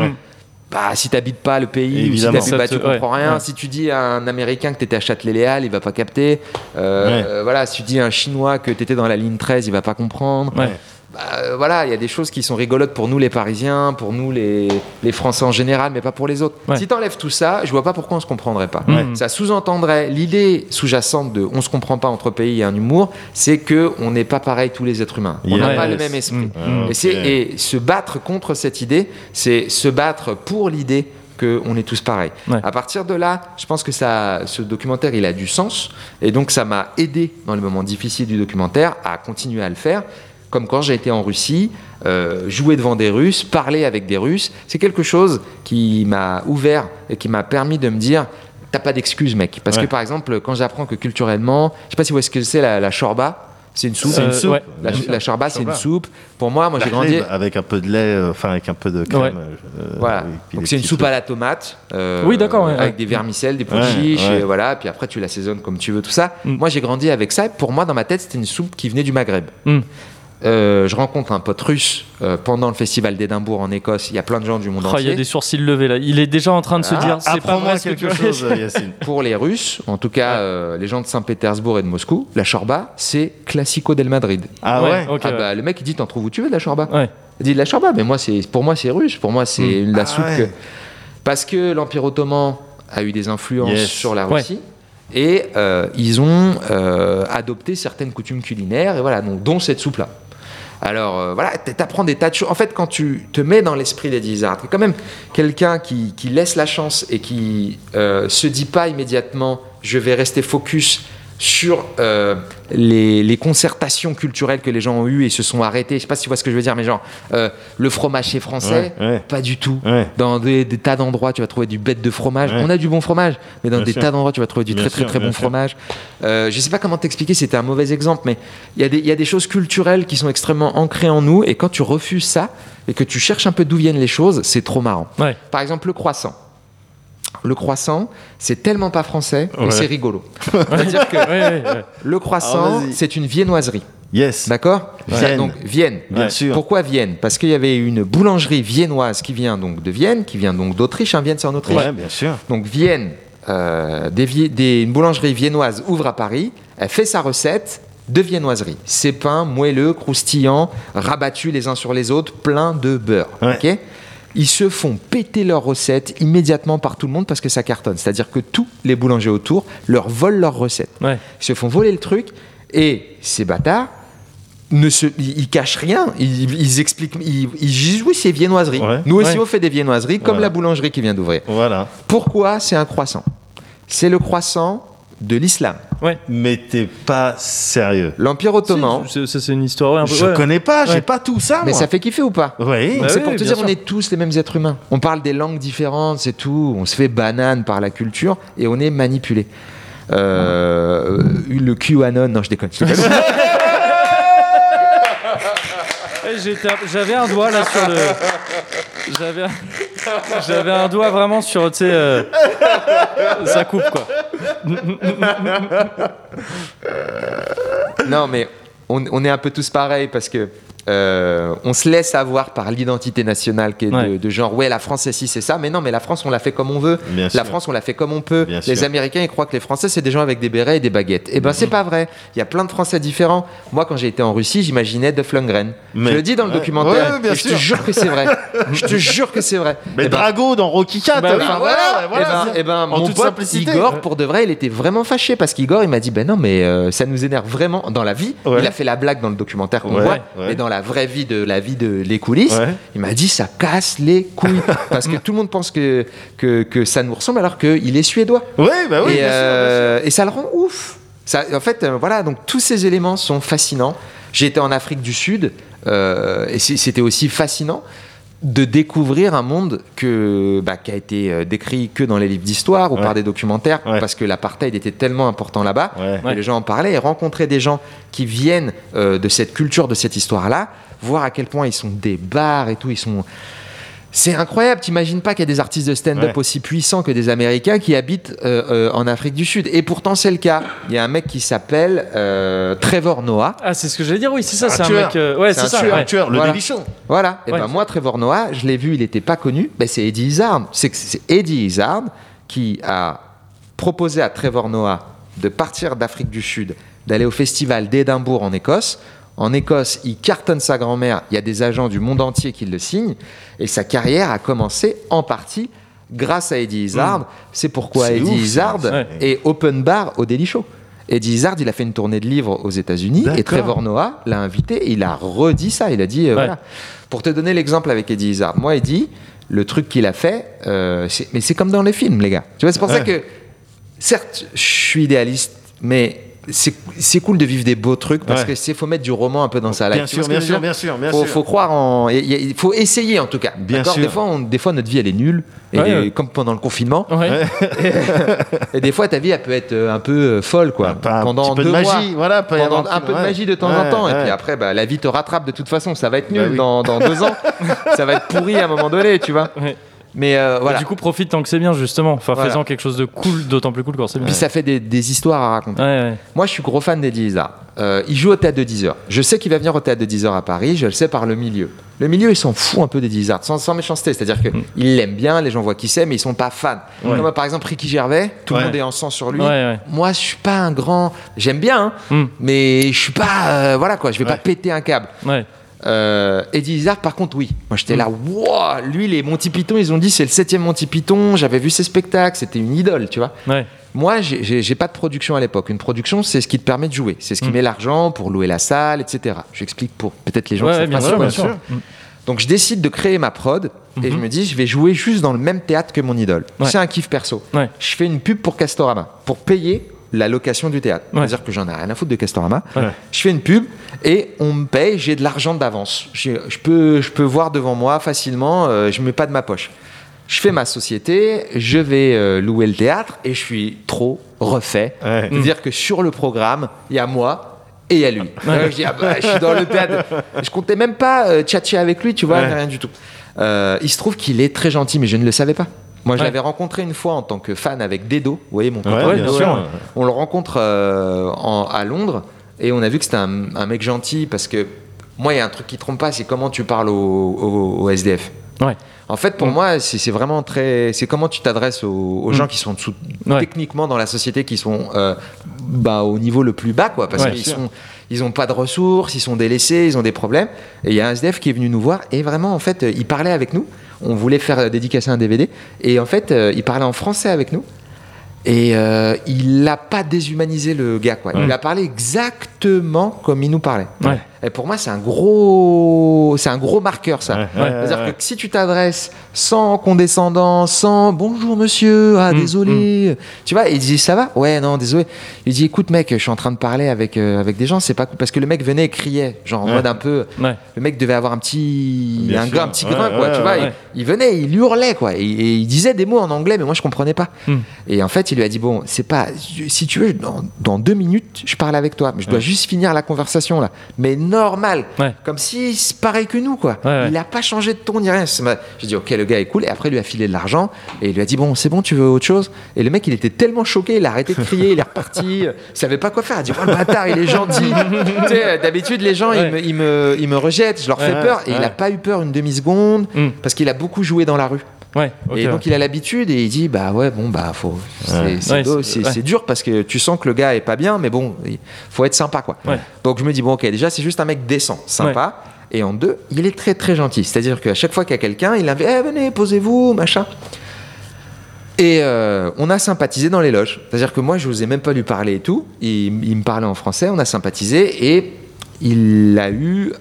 Bah, si t'habites pas le pays, Évidemment. ou si t'habites pas, tu comprends ouais, rien. ouais. Si tu dis à un Américain que t'étais à Châtelet-Léal, il va pas capter. Euh, Ouais. euh, voilà, si tu dis à un Chinois que t'étais dans la ligne 13, il va pas comprendre. Bah, euh, voilà, il y a des choses qui sont rigolotes pour nous les Parisiens, pour nous les, les Français en général, mais pas pour les autres. Ouais. Si t'enlèves tout ça, je vois pas pourquoi on se comprendrait pas. Ouais. Ça sous-entendrait l'idée sous-jacente de on se comprend pas entre pays et un humour, c'est que on n'est pas pareil tous les êtres humains. On n'a pas le même esprit. Mm. Ah, Et, c'est- ok. et se battre contre cette idée, c'est se battre pour l'idée qu'on est tous pareils. Ouais. À partir de là, je pense que ça, ce documentaire, il a du sens. Et donc, ça m'a aidé dans les moments difficiles du documentaire à continuer à le faire. Comme quand j'ai été en Russie, euh, jouer devant des Russes, parler avec des Russes. C'est quelque chose qui m'a ouvert et qui m'a permis de me dire T'as pas d'excuses, mec. Parce Ouais. que par exemple, quand j'apprends que culturellement, je sais pas si vous voyez ce que c'est la, la shorba, c'est une soupe. C'est une Euh, soupe. ouais. La, la shorba, c'est une soupe. Pour moi, moi j'ai grandi. avec un peu de lait, euh, enfin avec un peu de crème. Ouais. euh, Voilà. Donc c'est une soupe trucs. à la tomate. euh, Oui, d'accord, ouais, avec ouais. des vermicelles, des pois Ouais, chiches, ouais. et voilà. Puis après, tu l'assaisonnes comme tu veux, tout ça. Mm. Moi, j'ai grandi avec ça. Et pour moi, dans ma tête, c'était une soupe qui venait du Maghreb. Mm. Euh, je rencontre un pote russe euh, pendant le festival d'Édimbourg en Écosse. Il y a plein de gens du monde Oh, il y entier. a des sourcils levés là. Il est déjà en train de se Ah, dire c'est pas que tu quelque chose, [LAUGHS] Yacine. Pour les Russes, en tout cas euh, les gens de Saint-Pétersbourg et de Moscou, la shorba, c'est Classico del Madrid. Ah ouais, ok, ah ouais. bah, le mec il dit t'en trouves où tu veux de la shorba Ouais. Il dit de la shorba, mais moi pour moi c'est russe, pour moi c'est une la Ah soupe ouais. que parce que l'Empire ottoman a eu des influences Yes. sur la Ouais. Russie et euh, ils ont euh, adopté certaines coutumes culinaires et voilà donc dont cette soupe là. Alors euh, voilà, t'apprends des tas de choses. En fait, quand tu te mets dans l'esprit des Izzard, t'es quand même quelqu'un qui, qui laisse la chance et qui euh, se dit pas immédiatement je vais rester focus sur euh, les, les concertations culturelles que les gens ont eues et se sont arrêtés. Je sais pas si tu vois ce que je veux dire, mais genre euh, le fromage chez français, Ouais, ouais. pas du tout. Ouais. Dans des, des tas d'endroits, tu vas trouver du bête de fromage. On a du bon fromage, mais dans Bien des sûr. tas d'endroits, tu vas trouver du Bien très très sûr, très bon sûr. fromage. Euh, je sais pas comment t'expliquer, c'était un mauvais exemple, mais il y, a des- il y a des choses culturelles qui sont extrêmement ancrées en nous, et quand tu refuses ça et que tu cherches un peu d'où viennent les choses, c'est trop marrant. Par exemple, le croissant. Le croissant, c'est tellement pas français, mais Ouais. c'est rigolo. [LAUGHS] C'est-à-dire que ouais, ouais, ouais. Le croissant, Ah, c'est une viennoiserie. Yes. D'accord Vienne. Donc Vienne. Bien Ouais. sûr. Pourquoi Vienne? Parce qu'il y avait une boulangerie viennoise qui vient donc de Vienne, qui vient donc d'Autriche. Hein, Vienne, c'est en Autriche. Ouais, bien sûr. Donc Vienne, euh, des vie- des- une boulangerie viennoise ouvre à Paris. Elle fait sa recette de viennoiserie. Ces pains moelleux, croustillants, rabattus les uns sur les autres, plein de beurre. Ouais. ok? Ils se font péter leur recette immédiatement par tout le monde parce que ça cartonne. C'est-à-dire que tous les boulangers autour leur volent leur recette. Ouais. Ils se font voler le truc et ces bâtards ne se, ils, ils cachent rien. Ils, ils expliquent, ils, ils disent oui c'est viennoiserie. Ouais. Nous aussi Ouais. on fait des viennoiseries comme Voilà. la boulangerie qui vient d'ouvrir. Voilà. Pourquoi c'est un croissant? C'est le croissant de l'islam. Ouais. Mais t'es pas sérieux. L'Empire ottoman. Si, c'est- c'est une histoire ouais, un peu. Je ouais. connais pas, j'ai Ouais. pas tout ça, mais moi. ça fait kiffer ou pas? Oui. Bah c'est oui, pour te dire, sûr. on est tous les mêmes êtres humains. On parle des langues différentes, c'est tout. On se fait banane par la culture et on est manipulé. Euh, le QAnon, non, je déconne. je déconne. [LAUGHS] Eh, J'avais un doigt là sur le. J'avais un... J'avais un doigt vraiment sur, tu sais. euh, Ça coupe quoi. non, mais on, on est un peu tous pareils parce que euh, on se laisse avoir par l'identité nationale qui est de, Ouais. de genre ouais la France c'est ci c'est ça mais non mais la France on l'a fait comme on veut Bien la sûr. France on l'a fait comme on peut Bien les sûr. Américains ils croient que les Français c'est des gens avec des bérets et des baguettes et ben c'est pas vrai il y a plein de Français différents moi quand j'ai été en Russie j'imaginais Duff Lundgren Mais- je le dis dans le Ouais. documentaire Ouais, je te jure que c'est vrai [LAUGHS] je te jure que c'est vrai Mais Eh ben, Drago dans Rocky 4. Bah oui. enfin, voilà, voilà, voilà. Eh ben, eh ben, En mon toute pote simplicité. Igor, pour de vrai, il était vraiment fâché parce qu'Igor, il m'a dit, ben non, mais euh, ça nous énerve vraiment dans la vie. Ouais. Il a fait la blague dans le documentaire qu'on Ouais, voit, ouais. mais dans la vraie vie de la vie de les coulisses, Ouais. il m'a dit, ça casse les couilles [LAUGHS] parce que tout le monde pense que que, que ça nous ressemble alors qu'il est suédois. Oui, bah oui, et, bien sûr, euh, et ça le rend ouf. Ça, en fait, euh, voilà, donc tous ces éléments sont fascinants. J'ai été en Afrique du Sud euh, et c'était aussi fascinant de découvrir un monde que, bah, qui a été euh, décrit que dans les livres d'histoire ou Ouais. par des documentaires, Ouais. parce que l'apartheid était tellement important là-bas. Ouais. Les gens en parlaient et rencontrer des gens qui viennent euh, de cette culture, de cette histoire-là, voir à quel point ils sont des bars et tout, ils sont. C'est incroyable, t'imagines pas qu'il y a des artistes de stand-up Ouais. aussi puissants que des Américains qui habitent euh, euh, en Afrique du Sud. Et pourtant, c'est le cas. Il y a un mec qui s'appelle euh, Trevor Noah. Ah, c'est ce que j'allais dire, oui, c'est ça, C'est un un tueur. mec. euh, Ouais, C'est un ça. tueur, ouais. Un tueur, le Voilà. délichon. Voilà. Et Ouais. ben moi, Trevor Noah, je l'ai vu, il n'était pas connu. Ben, c'est Eddie Izzard. C'est Eddie Izzard qui a proposé à Trevor Noah de partir d'Afrique du Sud, d'aller au festival d'Édimbourg en Écosse. En Écosse, il cartonne sa grand-mère. Il y a des agents du monde entier qui le signent. Et sa carrière a commencé en partie grâce à Eddie Izzard. C'est pourquoi Eddie ouf, ça. Izzard Ouais. est open bar au Daily Show. Eddie Izzard, il a fait une tournée de livres aux États-Unis et. Trevor Noah l'a invité et il a redit ça. Il a dit euh, Ouais. voilà. Pour te donner l'exemple avec Eddie Izzard, moi, Eddie, le truc qu'il a fait, euh, mais c'est comme dans les films, les gars. Tu vois, c'est pour ça que, certes, je suis idéaliste, mais c'est c'est cool de vivre des beaux trucs parce Ouais. que c'est faut mettre du roman un peu dans sa life. Bien sûr, bien sûr, bien sûr, bien faut, sûr. faut croire en. Il faut essayer en tout cas. Bien sûr. Des fois, on- des fois, notre vie elle est nulle. Et Ouais, ouais. comme pendant le confinement. Ouais. [LAUGHS] Et des fois, ta vie elle peut être euh, un peu euh, folle quoi. Pas un pendant petit peu deux de mois. magie, voilà. Pendant un peu de magie de temps Ouais, en temps. Et puis après, bah, la vie te rattrape de toute façon. Ça va être nul Bah oui. dans, dans deux ans. [LAUGHS] ça va être pourri à un moment donné, tu vois. Ouais. Mais euh, voilà. Du coup, profite tant que c'est bien, justement. Enfin, Voilà. faisant quelque chose de cool, d'autant plus cool quand c'est bien. Puis ça fait des, des histoires à raconter. Ouais, ouais. Moi, je suis gros fan d'Eddie Izzard. Euh, il joue au théâtre de 10h. Je sais qu'il va venir au théâtre de 10h à Paris, je le sais par le milieu. Le milieu, ils s'en fout un peu d'Eddie Izzard, sans, sans méchanceté. C'est-à-dire Mm. qu'ils l'aiment bien, les gens voient qui c'est, mais ils sont pas fans. Comme euh, par exemple Ricky Gervais, tout le Ouais. monde est en sang sur lui. Ouais, ouais. Moi, je suis pas un grand. J'aime bien, hein, Mm. mais je suis pas. euh, voilà quoi, je vais pas Ouais. péter un câble. Euh, Eddie Izzard, par contre, oui. Moi, j'étais là, wow, lui, les Monty Python, ils ont dit c'est le septième Monty Python. J'avais vu ses spectacles, c'était une idole, tu vois. Ouais. Moi, j'ai- pas de production à l'époque. Une production, c'est ce qui te permet de jouer. C'est ce qui Mm. met l'argent pour louer la salle, etc. J'explique pour peut-être les gens Ouais, qui bien pas sûr, bien sûr. Mm. Donc, je décide de créer ma prod et je me dis, je vais jouer juste dans le même théâtre que mon idole. Ouais. C'est un kiff perso. Je fais une pub pour Castorama pour payer la location du théâtre. Ouais. C'est-à-dire que j'en ai rien à foutre de Castorama. Ouais. Je fais une pub et on me paye, j'ai de l'argent d'avance. Je peux, je peux voir devant moi facilement, euh, je mets pas de ma poche. Je fais ma société, je vais euh, louer le théâtre et je suis trop refait. Ouais. C'est-à-dire que sur le programme, il y a moi et il y a lui. Euh, je dis, ah bah, je suis dans le théâtre. Je comptais même pas euh, tchatcher avec lui, tu vois, rien du tout. Il se trouve qu'il est très gentil, mais je ne le savais pas. Moi, je Ouais. l'avais rencontré une fois en tant que fan avec Dedo. Vous voyez mon Ouais, copain bien sûr. là. On le rencontre euh, en- à Londres. Et on a vu que c'était un, un mec gentil parce que moi, il y a un truc qui trompe pas, c'est comment tu parles au, au- au SDF. Ouais. En fait, pour moi, c'est vraiment très. C'est comment tu t'adresses aux, aux Mm. gens qui sont sous- Ouais. techniquement dans la société, qui sont euh, bah, au niveau le plus bas, quoi. Parce Ouais, qu'ils sont, ils ont pas de ressources, ils sont délaissés, ils ont des problèmes. Et il y a un SDF qui est venu nous voir et vraiment, en fait, il parlait avec nous. On voulait faire euh, dédicacer un DVD et en fait, euh, il parlait en français avec nous. Et euh, il n'a pas déshumanisé le gars, quoi. Il a parlé exactement comme il nous parlait. Ouais. Et pour moi, c'est un gros, c'est un gros marqueur, ça. Ouais, ouais, C'est-à-dire ouais. que si tu t'adresses sans condescendance, sans bonjour monsieur, ah Mm, désolé, tu vois, il dit ça va? Ouais, non, désolé. Il dit écoute mec, je suis en train de parler avec euh, avec des gens, c'est pas cool parce que le mec venait et criait, genre en Ouais. mode un peu. Ouais. Le mec devait avoir un petit, Bien un sûr. gars, un petit Ouais, grain, quoi, ouais, tu vois. ouais. Il, il venait, il hurlait, quoi, et, et il disait des mots en anglais, mais moi je comprenais pas. Mm. Et en fait, il lui a dit bon, c'est pas, si tu veux, dans, dans deux minutes, je parle avec toi, mais je dois Ouais. juste finir la conversation là, mais normal, Ouais. comme si c'est pareil que nous, quoi. Ouais, ouais. Il a pas changé de ton ni rien. J'ai dit ok, le gars est cool, et après il lui a filé de l'argent et il lui a dit bon, c'est bon, tu veux autre chose? Et le mec, il était tellement choqué, il a arrêté de crier, il est reparti, [LAUGHS] il savait pas quoi faire. Il a dit oh le bâtard, il est gentil. [LAUGHS] tu sais, d'habitude les gens ils, me, ils, me, ils me rejettent, je leur fais peur, et il ouais. a pas eu peur une demi seconde Mm. parce qu'il a beaucoup joué dans la rue. Ouais. et donc ouais. il a l'habitude et il dit bah ouais bon bah faut c'est Ouais. dur parce que tu sens que le gars est pas bien mais bon il faut être sympa quoi. Donc je me dis bon ok déjà c'est juste un mec décent sympa. Et en deux il est très très gentil. C'est à dire qu'à chaque fois qu'il y a quelqu'un il avait eh, venez posez-vous machin. Et euh, on a sympathisé dans les loges. C'est à dire que moi je n'osais même pas lui parler et tout. Il, il me parlait en français on a sympathisé et il a eu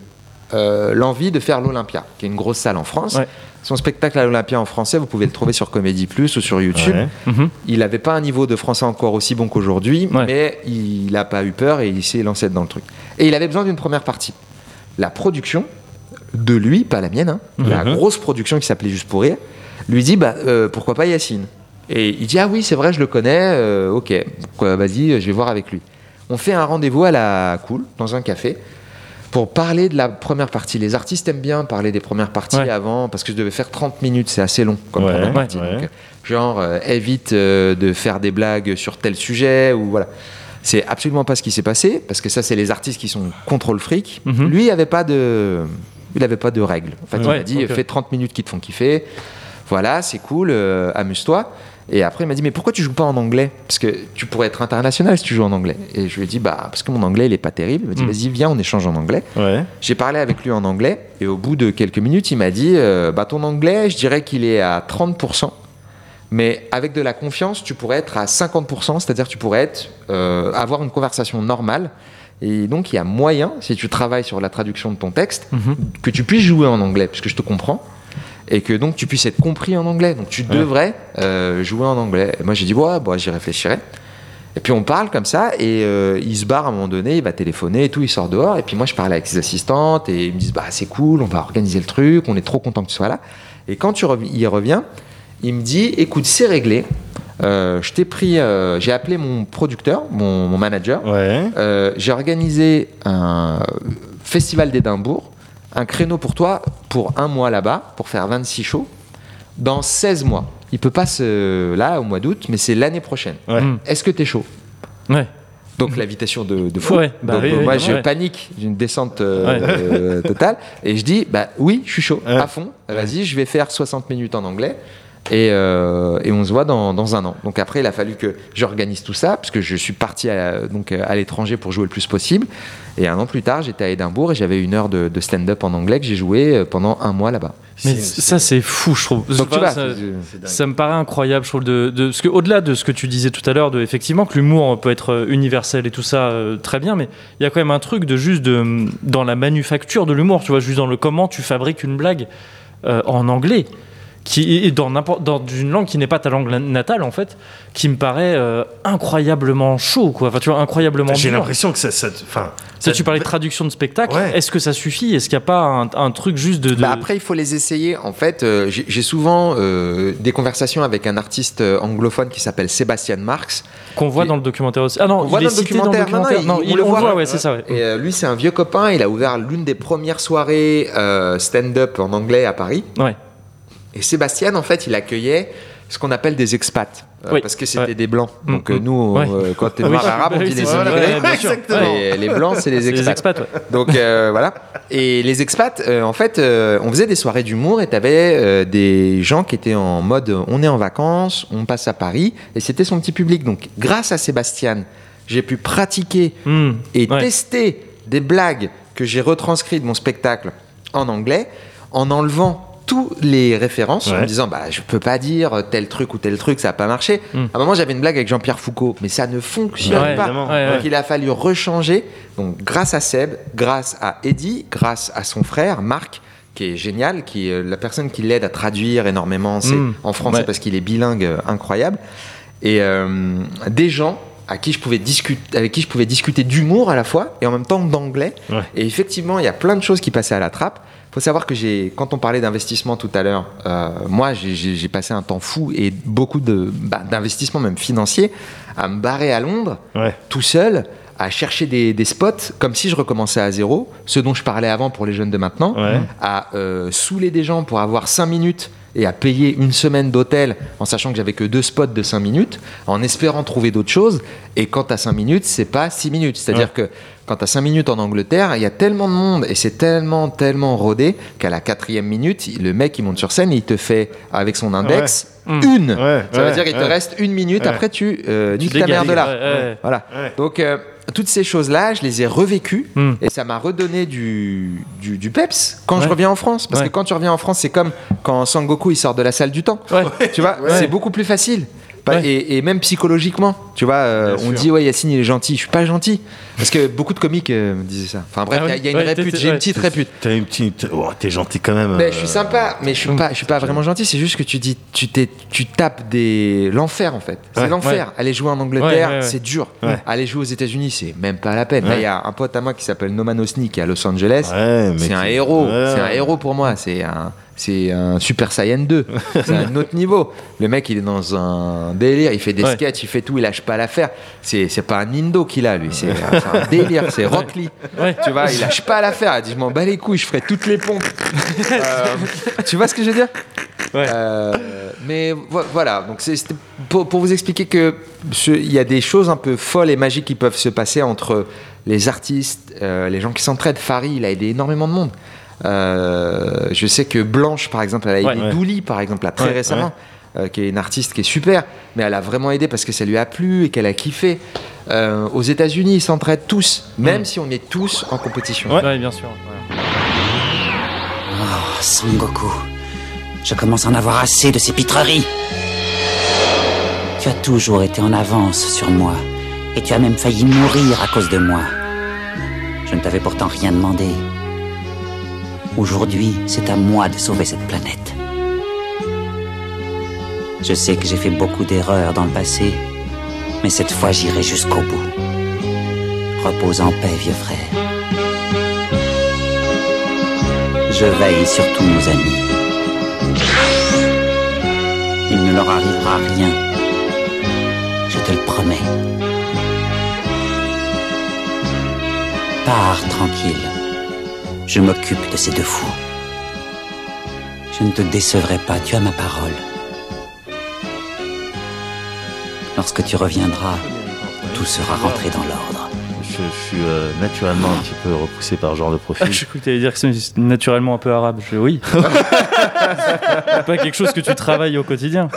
euh, l'envie de faire l'Olympia qui est une grosse salle en France. Ouais. Son spectacle à l'Olympia en français, vous pouvez le trouver sur Comédie Plus ou sur YouTube. Ouais. Mhm. Il n'avait pas un niveau de français encore aussi bon qu'aujourd'hui, Ouais. mais il n'a pas eu peur et il s'est lancé dans le truc. Et il avait besoin d'une première partie. La production de lui, pas la mienne, hein, la Mhm. grosse production qui s'appelait Juste pour rire, lui dit bah, euh, pourquoi pas Yacine? Et il dit ah oui, c'est vrai, je le connais, euh, ok, vas-y, je vais voir avec lui. On fait un rendez-vous à la cool, dans un café pour parler de la première partie. Les artistes aiment bien parler des premières parties Ouais. avant, parce que je devais faire 30 minutes, c'est assez long comme Ouais, première partie. ouais. Donc, euh, genre, euh, évite euh, de faire des blagues sur tel sujet, ou voilà. C'est absolument pas ce qui s'est passé, parce que ça, c'est les artistes qui sont contre le fric. Mhm. Lui, il avait pas de... Il avait pas de règles. En fait, il m'a dit, fais 30 minutes qui te font kiffer. Voilà, c'est cool, euh, amuse-toi. Et après, il m'a dit, mais pourquoi tu joues pas en anglais? Parce que tu pourrais être international si tu joues en anglais. Et je lui ai dit, bah, parce que mon anglais, il est pas terrible. Il m'a dit, Mm. vas-y, viens, on échange en anglais. Ouais. J'ai parlé avec lui en anglais. Et au bout de quelques minutes, il m'a dit, euh, bah, ton anglais, je dirais qu'il est à 30%. Mais avec de la confiance, tu pourrais être à 50%, c'est-à-dire tu pourrais être, euh, avoir une conversation normale. Et donc, il y a moyen, si tu travailles sur la traduction de ton texte, Mhm. que tu puisses jouer en anglais, puisque je te comprends, et que donc tu puisses être compris en anglais. Donc tu devrais euh, jouer en anglais. Et moi j'ai dit, ouais, bon, j'y réfléchirai. Et puis on parle comme ça, et euh, il se barre à un moment donné, il va téléphoner et tout, il sort dehors. Et puis moi je parle avec ses assistantes, et ils me disent, bah c'est cool, on va organiser le truc, on est trop content que tu sois là. Et quand tu rev- il revient, il me dit, écoute, c'est réglé. Euh, je t'ai pris, euh, j'ai appelé mon producteur, mon, mon manager. Ouais. Euh, j'ai organisé un festival d'Édimbourg, un créneau pour toi pour un mois là-bas, pour faire 26 shows, dans 16 mois. Il peut pas se là au mois d'août, mais c'est l'année prochaine. Ouais. Mm. Est-ce que tu es chaud? Ouais. Donc l'invitation de, de fou. Ouais, bah Donc, oui, oui, moi ouais. je panique, j'ai une descente euh, Ouais. euh, totale, et je dis bah oui, je suis chaud, Ouais. à fond. Vas-y, je vais faire 60 minutes en anglais. Et, euh, et on se voit dans, dans un an. Donc après, il a fallu que j'organise tout ça, parce que je suis parti à, donc, à l'étranger pour jouer le plus possible. Et un an plus tard, j'étais à Édimbourg et j'avais une heure de, de stand-up en anglais que j'ai joué euh, pendant un mois là-bas. Mais ça, c'est fou, je trouve. Donc tu vois, ça- me paraît incroyable, je trouve, de, de, parce que au-delà de ce que tu disais tout à l'heure, de effectivement que l'humour peut être euh, universel et tout ça, euh, très bien, mais il y a quand même un truc de juste de, dans la manufacture de l'humour, tu vois, juste dans le comment tu fabriques une blague euh, en anglais, qui est dans, n'importe- dans une langue qui n'est pas ta langue natale, en fait, qui me paraît euh, incroyablement chaud, quoi. Enfin, tu vois, incroyablement J'ai l'impression que ça. ça enfin, Ça, tu parlais de traduction de spectacle, Ouais. est-ce que ça suffit? Est-ce qu'il n'y a pas un, un truc juste de. de- Bah après, il faut les essayer. En fait, euh, j'ai souvent euh, des conversations avec un artiste anglophone qui s'appelle Sébastien Marx. qu'on voit dans le documentaire aussi Ah non, On il voit est dans le cité dans le documentaire. Non, non, documentaire. il- il, on le voit. voit, ouais, c'est ça. ouais. Et euh, lui, c'est un vieux copain. Il a ouvert l'une des premières soirées euh, stand-up en anglais à Paris. Ouais. Et Sébastien, en fait, il accueillait ce qu'on appelle des expats, euh, Oui. parce que c'était Ouais. des blancs. Donc Mm, euh, mm. nous, Ouais. euh, quand t'es Oui. noir arabe, on dit les immigrés. Les blancs, c'est [LAUGHS] les expats. les expats, ouais. Donc euh, voilà. Et les expats, en fait, on faisait des soirées d'humour et t'avais des gens qui étaient en mode on est en vacances, on passe à Paris, et c'était son petit public. Donc grâce à Sébastien, j'ai pu pratiquer Hmm. et tester des blagues que j'ai retranscrites de mon spectacle en anglais en enlevant toutes les références en me disant bah je peux pas dire tel truc ou tel truc ça a pas marché Mm. à un moment j'avais une blague avec Jean-Pierre Foucault mais ça ne fonctionne Ouais, pas. Ouais, donc ouais. il a fallu rechanger donc grâce à Seb grâce à Eddie grâce à son frère Marc qui est génial, qui est euh, la personne qui l'aide à traduire énormément c'est Mm. en français Ouais. parce qu'il est bilingue euh, incroyable et euh, des gens à qui je pouvais discuter, avec qui je pouvais discuter d'humour à la fois et en même temps d'anglais. Ouais. Et effectivement, il y a plein de choses qui passaient à la trappe. Faut savoir que j'ai, quand on parlait d'investissement tout à l'heure, euh, moi j'ai- passé un temps fou et beaucoup de bah, d'investissement même financier à me barrer à Londres Ouais. tout seul à chercher des, des spots comme si je recommençais à zéro, ce dont je parlais avant pour les jeunes de maintenant, Ouais. à euh, saouler des gens pour avoir 5 minutes et à payer une semaine d'hôtel en sachant que j'avais que deux spots de 5 minutes, en espérant trouver d'autres choses. Et quand tu as 5 minutes, c'est pas 6 minutes. C'est-à-dire que quand tu as 5 minutes en Angleterre, il y a tellement de monde et c'est tellement, tellement rodé qu'à la quatrième minute, le mec il monte sur scène et il te fait, avec son index, Mm. une. Ouais, Ça veut dire qu'il te reste une minute, après tu euh, Tu niques ta mère dégages, de là. Voilà. Donc, euh, toutes ces choses-là, je les ai revécues Mm. et ça m'a redonné du, du, du peps quand je reviens en France. Parce Ouais. que quand tu reviens en France, c'est comme quand Sangoku il sort de la salle du temps. Ouais. Tu vois, Ouais. c'est beaucoup plus facile. Ouais. Et, et même psychologiquement, tu vois, euh, on sûr. dit ouais Yacine il est gentil, je suis pas gentil parce que beaucoup de comiques euh, me disaient ça. Enfin bref, Ah il y a- y, une Ouais, répute, j'ai une petite répute. T'as une petite. Oh, t'es gentil quand même. Mais euh, je suis sympa, mais je suis pas, je suis pas vraiment gentil. C'est juste que tu dis, tu t'es, tu tapes des l'enfer en fait. C'est Ouais. l'enfer. Ouais. Aller jouer en Angleterre, Ouais, ouais, ouais. c'est dur. Ouais. Aller jouer aux États-Unis, c'est même pas la peine. Là, il y a un pote à moi qui s'appelle Noman Osni qui est à Los Angeles. C'est un héros. Ouais. C'est un héros pour moi. C'est un, c'est un Super Saiyan 2. [LAUGHS] c'est un autre niveau. Le mec, il est dans un délire. Il fait des Ouais. sketchs, il fait tout. Il lâche pas l'affaire. C'est, c'est pas un Indo qu'il a lui. C'est, c'est un délire. C'est Rock Lee. Ouais. Tu vois, il lâche pas l'affaire. Il dit, je m'en bats les couilles. Je ferai toutes les pompes. [LAUGHS] Euh, tu vois ce que je veux dire? Ouais. euh, mais vo- voilà, donc c'était pour, pour vous expliquer que il y a des choses un peu folles et magiques qui peuvent se passer entre les artistes, euh, les gens qui s'entraident. Farid, il a aidé énormément de monde. Euh, je sais que Blanche, par exemple, elle a aidé Ouais, ouais. Douli, par exemple, là, très Ouais, récemment, euh, qui est une artiste qui est super, mais elle a vraiment aidé parce que ça lui a plu et qu'elle a kiffé. Euh, aux États-Unis, ils s'entraident tous, même Mm. si on est tous en compétition. Ouais, bien sûr. ouais. Oh, Sangoku, je commence à en avoir assez de ces pitreries. Tu as toujours été en avance sur moi, et tu as même failli mourir à cause de moi. Je ne t'avais pourtant rien demandé. Aujourd'hui, c'est à moi de sauver cette planète. Je sais que j'ai fait beaucoup d'erreurs dans le passé, mais cette fois j'irai jusqu'au bout. Repose en paix, vieux frère. Je veille sur tous nos amis. Il ne leur arrivera rien. Je te le promets. Pars tranquille. Je m'occupe de ces deux fous. Je ne te décevrai pas, tu as ma parole. Lorsque tu reviendras, tout sera rentré dans l'ordre. Je, je suis euh, naturellement un petit peu repoussé par ce genre de profil. [LAUGHS] Je crois que tu allais dire que c'est naturellement un peu arabe. Je, oui. [LAUGHS] C'est pas quelque chose que tu travailles au quotidien.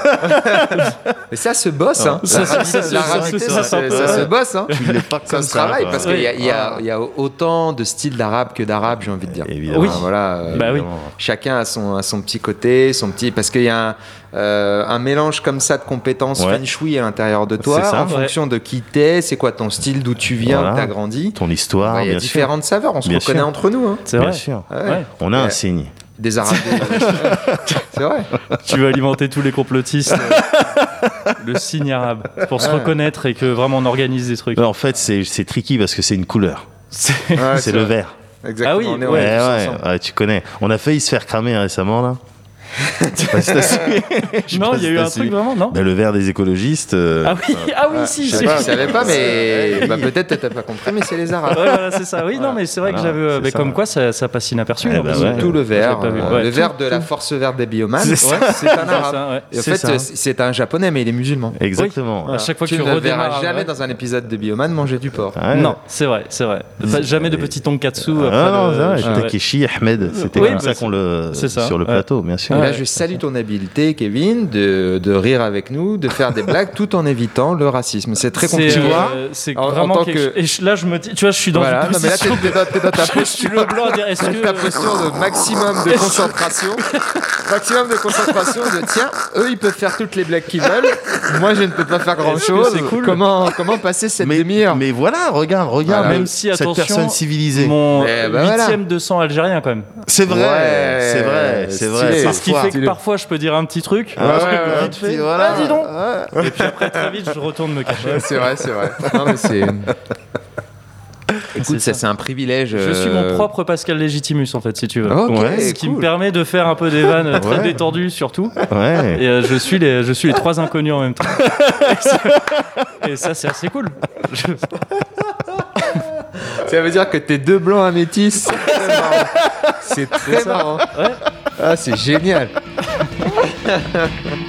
Mais ça se bosse, hein. Ça, La ça, rapidité, ça, ça, la ça, rapidité, ça, ça, ça, se- bosse, hein. Tu l'es pas Ça comme se travaille parce qu'il y, y a- il y a autant de styles d'arabe que d'arabe, j'ai envie de dire. Évidemment. Oui. Voilà, euh, Bah oui. Chacun a son, a son petit côté, son petit. Parce qu'il y a un, euh, un mélange comme ça de compétences Ouais. feng shui à l'intérieur de toi, C'est ça. en fonction de qui t'es, c'est quoi ton style, d'où tu viens, Voilà. où t'as grandi. Ton histoire, Ouais, Il y a bien sûr. différentes saveurs, on se Bien reconnaît sûr. entre nous. hein. C'est Bien vrai. sûr. Ouais. Ouais. On a un signe. Des arabes. [LAUGHS] c'est vrai. Tu veux alimenter tous les complotistes. euh, le signe arabe. Pour se Ouais. reconnaître et que vraiment on organise des trucs. En fait, c'est tricky parce que c'est une couleur. C'est- le vrai. vert. Exactement. Ah oui, on est- ouais, Ouais, tous ouais, ensemble. ouais, tu connais. On a failli se faire cramer récemment là. [LAUGHS] [LAUGHS] Non, il y a eu un truc vraiment, non Ben, le verre des écologistes. euh, Ah oui, ah oui, si, Je je savais pas, mais bah, peut-être t'as pas compris, mais c'est les Arabes. Ouais, voilà, c'est ça. Oui, non, mais c'est vrai que j'avais. mais ça. comme quoi, ça, ça passe inaperçu. Eh ben ouais. Tout le verre, euh, Ouais, le tout- verre de la force verte des biomanes, C'est un arabe. en C'est fait, c'est un japonais, mais il est musulman. Exactement. À chaque fois que tu ne verras jamais dans un épisode de Bioman manger du porc. Ouais. Non, c'est vrai, c'est vrai. Jamais de petit tonkatsu. Ah non, vrai, Ah, Ahmed, c'était comme bah, ça qu'on le c'est ça, sur le plateau, bien sûr. Et là, Ouais. je salue ton habileté, Kevin, de, de rire avec nous, de faire des blagues tout en évitant le racisme. C'est très C'est, compliqué. euh, C'est En- en vraiment tant quelque que- Et je- là, je me dis, tu vois, je suis dans Voilà, une non, mais là, t'es dans, dans ta [LAUGHS] Je suis le blanc à dire, est-ce Avec ta que. posture de maximum de concentration. maximum de concentration de tiens, eux ils peuvent faire toutes les blagues qu'ils veulent. Moi je ne peux pas faire grand Est-ce chose. que c'est cool Comment, comment passer cette Mais, demi-heure mais voilà, regarde, regarde, Voilà. même si, cette attention, personne civilisée. Mon Eh ben huitième de sang algérien, quand même. C'est vrai, Ouais, c'est vrai, c'est vrai. C'est ce qui parfois. fait que parfois, je peux dire un petit truc. Ah, un ouais, truc ouais, vite fait. petit- voilà. Ah, dis donc. Ouais, Et puis après, très vite, je retourne me cacher. ouais, c'est vrai, c'est vrai. Non, mais c'est. Écoute, ça ça. c'est un privilège. Je suis mon euh, propre Pascal Légitimus, en fait, si tu veux. Ouais, Ce qui me cool. permet de faire un peu des vannes très Ouais. détendues, surtout. Ouais. Et euh, je, suis les, je suis les trois inconnus en même temps. [LAUGHS] Et ça, c'est assez cool. Je- Ça veut dire que t'es deux blancs un métis. [LAUGHS] C'est très marrant. C'est très marrant. Ouais. Ah, c'est génial. [LAUGHS]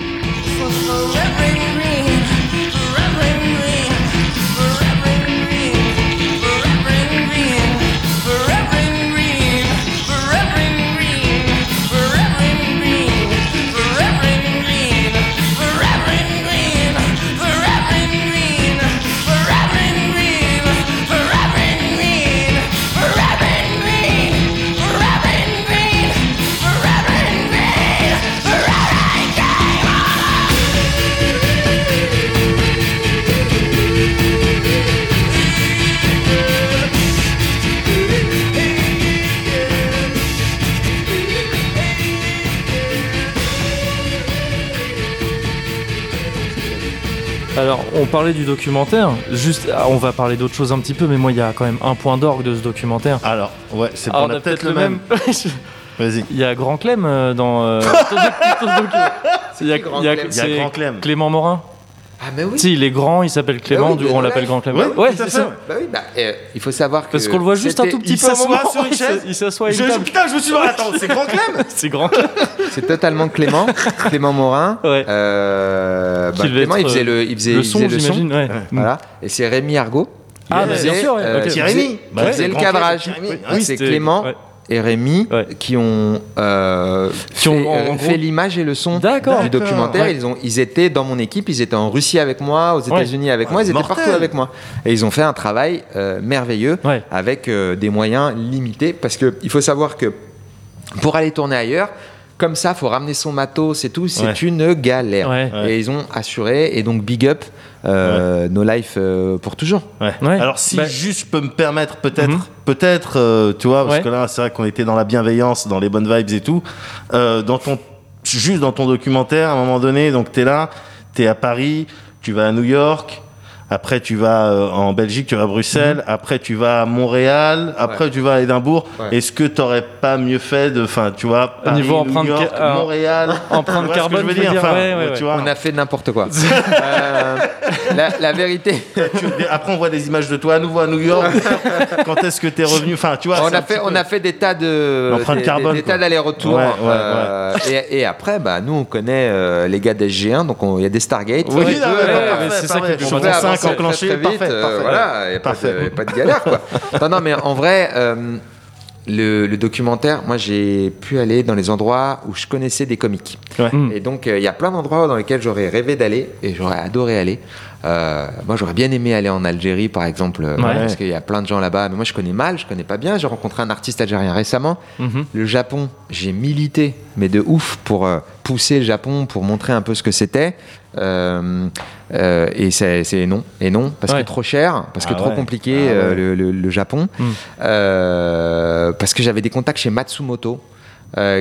Alors, on parlait du documentaire. Juste, ah, on va parler d'autre chose un petit peu, mais moi, il y a quand même un point d'orgue de ce documentaire. Alors, ouais, c'est on a peut-être le même. [LAUGHS] Vas-y. Il y a Grand Clem euh, dans. euh. [LAUGHS] [LAUGHS] Il y a, Grand il y a- Clem Il y a c'est Grand Clem. Clément Morin. Ah, mais oui. Sais, il est grand, il s'appelle Clément, oui, du- mais on l'appelle. Grand ouais tout à c'est fait. ça. Bah oui, bah, euh, il faut savoir que. Parce qu'on le voit juste un tout petit il peu. sur une il se- chaise. Il s'assoit Je, table. putain, je me suis dit, attends, c'est Grand Clem [LAUGHS] C'est grand. C'est totalement Clément, [LAUGHS] Clément Morin. Ouais. Euh, bah, Clément, il faisait le, il faisait, Le il son, faisait le son. Ouais. Voilà. Et c'est Rémi Argot. Ah, Il bah, bien sûr, euh, Ok. il faisait- il le cadrage. Oui, c'est Clément. Et Rémi Ouais. qui ont, euh, Qui ont, fait, en euh, fait l'image et le son du documentaire. Ouais. Ils, ont, ils étaient dans mon équipe, ils étaient en Russie avec moi, aux États-Unis avec moi, ils étaient mortel. partout avec moi. Et ils ont fait un travail euh, merveilleux Ouais. avec euh, des moyens limités parce qu'il faut savoir que pour aller tourner ailleurs, comme ça, faut ramener son matos et tout, c'est Ouais. une galère. Ouais. Et ils ont assuré, et donc big up euh, No Life euh, pour toujours. Ouais. Ouais. Alors si Bah- juste je peux me permettre peut-être, Mhm. peut-être, euh, tu vois, parce Ouais. que là c'est vrai qu'on était dans la bienveillance, dans les bonnes vibes et tout. Euh, dans ton, juste dans ton documentaire, à un moment donné, donc t'es là, t'es à Paris, tu vas à New York. Après, tu vas euh, en Belgique, tu vas à Bruxelles. Après, tu vas à Montréal. Après, tu vas à Édimbourg. Ouais. Est-ce que t'aurais pas mieux fait de, enfin, tu vois, Paris, niveau New empreinte York, ca- euh, Montréal, [LAUGHS] empreinte Tu vois ce que carbone, je veux tu veux dire, dire, Enfin, ouais, ouais, tu ouais. vois. On a fait n'importe quoi. [LAUGHS] Euh, la, la vérité, [LAUGHS] après, on voit des images de toi à nouveau à New York. Quand est-ce que t'es revenu Enfin, tu vois. on a fait, on peu- a fait des tas de des, carbone, des- des tas d'allers-retours. Ouais, ouais, euh, Et, et après, bah, nous on connaît euh, les gars d'SG1, donc on- il y a des Stargate. Oui, mais c'est ça qui est 5 avancer très, enclenché, très vite, parfait, euh, parfait. voilà, il n'y a, pas de- galère quoi. non, non, mais en vrai, euh, le, le documentaire, moi j'ai pu aller dans les endroits où je connaissais des comiques. Mm. Et donc euh, il y a plein d'endroits dans lesquels j'aurais rêvé d'aller et j'aurais adoré aller. Euh, moi j'aurais bien aimé aller en Algérie par exemple, Ouais. parce qu'il y a plein de gens là-bas, mais moi je connais mal, je connais pas bien. J'ai rencontré un artiste algérien récemment. Mhm. Le Japon, j'ai milité, mais de ouf, pour euh, pousser le Japon, pour montrer un peu ce que c'était. Euh, euh, et c'est non, et non, parce Ouais. que trop cher, parce que Ah trop compliqué Ah euh, ouais. le, le- le Japon, Mm. Euh, parce que j'avais des contacts chez Matsumoto.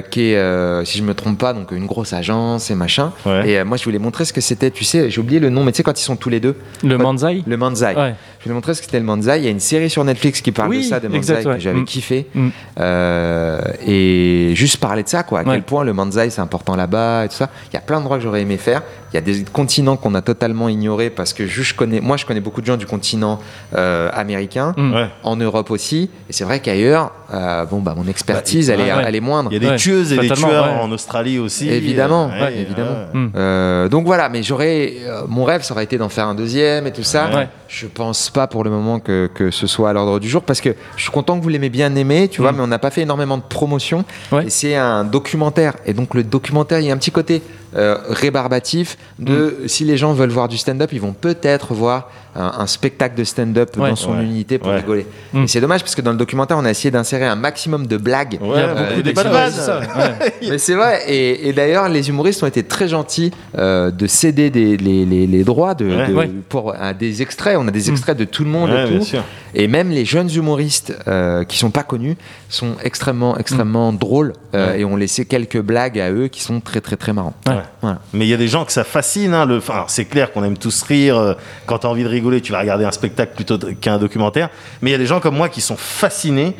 qui est, si je me trompe pas, donc une grosse agence et machin. Et moi, je voulais montrer ce que c'était. Tu sais, j'ai oublié le nom, mais tu sais, quand ils sont tous les deux, Le Manzai? le Manzai. Je voulais montrer ce que c'était le Manzai. Il y a une série sur Netflix qui parle Oui, de ça, de Manzai, exact, ouais. que j'avais Mm. kiffé. Mm. Euh, et juste parler de ça, quoi. À Ouais. quel point le Manzai c'est important là-bas et tout ça. Il y a plein d'endroits que j'aurais aimé faire. Il y a des continents qu'on a totalement ignorés parce que juste je connais, moi, je connais beaucoup de gens du continent euh, américain, Mm. Ouais. en Europe aussi. Et c'est vrai qu'ailleurs, euh, bon, bah, mon expertise, Bah, elle, est, ouais. elle est moindre. Il y a des Ouais, tueuses et des tueurs ouais. en Australie aussi. Évidemment, Euh, ouais, évidemment. ouais. Donc voilà, mais j'aurais. euh, mon rêve, ça aurait été d'en faire un deuxième et tout ça. Ouais. Je pense pas pour le moment que, que ce soit à l'ordre du jour parce que je suis content que vous l'aimez bien aimé, tu vois, Mm. mais on n'a pas fait énormément de promotion. Ouais. Et c'est un documentaire. Et donc le documentaire, il y a un petit côté euh, rébarbatif de Mm. si les gens veulent voir du stand-up, ils vont peut-être voir un, un spectacle de stand-up Ouais. dans son Ouais. unité pour Ouais. rigoler. Mm. Et c'est dommage parce que dans le documentaire, on a essayé d'insérer un maximum de blagues. Il y a euh, beaucoup ça, ouais. [LAUGHS] Mais c'est vrai, et, et d'ailleurs, les humoristes ont été très gentils euh, de céder des, les, les- les droits de, de- pour à des extraits. On a des Mm. extraits de tout le monde et tout. Et même les jeunes humoristes euh, qui sont pas connus sont extrêmement, extrêmement drôles. euh, Ouais. Et ont laissé quelques blagues à eux qui sont très, très, très marrants. Ouais. Voilà. Mais il y a des gens que ça fascine. Hein, le... c'est clair qu'on aime tous rire. euh, Quand tu as envie de rigoler, tu vas regarder un spectacle plutôt qu'un documentaire. Mais il y a des gens comme moi qui sont fascinés.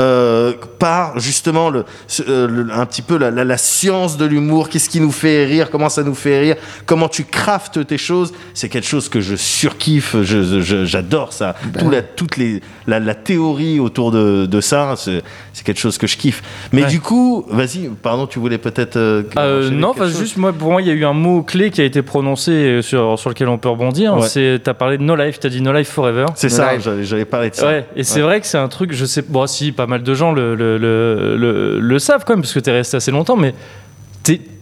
Euh, par justement le, ce- euh, le- un petit peu la, la- la science de l'humour, qu'est-ce qui nous fait rire, comment ça nous fait rire, comment tu craftes tes choses, c'est quelque chose que je surkiffe, je- je- j'adore ça. Tout la, toute les, la, la théorie autour de, de ça, c'est c'est quelque chose que je kiffe. Mais Ouais. du coup, vas-y, pardon, tu voulais peut-être... euh, Euh, non, juste moi, pour moi, il y a eu un mot clé qui a été prononcé sur, sur lequel on peut rebondir. Ouais. C'est, t'as parlé de No Life, t'as dit No Life Forever. C'est No ça, j'allais parler de ça. Ouais, et c'est vrai que c'est un truc, je sais, bon, si, pas mal de gens le, le, le, le- le savent quand même, parce que t'es resté assez longtemps, mais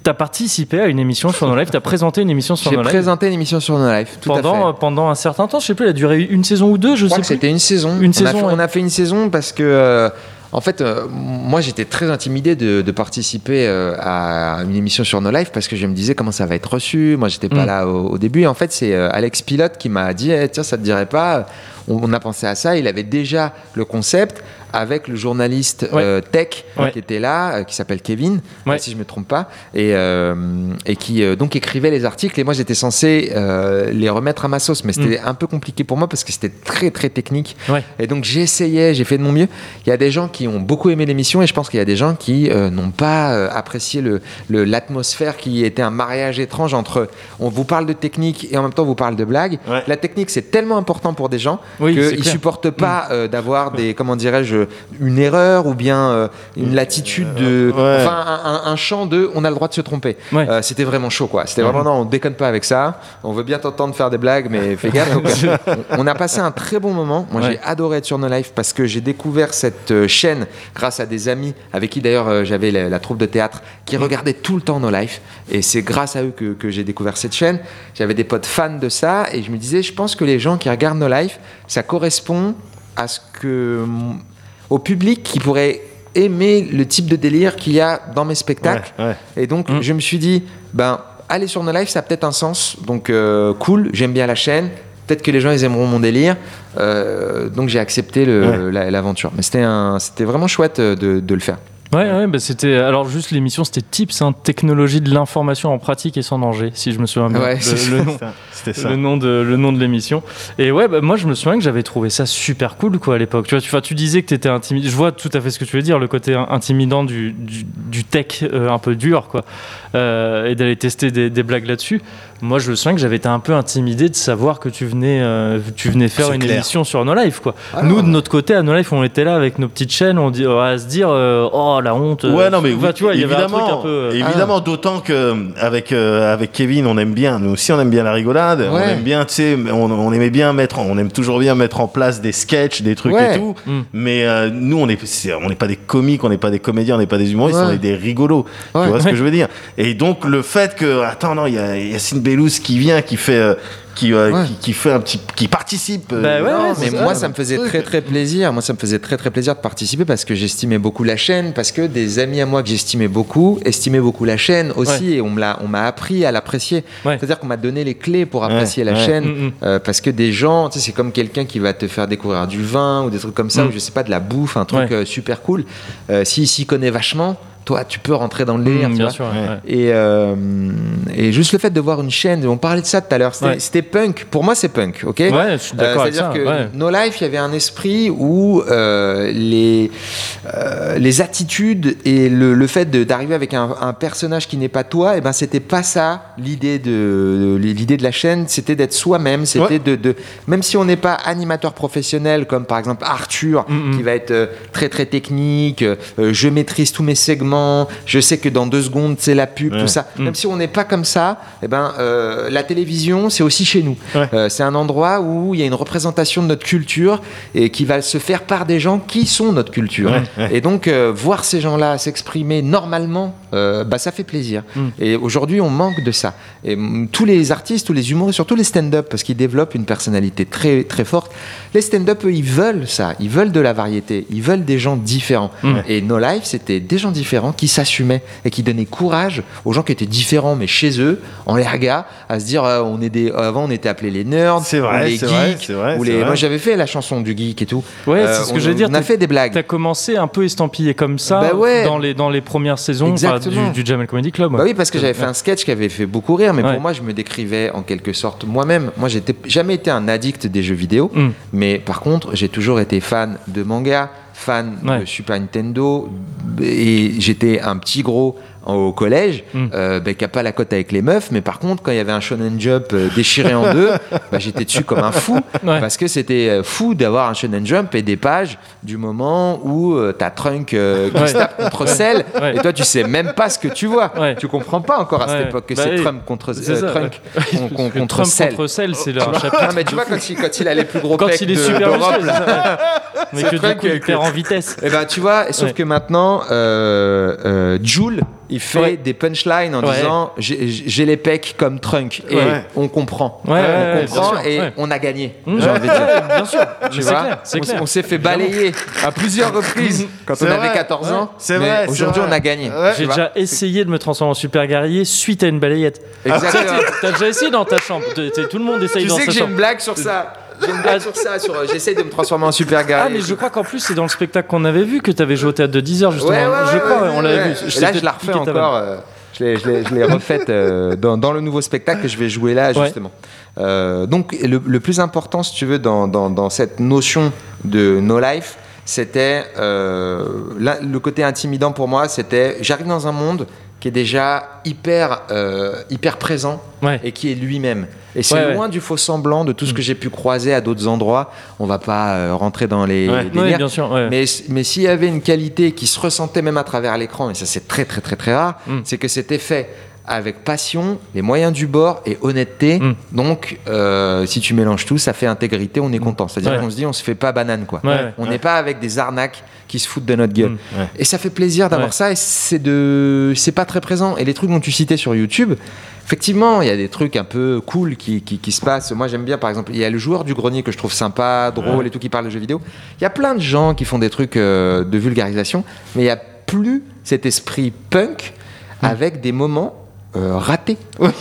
t'as participé à une émission sur No Life, t'as présenté une émission sur J'ai No Life présenté une émission sur No Life. Tout à fait. pendant, pendant un certain temps, je sais plus, elle a duré une saison ou deux, je Je crois sais que c'était une saison. Une on, saison, a fait, ouais. on a fait une saison parce que, euh, en fait, euh, moi j'étais très intimidé de, de participer euh, à une émission sur No Life parce que je me disais comment ça va être reçu. Moi j'étais pas Mm. là au, au début. Et en fait, c'est Alex Pilote qui m'a dit Eh, Tiens, ça te dirait pas? On, a pensé à ça. Il avait déjà le concept avec le journaliste Ouais. euh, tech Ouais. qui était là, euh, qui s'appelle Kevin, Ouais. si je me trompe pas, et, euh, et qui euh, donc écrivait les articles. Et moi, j'étais censé euh, les remettre à ma sauce, mais c'était un peu compliqué pour moi parce que c'était très très technique. Et donc j'essayais, j'ai fait de mon mieux. Il y a des gens qui ont beaucoup aimé l'émission et je pense qu'il y a des gens qui euh, n'ont pas euh, apprécié le- le- l'atmosphère qui était un mariage étrange entre on vous parle de technique et en même temps on vous parle de blagues. La technique c'est tellement important pour des gens Oui, qu'ils supportent pas euh, d'avoir des comment dirais-je une erreur ou bien euh, une latitude de Ouais. enfin un, un- un champ de on a le droit de se tromper. Ouais. Euh, c'était vraiment chaud quoi. C'était vraiment non on déconne pas avec ça. On veut bien t'entendre faire des blagues mais fais gaffe. [LAUGHS] Donc, on, a passé un très bon moment. Moi Ouais. j'ai adoré être sur No Life parce que j'ai découvert cette chaîne grâce à des amis avec qui d'ailleurs j'avais la, la troupe de théâtre qui regardaient tout le temps No Life et c'est grâce à eux que, que j'ai découvert cette chaîne. J'avais des potes fans de ça et je me disais je pense que les gens qui regardent No Life ça correspond à ce que au public qui pourrait aimer le type de délire qu'il y a dans mes spectacles Ouais, ouais. et donc, Mm. je me suis dit, ben, aller sur No Life, ça a peut-être un sens. Donc, euh, cool, j'aime bien la chaîne. Peut-être que les gens, ils aimeront mon délire. Euh, donc, j'ai accepté l'aventure. Mais c'était vraiment chouette euh, de, de le faire. Ouais, ouais, bah c'était. Alors, juste l'émission, c'était Tips, hein, technologie de l'information en pratique et sans danger, si je me souviens bien. Ouais, le, nom. Ça. le nom de le nom de l'émission et ouais bah, moi je me souviens que j'avais trouvé ça super cool quoi à l'époque tu vois tu, tu disais que tu étais intimidé je vois tout à fait ce que tu veux dire le côté in- intimidant du, du, du tech euh, un peu dur quoi Euh, et d'aller tester des, des blagues là-dessus moi je me souviens que j'avais été un peu intimidé de savoir que tu venais euh, tu venais faire une clair. émission sur No Life quoi Ah nous de notre côté à No Life on était là avec nos petites chaînes on dit à se dire euh, oh la honte Ouais, non, mais Enfin, tu vois il y avait un évidemment, truc un peu euh, évidemment, d'autant que avec euh, avec Kevin, on aime bien. Nous aussi, on aime bien la rigolade. On aime bien, tu sais, on, on aimait bien mettre, on aime toujours bien mettre en place des sketchs, des trucs Ouais. et tout. Mm. Mais euh, nous, on est, c'est- on n'est pas des comiques, on n'est pas des comédiens, on n'est pas des humoristes, Ouais. on est des rigolos. Tu vois ce que je veux dire? Et donc le fait que, attends, non, il y a Yacine Qui vient, qui fait, euh, qui, euh, Ouais. qui, qui fait un petit, qui participe. euh, Bah ouais, Non, ouais, mais c'est moi, ça. me faisait truc. très très plaisir. Moi, ça me faisait très très plaisir de participer parce que j'estimais beaucoup la chaîne, parce que des amis à moi que j'estimais beaucoup estimaient beaucoup la chaîne aussi, et on me l'a, on m'a appris à l'apprécier. Ouais. C'est-à-dire qu'on m'a donné les clés pour apprécier la ouais. chaîne, Mm, mm. euh, parce que des gens, tu sais, c'est comme quelqu'un qui va te faire découvrir du vin ou des trucs comme ça, Mm. ou je sais pas de la bouffe, un truc Ouais. euh, super cool. Euh, S'il s'y connaît vachement. Toi, tu peux rentrer dans le délire. Mmh, bien sûr. ouais. Et, euh, et juste le fait de voir une chaîne, on parlait de ça tout à l'heure, c'était Ouais. punk. Pour moi, c'est punk, ok Ouais, je suis d'accord Euh, avec C'est-à-dire que ouais. No Life, il y avait un esprit où euh, les, les attitudes et le, le fait d'arriver avec un, un personnage qui n'est pas toi, et ben c'était pas ça l'idée de l'idée de la chaîne, c'était d'être soi-même, c'était de, de même si on n'est pas animateur professionnel comme par exemple Arthur Mhm. qui va être très très technique, je maîtrise tous mes segments, je sais que dans deux secondes c'est la pub, Ouais. tout ça. Même si on n'est pas comme ça, et ben euh, la télévision c'est aussi chez nous. Ouais. Euh, c'est un endroit où il y a une représentation de notre culture et qui va se faire par des gens qui sont notre culture. Ouais. Et donc euh, voir ces gens-là s'exprimer normalement, bah, ça fait plaisir. Mm. Et aujourd'hui on manque de ça. Et mm, tous les artistes, tous les humoristes, surtout les stand-up, parce qu'ils développent une personnalité très très forte. Les stand-up, eux, ils veulent ça. Ils veulent de la variété. Ils veulent des gens différents. Mm. Et No Life, c'était des gens différents qui s'assumaient et qui donnaient courage aux gens qui étaient différents, mais chez eux, en les gars, à se dire, euh, on est des, avant on était appelés les nerds, C'est vrai, ou les c'est vrai, geeks, c'est vrai, ou c'est les. vrai. Moi, j'avais fait la chanson du geek et tout. Ouais, Euh, c'est ce que on- je veux dire. On a t'as- fait des blagues. T'as commencé un peu estampillé comme ça Bah ouais. dans, les, dans les premières saisons Exactement. du, du Jamel Comedy Club. ouais. Bah oui, parce que j'avais fait un sketch qui avait fait beaucoup rire, mais Ouais. pour moi, je me décrivais en quelque sorte moi-même. Moi, j'étais jamais été un addict des jeux vidéo, Mm. mais par contre, j'ai toujours été fan de manga, fan Ouais. de Super Nintendo, et j'étais un petit gros au collège, Mm. euh, bah, qui a pas la cote avec les meufs, mais par contre, quand il y avait un Shonen Jump euh, déchiré en deux, [LAUGHS] bah, j'étais dessus comme un fou, Ouais. parce que c'était euh, fou d'avoir un Shonen Jump et des pages du moment où euh, t'as Trunk euh, qui Ouais. se tape contre Cell, Ouais. et toi, tu sais même pas ce que tu vois. Tu comprends pas encore à cette époque que Bah c'est. Trump contre ça, Trunk [LAUGHS] contre Trump Cell. contre Cell, c'est leur chapitre. mais tu vois, quand il, quand il a les plus gros Quand il est de- super musclé, ça. [LAUGHS] Mais que du Trump coup, il perd en vitesse. eh ben, tu vois, sauf que maintenant, Jules, il fait Ouais. des punchlines en Ouais. disant j'ai les pecs comme Trunk. Et Ouais. on comprend. Ouais, ouais, on ouais, comprend sûr, et ouais. on a gagné. Mmh. J'ai envie de dire. Ouais, [LAUGHS] bien sûr. Tu vois, clair, on, s'est fait balayer à plusieurs reprises quand on avait vrai. 14 ans. C'est vrai, Aujourd'hui, on a gagné. Ouais. Tu J'ai déjà essayé de me transformer en super guerrier suite à une balayette. Exactement. [LAUGHS] T'as déjà essayé dans ta chambre. Tout le monde essaye Tu dans sais sa que j'ai chambre. une blague sur ça. J'ai une blague sur ça. Sur, euh, J'essaie de me transformer en super guerrier. Ah, mais je crois qu'en plus, c'est dans le spectacle qu'on avait vu que t'avais joué au théâtre de 10h, justement. Ouais, ouais, je crois, on l'avait vu. Là, je la refais encore. euh, je l'ai- refaite euh, dans, dans le nouveau spectacle que je vais jouer là, justement. Euh, donc, le, le plus important, si tu veux, dans, dans, dans cette notion de no life, c'était le côté intimidant pour moi. C'était j'arrive dans un monde qui est déjà hyper, euh, hyper présent Ouais. et qui est lui-même. Et c'est Ouais, ouais. loin du faux semblant de tout ce que j'ai pu croiser à d'autres endroits. On va pas euh, rentrer dans les, les Oui, délires. bien sûr. Mais, mais s'il y avait une qualité qui se ressentait même à travers l'écran, et ça c'est très très très très rare, Mm. c'est que c'était fait avec passion, les moyens du bord et honnêteté. Mm. Donc, euh, si tu mélanges tout, ça fait intégrité, on est content. C'est-à-dire Ouais. qu'on se dit, on se fait pas banane, quoi. Ouais. On n'est pas avec des arnaques qui se foutent de notre gueule. Mm. Et ça fait plaisir d'avoir ça, et c'est de, c'est pas très présent. Et les trucs dont tu citais sur YouTube, effectivement, il y a des trucs un peu cool qui, qui, qui se passent. Moi, j'aime bien, par exemple, il y a le joueur du grenier que je trouve sympa, drôle et tout, qui parle de jeux vidéo. Il y a plein de gens qui font des trucs euh, de vulgarisation, mais il n'y a plus cet esprit punk avec des moments euh. [LAUGHS] Ouais,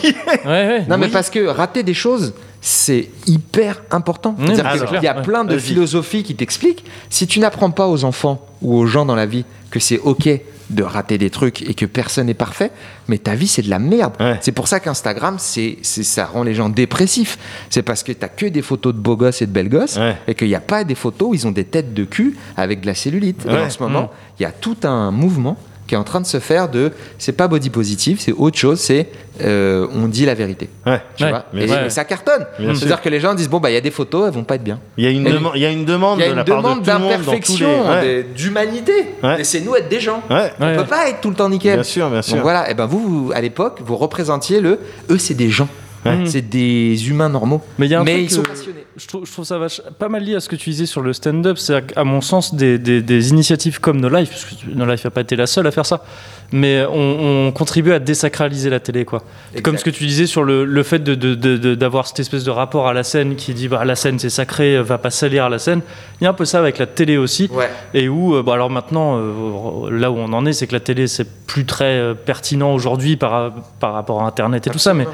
ouais. Non, mais parce que rater des choses, c'est hyper important. Mmh, C'est-à-dire ah, qu'il c'est clair, y a ouais. plein de Vas-y. philosophies qui t'expliquent. Si tu n'apprends pas aux enfants ou aux gens dans la vie que c'est OK de rater des trucs et que personne n'est parfait, mais ta vie, c'est de la merde. Ouais. C'est pour ça qu'Instagram, c'est, c'est- ça rend les gens dépressifs. C'est parce que tu que des photos de beaux gosses et de belles gosses Ouais. et qu'il n'y a pas des photos où ils ont des têtes de cul avec de la cellulite. Et en ce moment, Mm. il y a tout un mouvement qui est en train de se faire de c'est pas body positive, c'est autre chose, c'est euh, on dit la vérité. Ouais. Tu Ouais, vois bien et, ça cartonne. C'est-à-dire que les gens disent bon bah il y a des photos, elles vont pas être bien. Il y a une, demande- il y a une demande y a de une la part de demande tout le monde dans tous d'imperfection, les- d'humanité. Ouais. Laissez-nous être des gens. Ouais. On Ouais, peut pas être tout le temps nickel. Bien sûr, bien sûr. Donc voilà, et ben vous, vous, à l'époque, vous représentiez le eux c'est des gens. Ouais. C'est des humains normaux. Mais il y a un Mais truc ils sont passionnés. Je trouve, je trouve ça vache- pas mal lié à ce que tu disais sur le stand-up. C'est à, à mon sens des, des- des initiatives comme No Life, parce que No Life n'a pas été la seule à faire ça, mais on, on contribue à désacraliser la télé. Quoi. Exact. Comme ce que tu disais sur le, le fait de- de- de- de- d'avoir cette espèce de rapport à la scène qui dit bah, la scène c'est sacré, va pas salir la scène. Il y a un peu ça avec la télé aussi. Ouais. Et où, euh, bah, alors maintenant, euh, là où on en est, c'est que la télé, c'est plus très euh, pertinent aujourd'hui par, par rapport à Internet et tout ça, mais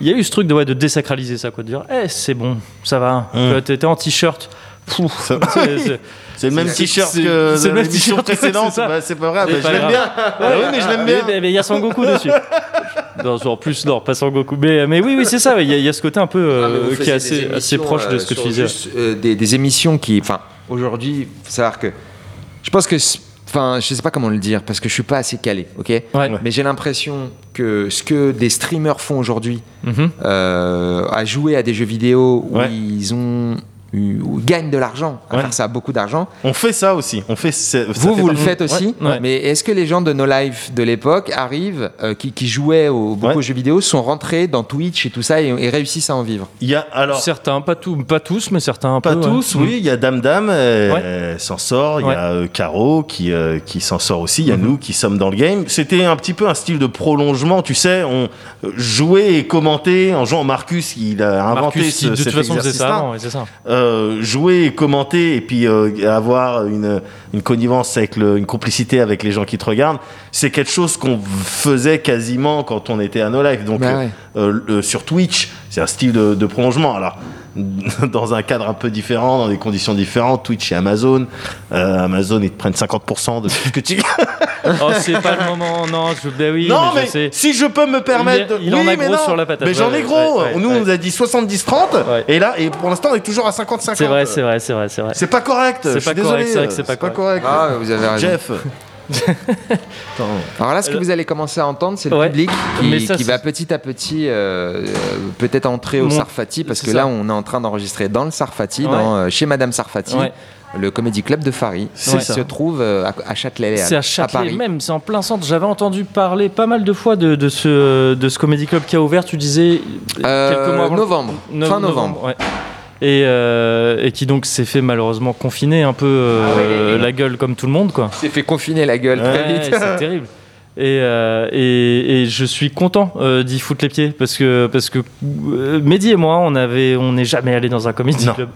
il y a eu ce truc de, ouais, de désacraliser ça, quoi, de dire, eh, c'est bon, ça va, Mm. Tu vois, t'étais en t-shirt [LAUGHS] C'est- le même t-shirt que c'est le dans même l'émission t-shirt, précédente. c'est. Bah, C'est pas vrai, C'est pas je l'aime grave. bien. Oui, mais je l'aime bien. Mais il y a Sangoku dessus. [LAUGHS] Non, en plus, non, pas Sangoku. Mais, mais oui, oui, c'est ça. Il y, a- il y a ce côté un peu euh, Ah, vous qui est assez, assez proche de ce que euh, tu disais. juste, euh, des, des émissions qui. Enfin, aujourd'hui, faut savoir que. Je pense que. Enfin, je sais pas comment le dire parce que je suis pas assez calé, ok? Ouais. Mais j'ai l'impression que ce que des streamers font aujourd'hui, Mhm. euh, à jouer à des jeux vidéo où Ouais. ils ont gagnent de l'argent, à Ouais. faire ça beaucoup d'argent. On fait ça aussi. On fait. ça Vous, fait vous le faites aussi, Ouais, ouais. mais est-ce que les gens de No Life de l'époque arrivent, euh, qui, qui jouaient au, beaucoup Ouais. aux jeux vidéo, sont rentrés dans Twitch et tout ça et, et réussissent à en vivre? Il y a alors. Certains, pas, tout, pas tous, mais certains un Pas peu. ouais. tous, oui. Il y a Dame Dame, elle, elle s'en sort. Il Ouais. y a euh, Caro qui, euh, qui s'en sort aussi. Il y a Mhm. nous qui sommes dans le game. C'était un petit peu un style de prolongement. Tu sais, on jouait et commentait en jouant. Marcus, il a inventé Marcus, qui ce, de toute façon faisait ça. Euh, jouer et commenter et puis euh, avoir une, une connivence avec le, une complicité avec les gens qui te regardent, c'est quelque chose qu'on faisait quasiment quand on était à No Life. Donc Bah euh, ouais. euh, sur Twitch, c'est un style de, de prolongement. Alors [LAUGHS] dans un cadre un peu différent, dans des conditions différentes, Twitch et Amazon, euh, Amazon ils te prennent 50% de tout ce que tu. [LAUGHS] Oh, c'est pas le moment, non, je, ben oui, non mais, mais, je sais. si je peux me permettre, Il- il oui, en a mais gros non. sur la patate. Mais j'en ai gros. ouais, ouais, Nous ouais. on nous a dit 70-30 Ouais. et là et pour l'instant on est toujours à 50-50. C'est vrai, c'est vrai, c'est vrai, c'est vrai. C'est pas correct. C'est je suis pas désolé, correct, c'est vrai que c'est pas correct. Ah, vous avez raison. Jeff. [LAUGHS] [LAUGHS] Alors là, ce que vous allez commencer à entendre, c'est le Ouais. public qui, ça, qui c'est- va petit à petit euh, euh, peut-être entrer au Sarfati, parce que ça. là, on est en train d'enregistrer dans le Sarfati, Ouais. dans, euh, chez Madame Sarfati, Ouais. le comédie club de Fari, C'est qui se trouve à, à Châtelet, C'est à Châtelet Paris. même, c'est en plein centre. J'avais entendu parler pas mal de fois de, de ce, de ce comédie club qui a ouvert, tu disais Euh, quelques mois avant. le- novembre, No- fin novembre. ouais. Et, euh, et qui donc s'est fait malheureusement confiner un peu euh, la gueule comme tout le monde quoi. s'est fait confiner la gueule très vite. c'est terrible. [LAUGHS] Et, euh, et, et je suis content euh, d'y foutre les pieds parce que parce que euh, Mehdi et moi on avait on n'est jamais allé dans un comedy Non. club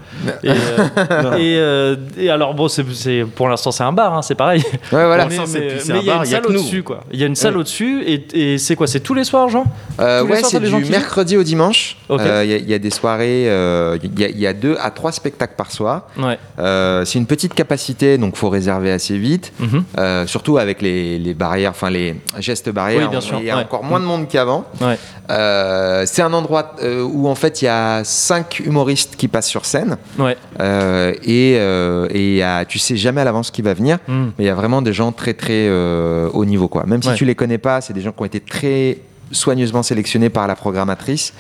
et, euh, [LAUGHS] et, euh, et alors bon c'est pour l'instant c'est un bar hein, c'est pareil Ouais, voilà. mais il y a bar, une il salle au-dessus quoi il y a une salle Ouais. au-dessus et, et c'est quoi c'est tous les soirs Jean Euh, ouais, c'est du mercredi au dimanche. Euh, Il y, a- il y a des soirées, euh, il y, a- il y a deux à trois spectacles par soir. ouais Euh, c'est une petite capacité, donc faut réserver assez vite. Mhm. Euh, surtout avec les, les barrières, enfin les gestes barrières, Oui, bien sûr, il y a ouais. encore moins de monde qu'avant. ouais Euh, c'est un endroit euh, où en fait il y a cinq humoristes qui passent sur scène ouais euh, et, euh, et il y a- tu sais jamais à l'avance qui va venir. Mhm. Mais il y a vraiment des gens très très euh, haut niveau quoi. Même si Ouais. tu les connais pas, c'est des gens qui ont été très soigneusement sélectionnés par la programmatrice.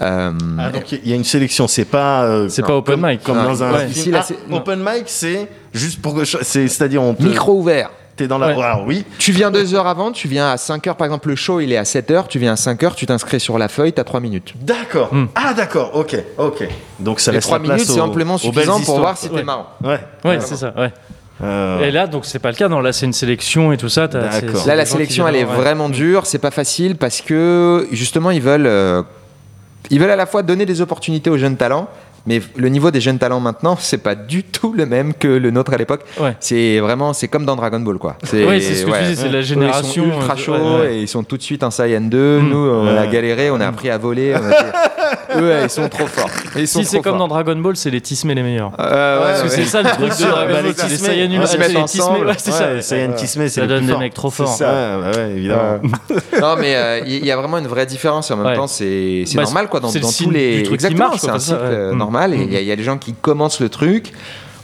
Euh, Ah, donc il y a une sélection, c'est pas. euh, c'est pas open comme, mic Comme Non, dans un. ouais. Ici, là, Ah, open mic, c'est juste pour que. C'est-à-dire, on te. micro ouvert. T'es dans la. Ouais. Alors, oui. Tu viens deux heures avant, tu viens à 5 heures, par exemple le show il est à 7 heures, tu viens à 5 heures, tu t'inscris sur la feuille, t'as 3 minutes. D'accord. Hmm. Ah, d'accord. Ok. Ok. Donc ça Les laisse 3 la place minutes c'est amplement suffisant pour voir si histoires. t'es marrant. Ouais. ouais c'est ça ouais Euh, et là donc c'est pas le cas non là c'est une sélection et tout ça Là la sélection elle est ouais. vraiment dure, c'est pas facile parce que justement ils veulent, euh, ils veulent à la fois donner des opportunités aux jeunes talents, mais le niveau des jeunes talents maintenant c'est pas du tout le même que le nôtre à l'époque. Ouais. C'est vraiment, c'est comme dans Dragon Ball quoi. Ouais, c'est ce que tu dis, c'est la génération, Ils sont ultra euh, chauds ouais, ouais. et ils sont tout de suite en Saiyan 2. Mm. Nous, on a Ouais. galéré, on a appris à voler. on a [LAUGHS] Eux, ils sont trop forts. Ils sont si c'est comme dans Dragon Ball c'est les Tismé les meilleurs Euh, ouais, Parce que ouais. c'est ça le truc de Dragon Ball, les c'est Saiyans c'est les. Tismé, ouais, c'est ça. Ouais, Saiyan Tismé, c'est Ça donne des mecs trop C'est forts. ça. Ouais, bah ouais, évidemment. [LAUGHS] non, mais euh, il y a vraiment une vraie différence. Et en même Ouais. temps, c'est c'est Bah, normal quoi, dans, c'est tous les. du truc qui Exactement, marche, c'est quoi, normal. Et il y, a- il y a des gens qui commencent le truc.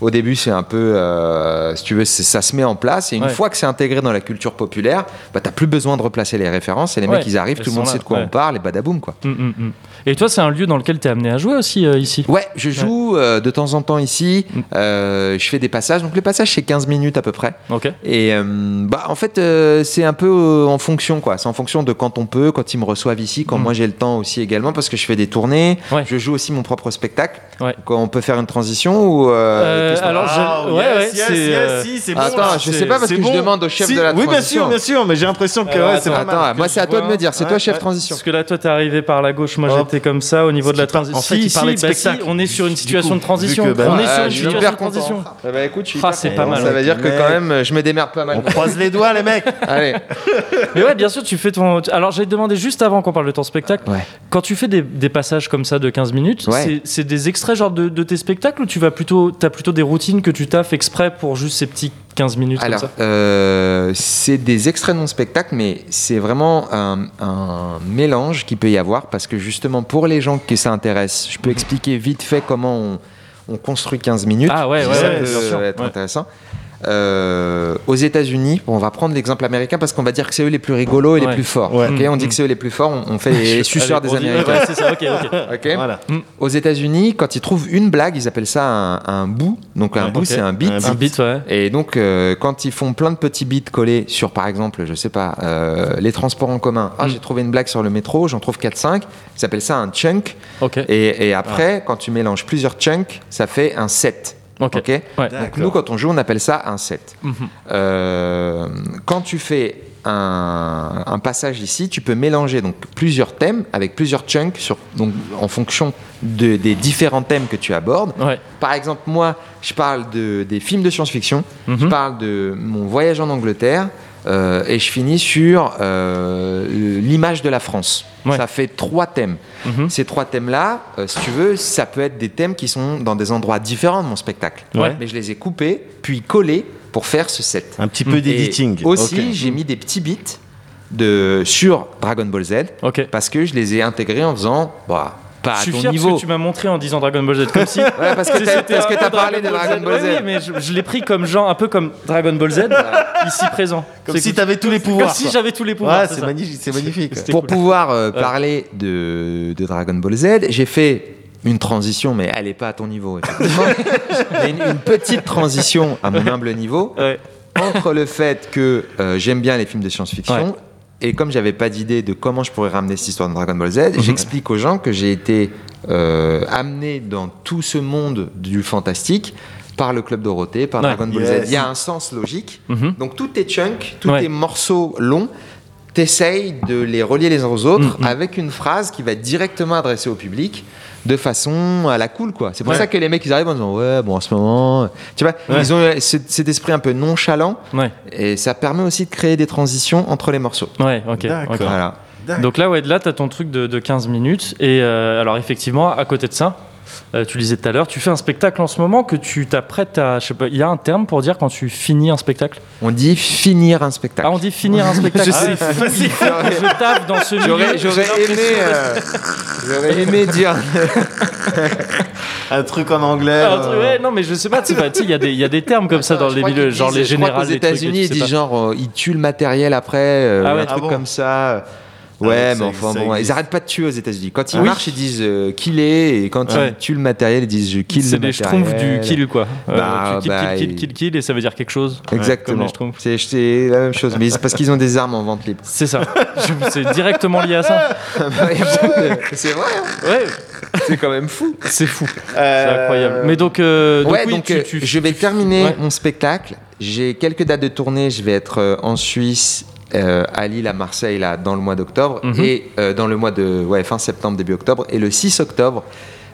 Au début, c'est un peu, euh, si tu veux, ça se met en place. Et une Ouais. fois que c'est intégré dans la culture populaire, bah, t'as plus besoin de replacer les références. Et les Ouais, mecs, ils arrivent, elles tout le monde sait de quoi ouais. on parle, et badaboum quoi. Mm, mm, mm. Et toi, c'est un lieu dans lequel tu es amené à jouer aussi euh, ici? Ouais, je joue euh, de temps en temps ici. Je fais des passages. Donc, le passage, c'est 15 minutes à peu près. Ok. Et bah, en fait, c'est un peu en fonction, quoi. C'est en fonction de quand on peut, quand ils me reçoivent ici, quand moi j'ai le temps aussi également, parce que je fais des tournées. Ouais. Je joue aussi mon propre spectacle. Ouais. Quand on peut faire une transition ou euh, Euh, Euh, alors, je- Ah, ouais, yes, ouais, yes, c'est, yes, euh, si, c'est bon. Attends, je sais pas parce que je demande au chef Si, de la Oui, transition. bien sûr, bien sûr, mais j'ai l'impression que ouais, c'est attends, pas mal. Attends, moi c'est à toi de me dire, c'est Ouais, toi chef ouais. transition. Parce que là, toi, t'es arrivé par la gauche, moi j'étais comme ça au niveau de la transition. en fait, Si, il parlait si, de bah si, spectacle. on est sur une situation de transition. bah, on est sur une je suis situation de transition. Ah bah écoute, je suis Ah, c'est pas mal, Ça veut dire que quand même, je me démerde pas mal. On croise les doigts, les mecs. [LAUGHS] Allez. Mais ouais, bien sûr, tu fais ton. Alors, j'ai demandé juste avant qu'on parle de ton spectacle. Quand tu fais des, passages comme ça de 15 minutes, c'est- des extraits genre de, tes spectacles ou tu vas plutôt, as plutôt des routines que tu taffes exprès pour juste ces petits 15 minutes Alors, comme ça euh, c'est des extraits de mon spectacle, mais c'est vraiment un, un mélange qu'il peut y avoir parce que justement pour les gens que ça intéresse, je peux expliquer vite fait comment on, on construit 15 minutes. Ah ouais, ouais, ça ouais, peut sûr. être Ouais. intéressant. Euh, aux États-Unis, bon, on va prendre l'exemple américain parce qu'on va dire que c'est eux les plus rigolos et les plus forts. Ouais. ok on dit que c'est eux les plus forts, on, on fait [LAUGHS] les suceurs Allez, des Américains. ouais, c'est ça, ok, ok. [LAUGHS] ok [LAUGHS] Voilà. Aux États-Unis, quand ils trouvent une blague, ils appellent ça un, un bout. Donc un bout, c'est un beat. Un Un beat, ouais. Et donc, euh, quand ils font plein de petits beats collés sur, par exemple, je sais pas, euh, les transports en commun. Ah, Mm. j'ai trouvé une blague sur le métro, j'en trouve 4-5. Ils appellent ça un chunk. Ok. Et, et après, quand tu mélanges plusieurs chunks, ça fait un set. Ok. Ok Ouais. Donc, nous, quand on joue, on appelle ça un set. Mhm. Euh, quand tu fais un, un passage ici, tu peux mélanger donc plusieurs thèmes avec plusieurs chunks sur, donc, en fonction de- des différents thèmes que tu abordes. Ouais. Par exemple, moi, je parle de, des films de science-fiction, je Mhm. parle de mon voyage en Angleterre, euh, et je finis sur euh, l'image de la France. Ouais. Ça fait trois thèmes. Mhm. Ces trois thèmes-là, euh, si tu veux, ça peut être des thèmes qui sont dans des endroits différents de mon spectacle. Ouais. Mais je les ai coupés, puis collés pour faire ce set. Un petit peu d'editing. Aussi, j'ai mis des petits beats de, sur Dragon Ball Z, parce que je les ai intégrés en faisant, bah, pas Je à suis ton fier niveau. parce que tu m'as montré en disant Dragon Ball Z comme si. [LAUGHS] Ouais, parce que Si t'as peu parlé de Dragon Ball Z. Oui, oui, mais je, je l'ai pris comme genre, un peu comme Dragon Ball Z, ici présent. Comme si que- t'avais tous les Comme pouvoirs. si quoi. j'avais tous les pouvoirs. Ouais, c'est magnifique. C'est magnifique. Pour cool. pouvoir euh, parler de, de Dragon Ball Z, j'ai fait une transition, mais elle n'est pas à ton niveau, [LAUGHS] une, une petite transition à mon humble niveau Ouais. entre le fait que euh, j'aime bien les films de science-fiction Ouais. Et comme j'avais pas d'idée de comment je pourrais ramener cette histoire de Dragon Ball Z, Mhm. j'explique aux gens que j'ai été euh, amené dans tout ce monde du fantastique par le Club Dorothée, par Ouais. Dragon Ball Yes. Z. Il y a un sens logique. Mhm. Donc tous tes chunks, tous Ouais. tes morceaux longs, t'essayes de les relier les uns aux autres Mhm. avec une phrase qui va être directement adressée au public de façon à la cool quoi. C'est pour Ouais. ça que les mecs ils arrivent en disant ouais bon en ce moment tu vois Ouais. ils ont cet, cet esprit un peu nonchalant Ouais. et ça permet aussi de créer des transitions entre les morceaux. Ouais, ok. D'accord. Voilà. Donc là, ouais, là, tu as ton truc de, de 15 minutes. Et euh, alors, effectivement, à côté de ça, euh, tu le disais tout à l'heure, tu fais un spectacle en ce moment que tu t'apprêtes à. Je sais pas, il y a un terme pour dire quand tu finis un spectacle? On dit finir un spectacle. Ah, on dit finir un spectacle. [LAUGHS] Je sais. Ah, [LAUGHS] que je tape dans ce milieu. J'aurais, j'aurais aimé, euh, j'aurais aimé dire. [LAUGHS] Un truc en anglais. Ah, un truc- euh, ouais, non, mais je sais pas, tu sais pas, tu sais, il y, a des- y a des termes comme ça dans Je les milieux, genre disent- les générales. tu États-Unis, ils disent genre, ils tuent le matériel après, euh, Ah ouais. un truc Ah bon comme ça. Ah, Ouais, mais enfin bon, ils arrêtent pas de tuer aux États-Unis. Quand ils Oui. marchent, ils disent euh, killer, et quand Ouais. ils tuent le matériel, ils disent je kill le C'est des matériel. schtroumpfs du kill, quoi. Euh, Bah, tu kill, bah, kill, kill, il- kill, kill, et ça veut dire quelque chose. Exactement. C'est la même chose, mais c'est parce qu'ils ont des armes en vente libre. C'est ça. [LAUGHS] C'est directement lié à ça. c'est vrai, hein. Ouais, c'est quand même fou. c'est fou. C'est incroyable. Mais donc, euh, donc ouais, oui, donc tu- euh, tu- je vais terminer Ouais. mon spectacle. J'ai quelques dates de tournée. Je vais être euh, en Suisse, euh, à Lille, à Marseille, là, dans le mois d'octobre, Mhm. et euh, dans le mois de ouais, fin septembre, début octobre. Et le 6 octobre,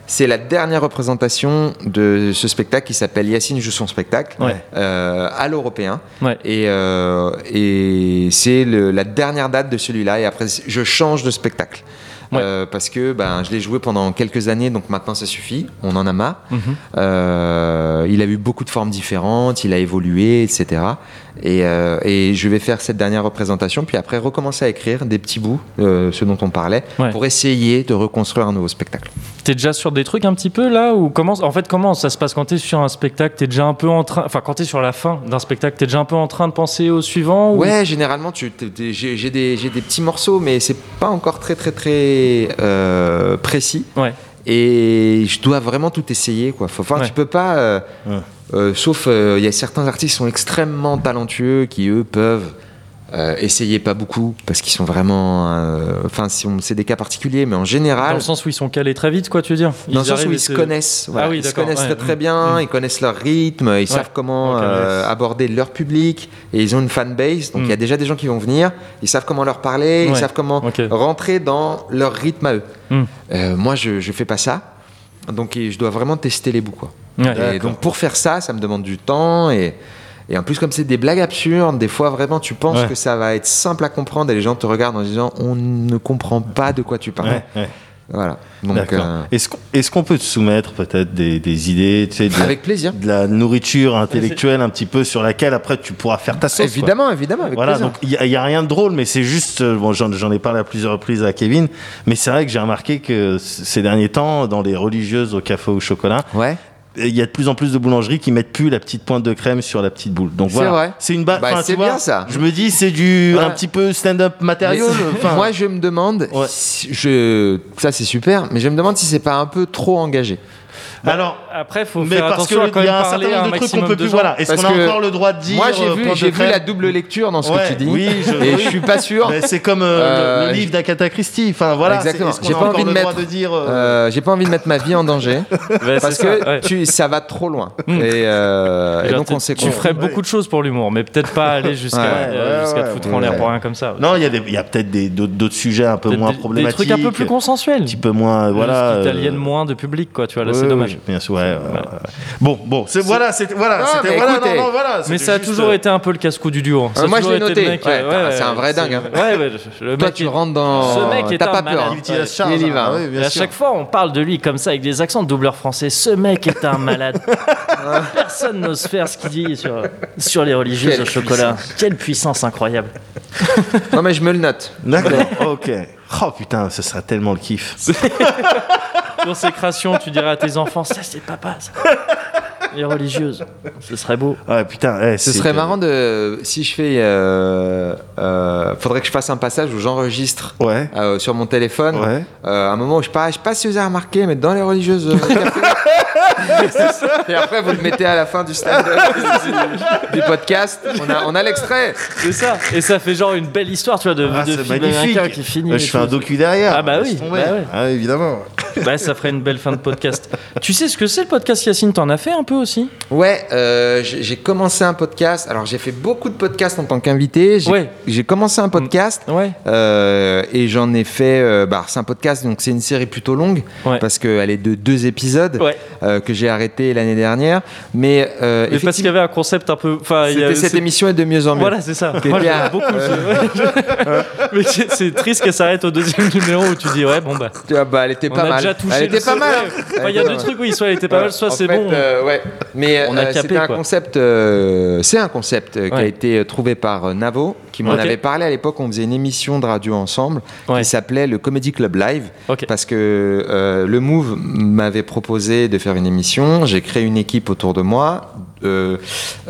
c'est la dernière représentation de ce spectacle qui s'appelle Yacine joue son spectacle Ouais. euh, à l'européen. Ouais. Et, euh, et c'est la dernière date de celui-là. Et après, je change de spectacle. Ouais. Euh, parce que ben, je l'ai joué pendant quelques années, donc maintenant ça suffit, on en a marre. Mhm. Euh, il a eu beaucoup de formes différentes, il a évolué, etc. Et, euh, et je vais faire cette dernière représentation, puis après recommencer à écrire des petits bouts, ce dont on parlait, Ouais. pour essayer de reconstruire un nouveau spectacle. T'es déjà sur des trucs un petit peu là ou comment En fait, comment ça se passe quand t'es sur un spectacle? T'es déjà un peu en train. Enfin, quand t'es sur la fin d'un spectacle, t'es déjà un peu en train de penser au suivant ou- Ouais, généralement, j'ai des, des petits morceaux, mais c'est pas encore très très très euh, précis. Ouais. Et je dois vraiment tout essayer, quoi. Faut, enfin, Ouais. tu peux pas. euh, Ouais. euh, sauf, il y a certains artistes qui sont extrêmement talentueux, qui eux peuvent Euh, essayez pas beaucoup parce qu'ils sont vraiment. euh, Enfin, si on- c'est des cas particuliers, mais en général. Dans le sens où ils sont calés très vite, quoi, tu veux dire Dans le sens où ils se connaissent, voilà. Ah oui, ils se connaissent ouais, très très bien, mm. ils connaissent leur rythme, ils savent comment euh, aborder leur public et ils ont une fanbase, donc il y a Mm. déjà des gens qui vont venir, ils savent comment leur parler, ils savent comment rentrer dans leur rythme à eux. Mm. Euh, moi, je, je fais pas ça, donc je dois vraiment tester les bouts quoi. Et donc pour faire ça, ça me demande du temps et et en plus, comme c'est des blagues absurdes, des fois vraiment tu penses Ouais. que ça va être simple à comprendre et les gens te regardent en disant on ne comprend pas de quoi tu parles. Ouais, ouais. Voilà. Donc euh, Est-ce qu'on peut te soumettre peut-être des, des idées, tu sais, de, la- avec plaisir. de la nourriture intellectuelle un petit peu sur laquelle après tu pourras faire ta sauce quoi. Évidemment, évidemment, avec Voilà, plaisir. donc il n'y a, il y a rien de drôle, mais c'est juste, euh, bon, j'en ai parlé à plusieurs reprises à Kevin, mais c'est vrai que j'ai remarqué que ces derniers temps, dans les religieuses au café au chocolat, Ouais. Il y a de plus en plus de boulangeries qui mettent plus la petite pointe de crème sur la petite boule. Donc C'est voilà, vrai. c'est une base. Bah, c'est bien, ça. Je me dis, c'est du Ouais. un petit peu stand-up matériel. Moi, je me demande, Ouais. si- je, ça c'est super, mais je me demande si c'est pas un peu trop engagé. Alors. Après, faut Mais faire parce attention à qu'il quand y même a un certain à un nombre de trucs qu'on peut plus. gens. Voilà. Est-ce Parce qu'on a que encore le droit de dire Moi, j'ai euh, vu, j'ai vu la double lecture dans ce Ouais, que tu dis, oui, je- et oui. je suis pas sûr. Mais c'est comme euh, Euh, le, le livre d'Agatha Christie. Enfin voilà. Exactement. J'ai pas encore envie de le droit mettre- de dire euh, Euh, j'ai pas envie de mettre ma vie en danger [LAUGHS] parce que ça, ouais. tu, ça va trop loin. [LAUGHS] Mm. Et, euh, et donc on sait tu ferais beaucoup de choses pour l'humour, mais peut-être pas aller jusqu'à euh, te foutre en l'air pour rien comme ça. Non, il y a, il y peut-être des- d'autres sujets un peu moins des- des, problématiques. trucs un peu plus consensuels. un petit peu moins, voilà. Euh, t'aliènent moins de public, quoi. Tu vois, là, c'est dommage. Oui, bien sûr, ouais. Bon, bon, c'est voilà, c'était voilà, Non, c'était mais voilà, écoutez, non, non, voilà, Mais ça a juste, toujours euh, été un peu le casse-cou du duo. Ça a moi, je l'ai noté. mec, Ouais, euh, c'est un vrai c'est- dingue, hein. Ouais, ouais, le Toi, mec tu est- rentres dans. Ce mec est T'as un pas malade. peur. hein. Il y va. hein. oui, Et à sûr. chaque fois, on parle de lui comme ça avec des accents de doubleur français. Ce mec est un malade. [LAUGHS] Personne n'ose faire ce qu'il dit sur, sur les religieuses au chocolat. Quelle puissance incroyable. Non, mais je me le note. D'accord, ok. Oh putain, ce sera tellement le kiff. [LAUGHS] Consécration, tu dirais à tes enfants, ça c'est papa, ça. Les religieuses, ce serait beau. Ouais, putain, eh, Ce serait marrant de. Si je fais. Euh, euh, faudrait que je fasse un passage où j'enregistre Ouais. euh, sur mon téléphone. Ouais. Euh, un moment où je parle, je sais pas si vous avez remarqué, mais dans les religieuses. euh, [LAUGHS] Et après, vous le mettez à la fin du stand-up du, du podcast. On a, on a l'extrait. C'est ça. Et ça fait genre une belle histoire, tu vois, de, Ah, de film magnifique. qui finit. Et je fais un docu derrière. Ah bah oui, bah ouais. Ah, évidemment. Bah, ça ferait une belle fin de podcast. tu sais ce que c'est le podcast Yacine? T'en as fait un peu aussi Ouais, euh, j'ai commencé un podcast. Alors, j'ai fait beaucoup de podcasts en tant qu'invité. J'ai Ouais. commencé un podcast. Ouais. euh, et j'en ai fait. euh, bah, c'est un podcast, donc c'est une série plutôt longue Ouais. parce qu'elle est de deux épisodes que j'ai arrêté l'année dernière. Mais, Mais parce qu'il y avait un concept un peu. C'était cette émission est de mieux en mieux. Voilà, c'est ça. Moi, un- beaucoup. [LAUGHS] Mais c'est triste qu'elle s'arrête au deuxième [LAUGHS] numéro où tu dis, ouais, bon, bah. Vois, bah, elle était On pas a mal. déjà touché elle le était pas mal. Hein. Il y a deux trucs, oui, soit elle était pas mal, soit c'est bon. ouais. Mais On a euh, capé, c'était un quoi. concept. euh, c'est un concept euh, qui a été trouvé par Navo, qui m'en avait parlé à l'époque. On faisait une émission de radio ensemble qui s'appelait le Comedy Club Live. Parce que le Move m'avait proposé de faire une émission. J'ai créé une équipe autour de moi euh,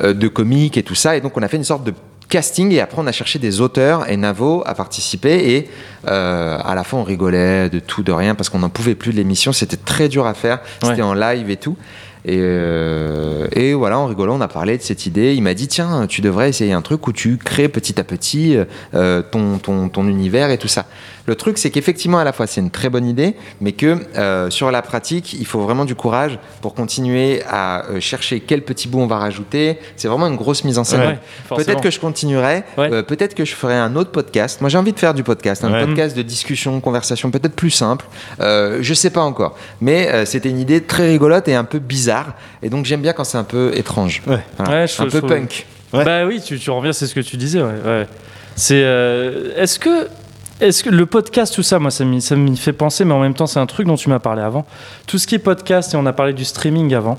euh, de comiques et tout ça. Et donc on a fait une sorte de casting et après on a cherché des auteurs et Navo a participé et euh, à la fin on rigolait de tout de rien parce qu'on n'en pouvait plus de l'émission c'était très dur à faire c'était Ouais. en live et tout et, euh, et voilà en rigolant on a parlé de cette idée. Il m'a dit tiens tu devrais essayer un truc où tu crées petit à petit euh, ton, ton, ton univers et tout ça le truc c'est qu'effectivement à la fois c'est une très bonne idée mais que euh, sur la pratique il faut vraiment du courage pour continuer à euh, chercher quel petit bout on va rajouter c'est vraiment une grosse mise en scène Ouais, forcément. Peut-être que je continuerai, Ouais. euh, peut-être que je ferai un autre podcast. Moi, j'ai envie de faire du podcast, un Ouais. podcast de discussion, conversation, peut-être plus simple. Euh, je sais pas encore, mais euh, c'était une idée très rigolote et un peu bizarre. Et donc, j'aime bien quand c'est un peu étrange, Ouais. Voilà. Ouais, je- un je peu trouve- punk. Ouais. Bah oui, tu, tu reviens, c'est ce que tu disais. Ouais, ouais. C'est. euh, Est-ce que. Est-ce que le podcast, tout ça, moi, ça m'y fait penser, mais en même temps, c'est un truc dont tu m'as parlé avant. Tout ce qui est podcast, et on a parlé du streaming avant,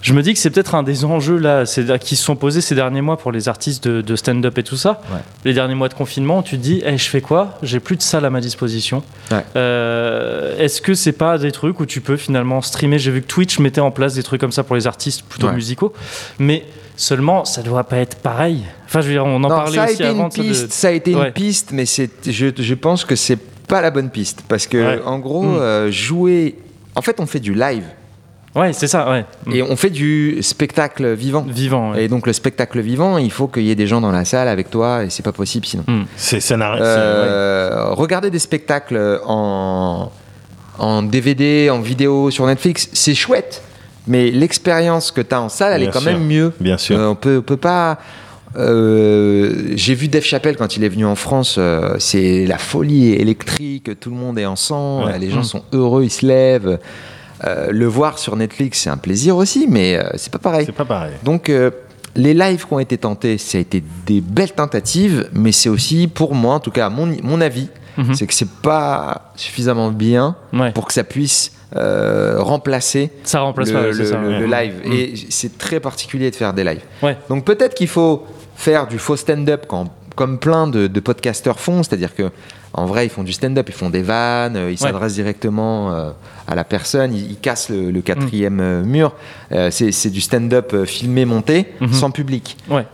je me dis que c'est peut-être un des enjeux là, qui se sont posés ces derniers mois pour les artistes de, de stand-up et tout ça. Ouais. Les derniers mois de confinement, tu te dis, Eh, je fais quoi? J'ai plus de salle à ma disposition. Ouais. Euh, Est-ce que c'est pas des trucs où tu peux finalement streamer? J'ai vu que Twitch mettait en place des trucs comme ça pour les artistes plutôt Ouais. musicaux, mais seulement ça doit pas être pareil. Enfin, je veux dire, on en Non, parlait ça a aussi été avant. une de- piste, ça a été Ouais. une piste, mais c'est, je, je pense que c'est pas la bonne piste parce que Ouais. en gros, Mm. euh, jouer, en fait, on fait du live. Ouais, c'est ça, ouais. Et on fait du spectacle vivant. Vivant. ouais. Et donc le spectacle vivant, il faut qu'il y ait des gens dans la salle avec toi et c'est pas possible sinon. C'est scénario. Euh, Regarder des spectacles en, en DVD, en vidéo sur Netflix, c'est chouette. Mais l'expérience que tu as en salle, elle Bien est quand sûr. même mieux. Bien sûr. Euh, on peut, on peut pas. euh, J'ai vu Dave Chappelle quand il est venu en France. euh, c'est la folie électrique. Tout le monde est ensemble. Ouais. Les gens Mm. sont heureux, ils se lèvent. Le voir sur Netflix, c'est un plaisir aussi, mais c'est pas pareil. C'est pas pareil. Donc, les lives qui ont été tentés, ça a été des belles tentatives, mais c'est aussi, pour moi, en tout cas, mon, mon avis, Mhm. c'est que c'est pas suffisamment bien Ouais. pour que ça puisse euh, remplacer Ça remplace le, pas, le- c'est ça. le- ouais. le live. Mhm. Et c'est très particulier de faire des lives. Ouais. Donc peut-être qu'il faut faire du faux stand-up comme plein de, de podcasteurs font, c'est-à-dire que en vrai ils font du stand-up, ils font des vannes, euh, ils Ouais. s'adressent directement euh, à la personne, ils, ils cassent le, le quatrième Mm. euh, mur. Euh, c'est du stand-up filmé, monté, Mhm. sans public. Ouais.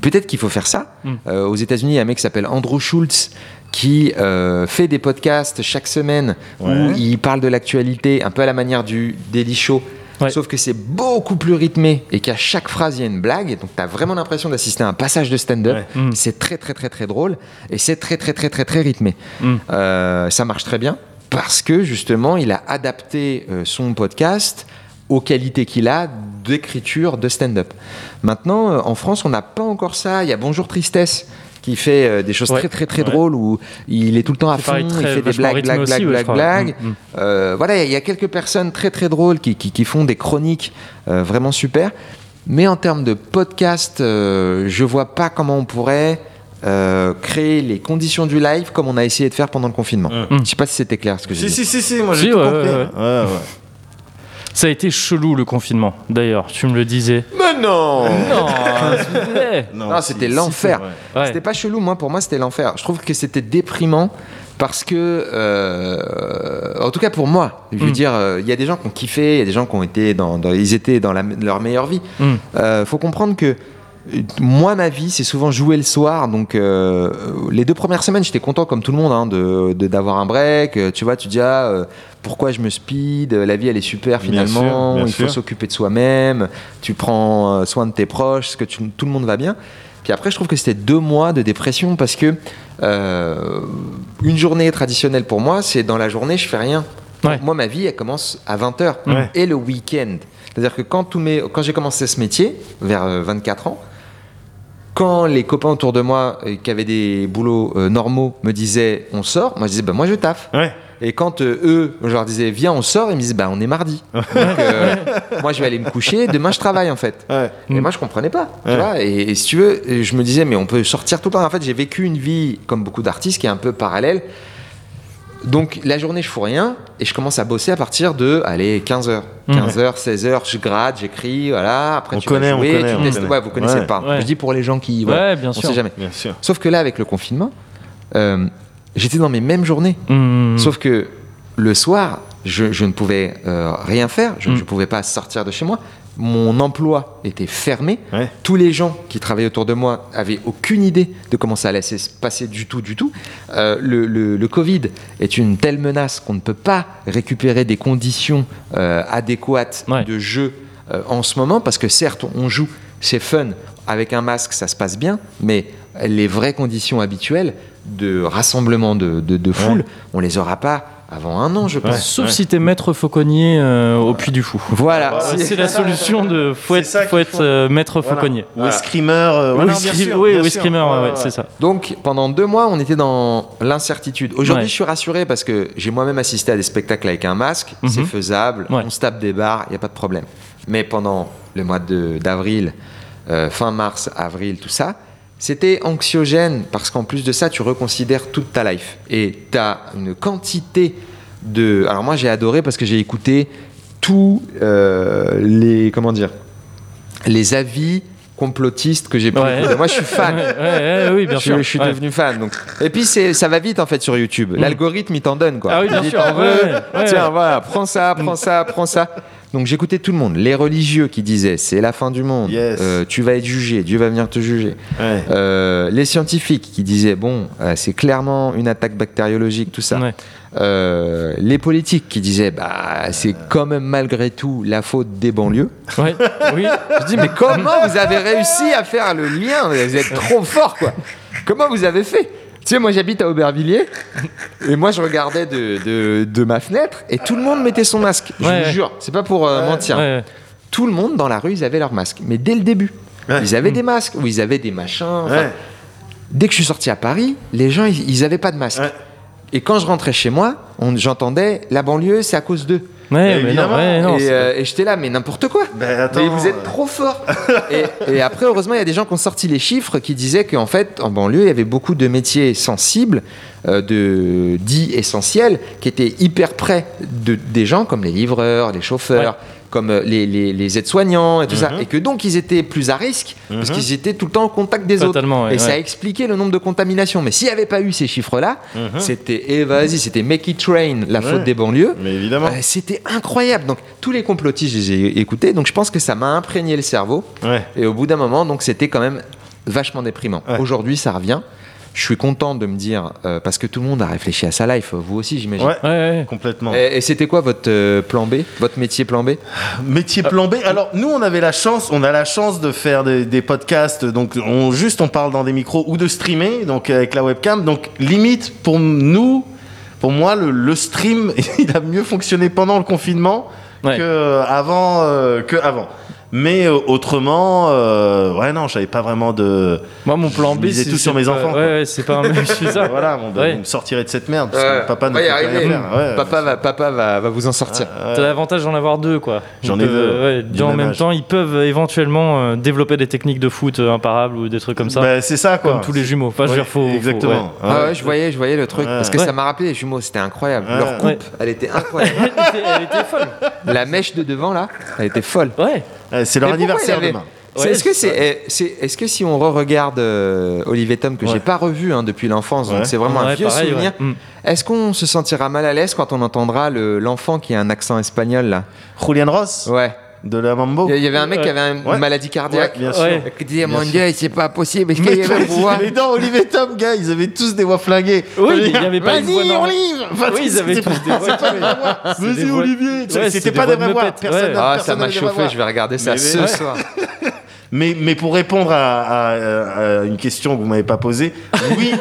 Peut-être qu'il faut faire ça. Mm. Aux États-Unis, il y a un mec qui s'appelle Andrew Schultz qui euh, fait des podcasts chaque semaine où il parle de l'actualité un peu à la manière du Daily Show. Ouais. Sauf que c'est beaucoup plus rythmé et qu'à chaque phrase il y a une blague. Et donc tu as vraiment l'impression d'assister à un passage de stand-up. Ouais. Mm. C'est très très très très drôle et c'est très très très très très rythmé. Mm. Euh, ça marche très bien parce que justement il a adapté euh, son podcast aux qualités qu'il a d'écriture de stand-up. Maintenant, euh, en France, on n'a pas encore ça. Il y a Bonjour Tristesse qui fait euh, des choses Ouais. très très très Ouais. drôles où il est tout le temps à fond, il fait des blagues, blagues, aussi, blagues, ouais, blagues. Mm, mm. Euh, voilà, il y a quelques personnes très très drôles qui, qui- qui font des chroniques euh, vraiment super. Mais en termes de podcast, euh, je vois pas comment on pourrait euh, créer les conditions du live comme on a essayé de faire pendant le confinement. Mm. Je sais pas si c'était clair ce que j'ai Si, dit. si, si, si, moi Si, j'ai tout ouais, compris. ouais, ouais. Ça a été chelou le confinement, d'ailleurs, tu me le disais. Mais non Non. [LAUGHS] Non, c'était l'enfer. Ouais. C'était pas chelou, moi pour moi c'était l'enfer. Je trouve que c'était déprimant parce que, euh, en tout cas pour moi, je veux Mm. dire, euh, il y a des gens qui ont kiffé, il y a des gens qui ont été dans, dans- ils étaient dans la- leur meilleure vie. Mm. Euh, faut comprendre que euh, moi, ma vie, c'est souvent jouer le soir. Donc, euh, les deux premières semaines, j'étais content, comme tout le monde, hein, de de- d'avoir un break. Euh, Tu vois, tu dis, ah, euh, pourquoi je me speed? La vie, elle est super Bien finalement. sûr, bien Il faut sûr. s'occuper de soi-même. Tu prends soin de tes proches, que tu- tout le monde va bien. Puis après, je trouve que c'était deux mois de dépression parce que euh, une journée traditionnelle pour moi, c'est dans la journée, je fais rien. Ouais. Moi, ma vie, elle commence à 20h Ouais. et le week-end. C'est-à-dire que quand, tous mes, quand j'ai commencé ce métier, vers euh, 24 ans, quand les copains autour de moi euh, qui avaient des boulots euh, normaux me disaient on sort, moi je disais bah, moi je taffe. Ouais. Et quand euh, eux, je leur disais viens on sort, ils me disaient bah on est mardi. [LAUGHS] Donc, euh, moi je vais aller me coucher, demain je travaille en fait. Ouais. Et Mm. moi, je comprenais pas. tu Ouais. vois. et, et si tu veux, je me disais, mais on peut sortir tout le temps. En fait, j'ai vécu une vie, comme beaucoup d'artistes, qui est un peu parallèle. Donc, la journée, je fous rien. Et je commence à bosser à partir de, allez, 15h. Mm. 15h, 16h, je gratte, j'écris, voilà. Après, On tu vas connaît, on connaît, tu on testes. connaît. Ouais, vous connaissez Ouais. pas. Ouais. Je dis pour les gens qui. voilà, Ouais, bien on sûr. sait jamais. Bien sûr. Sauf que là, avec le confinement, euh, j'étais dans mes mêmes journées. Mm. Sauf que le soir, je, je ne pouvais euh, rien faire, je ne Mm. pouvais pas sortir de chez moi. Mon emploi était fermé. Ouais. Tous les gens qui travaillaient autour de moi avaient aucune idée de comment ça allait se passer du tout, du tout. Euh, le, le- le Covid est une telle menace qu'on ne peut pas récupérer des conditions euh, adéquates Ouais. de jeu euh, en ce moment, parce que certes, on joue, c'est fun, avec un masque, ça se passe bien, mais les vraies conditions habituelles de rassemblement de, de, de foule, on les aura pas avant un an, je pense. Ouais. Sauf si t'es maître fauconnier euh, au Puy du Fou. Voilà. Ouais, c'est- la solution de faut être, faut être euh, maître Voilà. fauconnier. Ou escrimeur. euh, Oui, voilà, oui, bien scri- sûr, oui, bien oui, ouais, Ouais, ouais, ouais. c'est ça. Donc pendant deux mois, on était dans l'incertitude. Aujourd'hui, Ouais. je suis rassuré parce que j'ai moi-même assisté à des spectacles avec un masque. Mhm. C'est faisable. Ouais. On se tape des barres, il n'y a pas de problème. Mais pendant le mois de- d'avril, euh, fin mars, avril, tout ça, c'était anxiogène parce qu'en plus de ça, tu reconsidères toute ta life. Et tu as une quantité de... Alors moi, j'ai adoré parce que j'ai écouté tous euh, les... Comment dire Les avis complotistes que j'ai Ouais. écouter. Moi, je suis [LAUGHS] fan. Ouais, ouais, ouais, oui, bien je, sûr. je suis Ouais. devenu fan. Donc. Et puis c'est, ça va vite en fait sur YouTube. L'algorithme il t'en donne quoi. Ah oui, Il bien dit, sûr. ouais. Tiens voilà, prends ça, prends ça, prends ça. Donc j'écoutais tout le monde. Les religieux qui disaient c'est la fin du monde. Yes. Euh, tu vas être jugé. Dieu va venir te juger. Ouais. Euh, les scientifiques qui disaient bon euh, c'est clairement une attaque bactériologique tout ça. Ouais. Euh, les politiques qui disaient bah c'est quand même malgré tout la faute des banlieues. Ouais, oui. Je dis mais comment vous avez réussi à faire le lien? Vous êtes trop fort quoi. Comment vous avez fait? Tu sais moi j'habite à Aubervilliers et moi je regardais de, de- de ma fenêtre et tout le monde mettait son masque. Je Ouais, vous ouais. jure, c'est pas pour euh, mentir. Ouais, Tout le monde dans la rue ils avaient leur masque, mais dès le début. Ouais. Ils avaient des masques ou ils avaient des machins. Dès que je suis sorti à Paris, les gens ils, ils avaient pas de masque. Et quand je rentrais chez moi, on- j'entendais la banlieue c'est à cause d'eux. ouais, mais non, Évidemment. ouais, non, et c'est- euh, et j'étais là, mais n'importe quoi. Ben, attends, mais vous êtes trop fort. [LAUGHS] et, et après, heureusement, il y a des gens qui ont sorti les chiffres qui disaient qu'en fait, en banlieue, il y avait beaucoup de métiers sensibles, euh, de dits essentiels, qui étaient hyper près de, des gens, comme les livreurs, les chauffeurs. Comme euh, les, les- les aides-soignants et tout ça, et que donc ils étaient plus à risque parce qu'ils étaient tout le temps au contact des Totalement, autres. ouais, et ça ouais. a expliqué le nombre de contaminations. Mais s'il n'y avait pas eu ces chiffres-là, c'était, eh, vas-y, c'était Make It Rain, la faute des banlieues. Mais évidemment. Euh, C'était incroyable. Donc tous les complotistes, je les ai écoutés. Donc je pense que ça m'a imprégné le cerveau. Et au bout d'un moment, donc c'était quand même vachement déprimant. Aujourd'hui, ça revient. Je suis content de me dire euh, parce que tout le monde a réfléchi à sa life. Vous aussi, j'imagine. Ouais. Ouais, ouais. Complètement. Et, et c'était quoi votre euh, plan B, votre métier plan B? Métier plan B. Alors nous, on avait la chance, on a la chance de faire des, des podcasts. Donc on juste on parle dans des micros ou de streamer, donc avec la webcam. Donc limite pour nous, pour moi, le, le stream, [LAUGHS] il a mieux fonctionné pendant le confinement Ouais. que avant, euh, que avant. Mais euh, autrement, euh, ouais non, j'avais pas vraiment de. Moi, mon plan B, c'est tout sur c'est mes pas- enfants, Ouais, ouais, c'est pas un je suis ça. [LAUGHS] Voilà, on Ouais. me sortirait de cette merde parce que Ouais. papa ne Va peut y rien arriver. faire. Ouais. Papa va, papa va, va vous en sortir. T'as l'avantage d'en avoir deux, quoi. J'en ai deux, euh, ouais, du en même âge. temps, ils peuvent éventuellement euh, développer des techniques de foot euh, imparables ou des trucs comme ça. Bah, c'est ça quoi. comme tous les jumeaux. Enfin, je veux dire, faut. faut- exactement. ouais. Ah ouais, je voyais, je voyais le truc Ouais. parce que ça m'a rappelé les jumeaux. C'était incroyable. Leur coupe, elle était incroyable. [LAUGHS] elle était folle. La mèche de devant là, elle était folle. Ouais. Ouais, C'est leur Mais pourquoi anniversaire il avait- demain. C'est- Ouais, est-ce que c'est c'est, eh, c'est- est-ce que si on re-regarde euh, Olivier Tom que Ouais. j'ai pas revu hein, depuis l'enfance, donc Ouais. c'est vraiment un Ouais, vieux pareil, souvenir. ouais. Mm. Est-ce qu'on se sentira mal à l'aise quand on entendra le- l'enfant qui a un accent espagnol là? Julian Ross? Ouais. De la Mambo. Il y- avait un mec qui avait une Ouais. maladie cardiaque. Ouais, bien sûr. Ouais. Qui disait mon. Dieu, c'est pas possible. Est-ce Mais, qu'il y avait toi, mais non, Olivier Tom, gars, ils avaient tous des voix flinguées. Oui, il y dire, avait pas Vas-y. Olivier Enfin, Oui, ils avaient tous pas- des voix Vas-y, Olivier. C'était pas des vraies voix. Personne Ah, ça m'a chauffé. Je vais regarder ça ce soir. [LAUGHS] Mais, mais pour répondre à, à- à une question que vous m'avez pas posée, oui,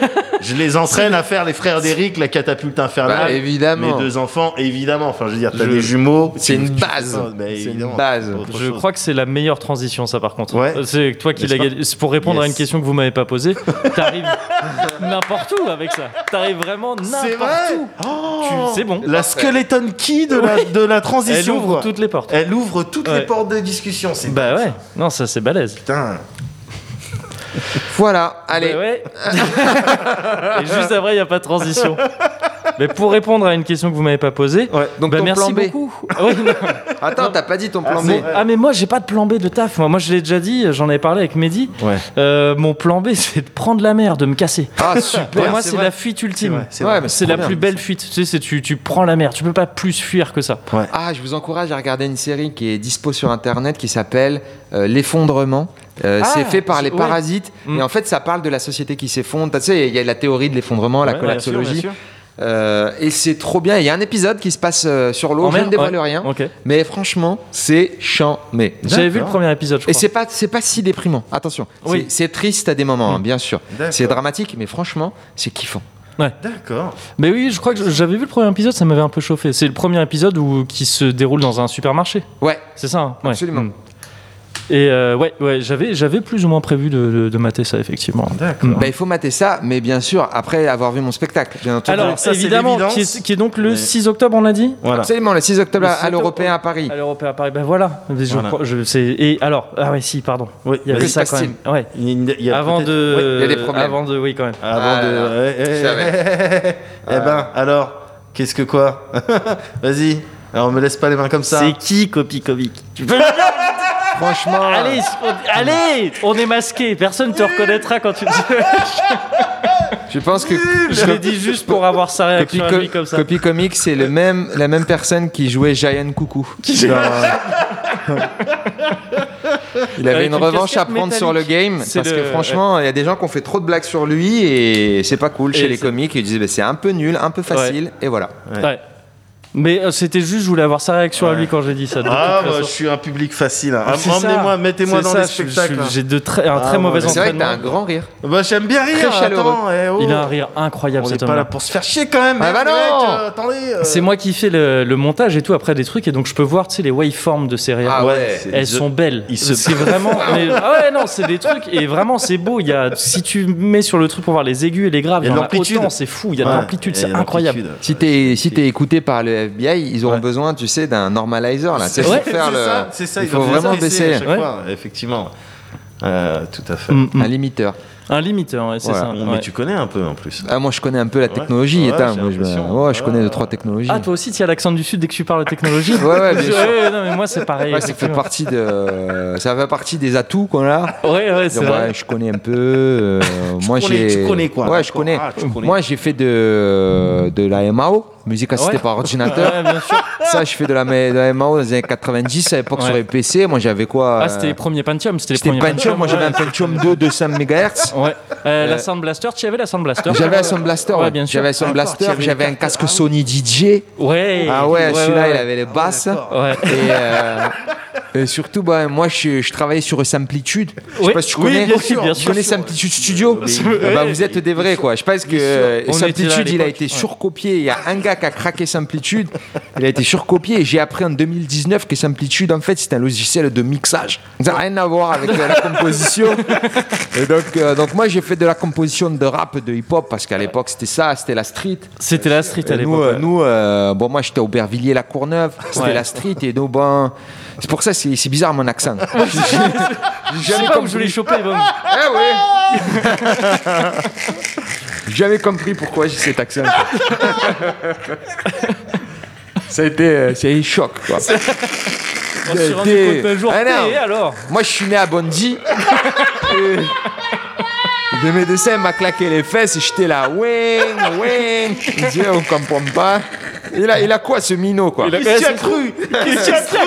je les entraîne à faire les frères d'Eric, la catapulte infernale. Bah, évidemment. Mes deux enfants, évidemment. Enfin, je veux dire, t'as Je- des jumeaux. C'est une base. bah, C'est une évidemment. base. Je chose. crois que c'est la meilleure transition, ça, par contre. Ouais. C'est toi qui l'as gagné. Pour répondre à une question que vous m'avez pas posée, [LAUGHS] t'arrives n'importe où avec ça. T'arrives vraiment C'est n'importe vrai. où. Oh c'est bon. La skeleton key de la, de la transition. Elle ouvre quoi. toutes les portes. Elle ouvre toutes les portes de discussion. C'est Bah ouais. Non, ça c'est balèze. Putain. Voilà, allez. Bah ouais. [LAUGHS] Et juste après, il n'y a pas de transition. [LAUGHS] Mais pour répondre à une question que vous m'avez pas posée, Ouais. Donc bah ton merci plan B. beaucoup. [LAUGHS] Ah. Attends, t'as pas dit ton plan B. Mon- ah mais moi j'ai pas de plan B de taf. Moi, moi je l'ai déjà dit, j'en avais parlé avec Mehdi. Ouais. Euh, mon plan B [LAUGHS] c'est de prendre la mer, de me casser. Ah super. Pour moi c'est la fuite ultime. c'est la bien. plus belle fuite. Tu sais, c'est tu, tu prends la mer. Tu peux pas plus fuir que ça. Ah, je vous encourage à regarder une série qui est dispo sur internet qui s'appelle euh, L'effondrement. Euh, Ah, c'est fait par les parasites Mm. et en fait ça parle de la société qui s'effondre. Tu sais, il y a la théorie de l'effondrement, la collapsologie. bien sûr, Euh, et c'est trop bien. Il y a un épisode qui se passe euh, sur l'eau. En Je ne dévoile Ouais. rien, Ok. mais franchement, c'est chiant. Mais J'avais vu le premier épisode. Je et crois. c'est pas c'est pas si déprimant. Attention, Oui. C'est- c'est triste à des moments, hein, bien sûr. D'accord. C'est dramatique, mais franchement, c'est kiffant. D'accord. Mais oui, je crois que j'avais vu le premier épisode, ça m'avait un peu chauffé. C'est le premier épisode où, qui se déroule dans un supermarché. Ouais, C'est ça. hein Ouais. Absolument. Mm. Et euh, ouais, ouais, j'avais, j'avais plus ou moins prévu de, de, de mater ça effectivement. D'accord. bah, il faut mater ça, mais bien sûr après avoir vu mon spectacle. Bien entendu. Alors, ça, c'est évidemment, qui est, qui est donc le Mais- 6 octobre, on l'a dit Voilà. Absolument, le 6 octobre Le à- 6 à l'Européen à Paris. À l'Européen à Paris. Ben voilà. Je Voilà. crois- je sais. Et alors, ah ouais, si, pardon. Oui, Il y avait ça quand même. Ouais. Il y a- il y a Avant de. Oui, il y a des problèmes. Avant de, oui, quand même. Avant Ah de. Eh, eh, eh, eh ben, alors, qu'est-ce que quoi? [LAUGHS] Vas-y. Alors, me laisse pas les mains comme ça. qui Copy Comic Tu [LAUGHS] peux Franchement, Allez, on, allez, on est masqué. Personne te reconnaîtra quand tu dis. [LAUGHS] je pense que Je l'ai dit juste pour avoir sa Copy, réaction à Co- lui comme ça. Copy Comics, c'est le même, la même personne qui jouait Giant Coucou. dans, [LAUGHS] Il avait Avec une une revanche à prendre sur le game C'est parce le- que franchement, il y a des gens qui ont fait trop de blagues sur lui et c'est pas cool Et chez les comiques. Ils disaient bah, c'est un peu nul, un peu facile et voilà. Ouais. Mais euh, c'était juste, je voulais avoir sa réaction à lui quand j'ai dit ça. de Ah, toute bah, je suis un public facile. hein. C'est ça. Emmenez-moi, mettez-moi C'est dans ça, les je- je- spectacles. J'ai de très, un Ah, très mauvais ouais. C'est vrai que t'as un grand rire. Bah, j'aime bien rire. Très chaleureux. attends, eh, oh. Il a un rire incroyable On n'est cet pas là pour se faire chier quand même. Ah bah mec, non euh, attendez. euh. C'est moi qui fais le, le montage et tout après des trucs et donc je peux voir tu sais les waveforms de ces rires. Ah ouais. c'est- Elles sont belles. ils se- C'est vraiment. [LAUGHS] mais- ah ouais, non, c'est des trucs. Et vraiment, c'est beau. Il y a, si tu mets sur le truc pour voir les aigus et les graves, Il y a de l'amplitude. autant, c'est fou. Il y a de Ouais, l'amplitude, c'est incroyable. l'amplitude. Si t'es si t'es écouté par le FBI, ils auront Ouais. besoin, tu sais, d'un normalizer là. Ouais, faire C'est le. ça, il faut vraiment baisser à fois, effectivement. Euh, tout à fait. Mm, mm. un limiteur. Un limiteur, ouais, c'est Voilà. ça. Ouais. Mais tu connais un peu en plus. Ah, moi je connais un peu la technologie. Ouais, moi, je, connais deux trois technologies. Ah, toi aussi, tu as l'accent du sud dès que tu parles de technologie [LAUGHS] Ouais, ouais, bien sûr. Ouais, non, mais moi, c'est pareil. Ouais, ça fait partie de, ça fait partie des atouts qu'on a. Ouais, ouais, c'est vrai. ouais, je connais un peu. euh, moi, connais- j'ai. tu connais quoi, Ouais, je connais. Ah, connais. Moi, j'ai fait de de la MAO, musique assistée Ouais. par ordinateur. Ouais, bien sûr. [LAUGHS] Ça, je fais de la, de la MAO dans les années 90. À l'époque, Ouais. sur les PC, moi, j'avais quoi Ah, euh, c'était les premiers Pentium. C'était les premiers Pentium. Moi, j'avais un. Pentium 2 de 5 MHz. Ouais. Euh, Euh, La Sound Blaster, tu avais la Sound Blaster J'avais un Sound Blaster. Ouais, bien sûr. J'avais un Sound Blaster. J'avais un casque ah Sony DJ. Ouais. Ah ouais, celui-là, il avait les basses. Ouais. Et, euh, [LAUGHS] et surtout, bah, moi, je, je travaillais sur Samplitude. Je sais pas si tu connais. bien sûr, bien Tu sûr. connais Samplitude Studio. Ah bah, Vous êtes des vrais, quoi. Je pense que euh, On était là à Samplitude, il a l'époque, été surcopié. Il y a un gars qui a craqué Samplitude. Il a été surcopié. Et j'ai appris en 2019 que Samplitude, en fait, c'est un logiciel de mixage. Ça n'a rien à voir avec euh, la composition. Et donc, euh, donc moi, j'ai fait de la composition de rap, de hip-hop, parce qu'à l'époque, c'était ça, c'était la street. C'était la street à Et l'époque. nous, euh, euh, bon, moi j'étais à Aubervilliers-la-Courneuve, c'était Ouais. la street, et nous, bon, c'est pour ça c'est c'est bizarre mon accent. [LAUGHS] J'ai jamais pas où je l'ai compris. chopé. bon. Eh oui J'ai jamais compris pourquoi j'ai cet accent. ça a été, euh, c'est un choc, quoi. On s'est rendu Des- compte un jour. Ah, non. Et alors Moi, je suis né à Bondy. Et Le médecin m'a claqué les fesses et j'étais là, wing, wing. Il dit, on comprend pas. Il a, il a quoi ce minot, quoi? Il s'y a cru Il s'y a cru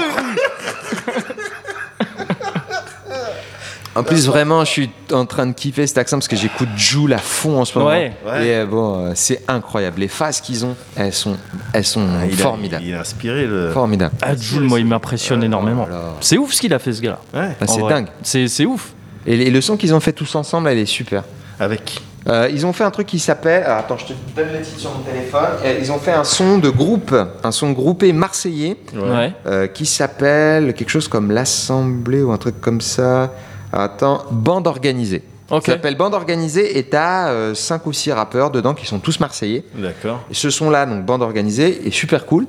En plus, vraiment, je suis en train de kiffer cet accent parce que j'écoute Joule à fond en ce moment. Ouais. Ouais. Et euh, bon, euh, c'est incroyable. Les phases qu'ils ont, elles sont, elles sont Ah, il a- formidables. Il a inspiré le. Formidables. Ah, Jules, moi, il m'impressionne énormément. Là là. C'est ouf ce qu'il a fait, ce gars-là. Ouais. Ah, c'est vrai. dingue. C'est c'est ouf. Et, les- le son qu'ils ont fait tous ensemble, elle est super. Avec qui? Euh, ils ont fait un truc qui s'appelle. Attends, je te donne le titre sur mon téléphone. Euh, Ils ont fait un son de groupe, un son groupé marseillais Ouais. euh, qui s'appelle quelque chose comme l'Assemblée ou un truc comme ça. Attends, bande organisée. Ok. Ça s'appelle bande organisée et t'as 5 ou 6 rappeurs dedans qui sont tous marseillais. D'accord. Et ce son-là, donc bande organisée, est super cool.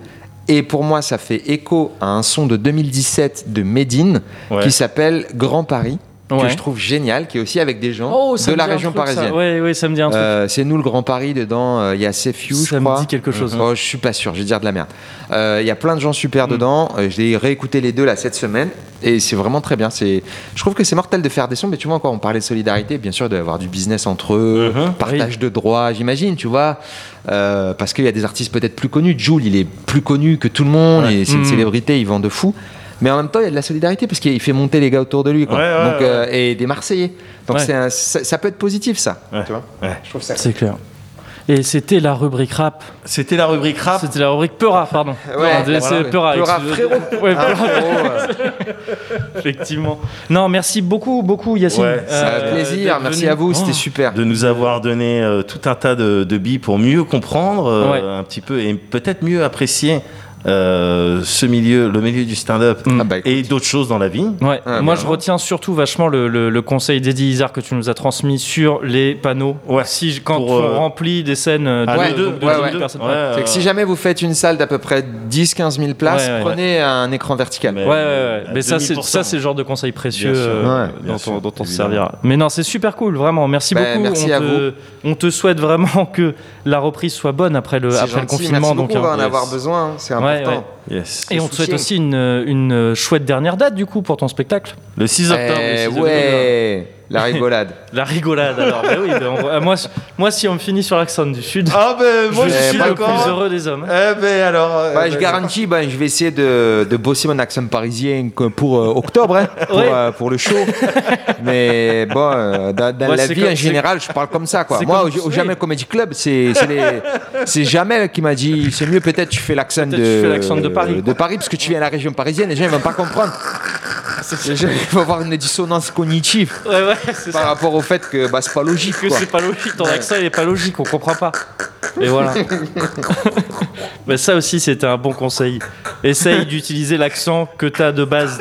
Et pour moi, ça fait écho à un son de 2017 de Medine Ouais. qui s'appelle Grand Paris, que je trouve génial, qui est aussi avec des gens Oh, ça de la région truc, ça. parisienne. Ouais, ouais, ça me dit un truc. Euh, c'est nous le Grand Paris dedans. euh, Il y a Sefiu, je ça crois. me dit quelque chose. Oh, je suis pas sûr, je vais dire de la merde. Euh, Il y a plein de gens super Mm. dedans. Euh, J'ai réécouté les deux là cette semaine et c'est vraiment très bien. C'est, je trouve que c'est mortel de faire des sons, mais tu vois encore, on parlait de solidarité, bien sûr, d'avoir du business entre eux, Mhm. partage de droits, j'imagine, tu vois, parce qu'il y a des artistes peut-être plus connus. Jules, il est plus connu que tout le monde et c'est une Mhm. célébrité, il vend de fou. Mais en même temps, il y a de la solidarité parce qu'il fait monter les gars autour de lui, quoi. Ouais, ouais, Donc, euh, et des Marseillais. Donc Ouais. c'est un- ça, ça peut être positif, ça. Ouais. Tu vois Ouais. Je trouve ça. C'est clair. Et c'était la rubrique rap. C'était la rubrique rap. C'était la rubrique Peura, pardon. [LAUGHS] Ouais, Non, c'est voilà. Peura. Peura, excuse- frérot. Ouais, Ah, Peura, frérot, effectivement. Non, merci beaucoup, beaucoup, Yacine. Ouais, a Euh, plaisir, d'être merci venu. à vous, c'était Oh. super. de nous avoir donné euh, tout un tas de, de billes pour mieux comprendre euh, Ouais. un petit peu et peut-être mieux apprécier euh, ce milieu, le milieu du stand-up Mm. Ah bah, et d'autres choses dans la vie. Ouais, Ah, moi bien. je retiens surtout vachement le, le- le conseil d'Eddie Izzard que tu nous as transmis sur les panneaux. Ouais. Si quand Pour, on euh, remplit des scènes euh, Ah, de, deux, de- de ouais, 10 000 ouais. personnes. Ouais, Ouais, euh, C'est que si jamais vous faites une salle d'à peu près 10-15 000 places, Ouais, ouais, prenez un écran vertical. Mais- ouais, ouais. à Mais ça, c'est 2000%. ça, c'est le genre de conseil précieux euh, dont, sûr, on, dont on se servira. Mais non, c'est super cool, vraiment. Merci Ben, beaucoup. merci on, à te, on te souhaite vraiment [LAUGHS] que la reprise soit bonne après le, après confinement. donc, on va en hein. avoir besoin, hein, c'est Ouais, important. ouais. Yes. Et on te souhaite aussi une, une chouette dernière date du coup pour ton spectacle. Le 6 octobre. Eh le 6 octobre. ouais La [LAUGHS] rigolade. La rigolade, alors. bah oui, on- ah, moi, moi, si on finit sur l'accent du Sud, Ah ben [LAUGHS] moi je je, suis le plus heureux des hommes. Eh ben alors. euh, Bah, je ben, garantis, ben, je vais essayer de, de bosser mon accent parisien pour euh, octobre, hein, [LAUGHS] pour, Ouais. euh, pour le show. Mais bon, euh, dans, dans Ouais, la vie comme- en général, je parle comme ça. Quoi. c'est Moi, comme- au, au oui. Jamel Comedy Club, c'est Jamel qui m'a dit c'est mieux peut-être tu fais l'accent de, Peut-être tu fais l'accent de Paris. de Paris, parce que tu viens de la région parisienne, les gens ils vont pas comprendre. Il va [LAUGHS] avoir une dissonance cognitive Ouais, ouais, c'est par ça. rapport au fait que bah, c'est pas logique. Que c'est pas logique, ton accent il est pas logique, on comprend pas. Et voilà. [LAUGHS] Mais ça aussi, c'était un bon conseil. Essaye d'utiliser l'accent que t'as de base.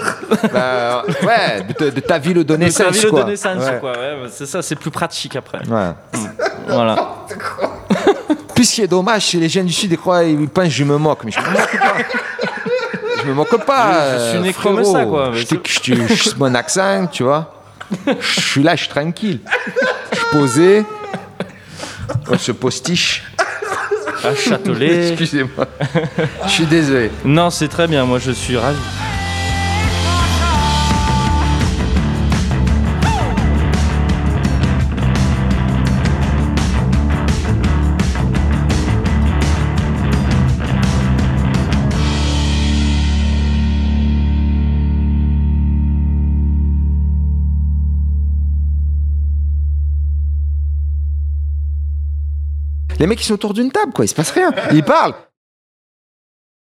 Bah, ouais, de, ta- de ta ville de De ta naissance. ville quoi. de naissance, Ouais. quoi. Ouais, c'est ça, c'est plus pratique après. Ouais. Voilà. Puis ce qui est dommage, c'est les jeunes du Sud, ils croient, ils pensent je me moque, mais je me moque pas. Je me moque pas. Je- je suis euh, né comme ça, quoi, Je je je suis mon accent, tu vois. Je suis là, je suis tranquille. Je suis posé. On se postiche. À Châtelet. Excusez-moi. Je suis désolé. Non, c'est très bien, moi je suis ravi. Les mecs, ils sont autour d'une table, quoi. Il se passe rien. Ils parlent.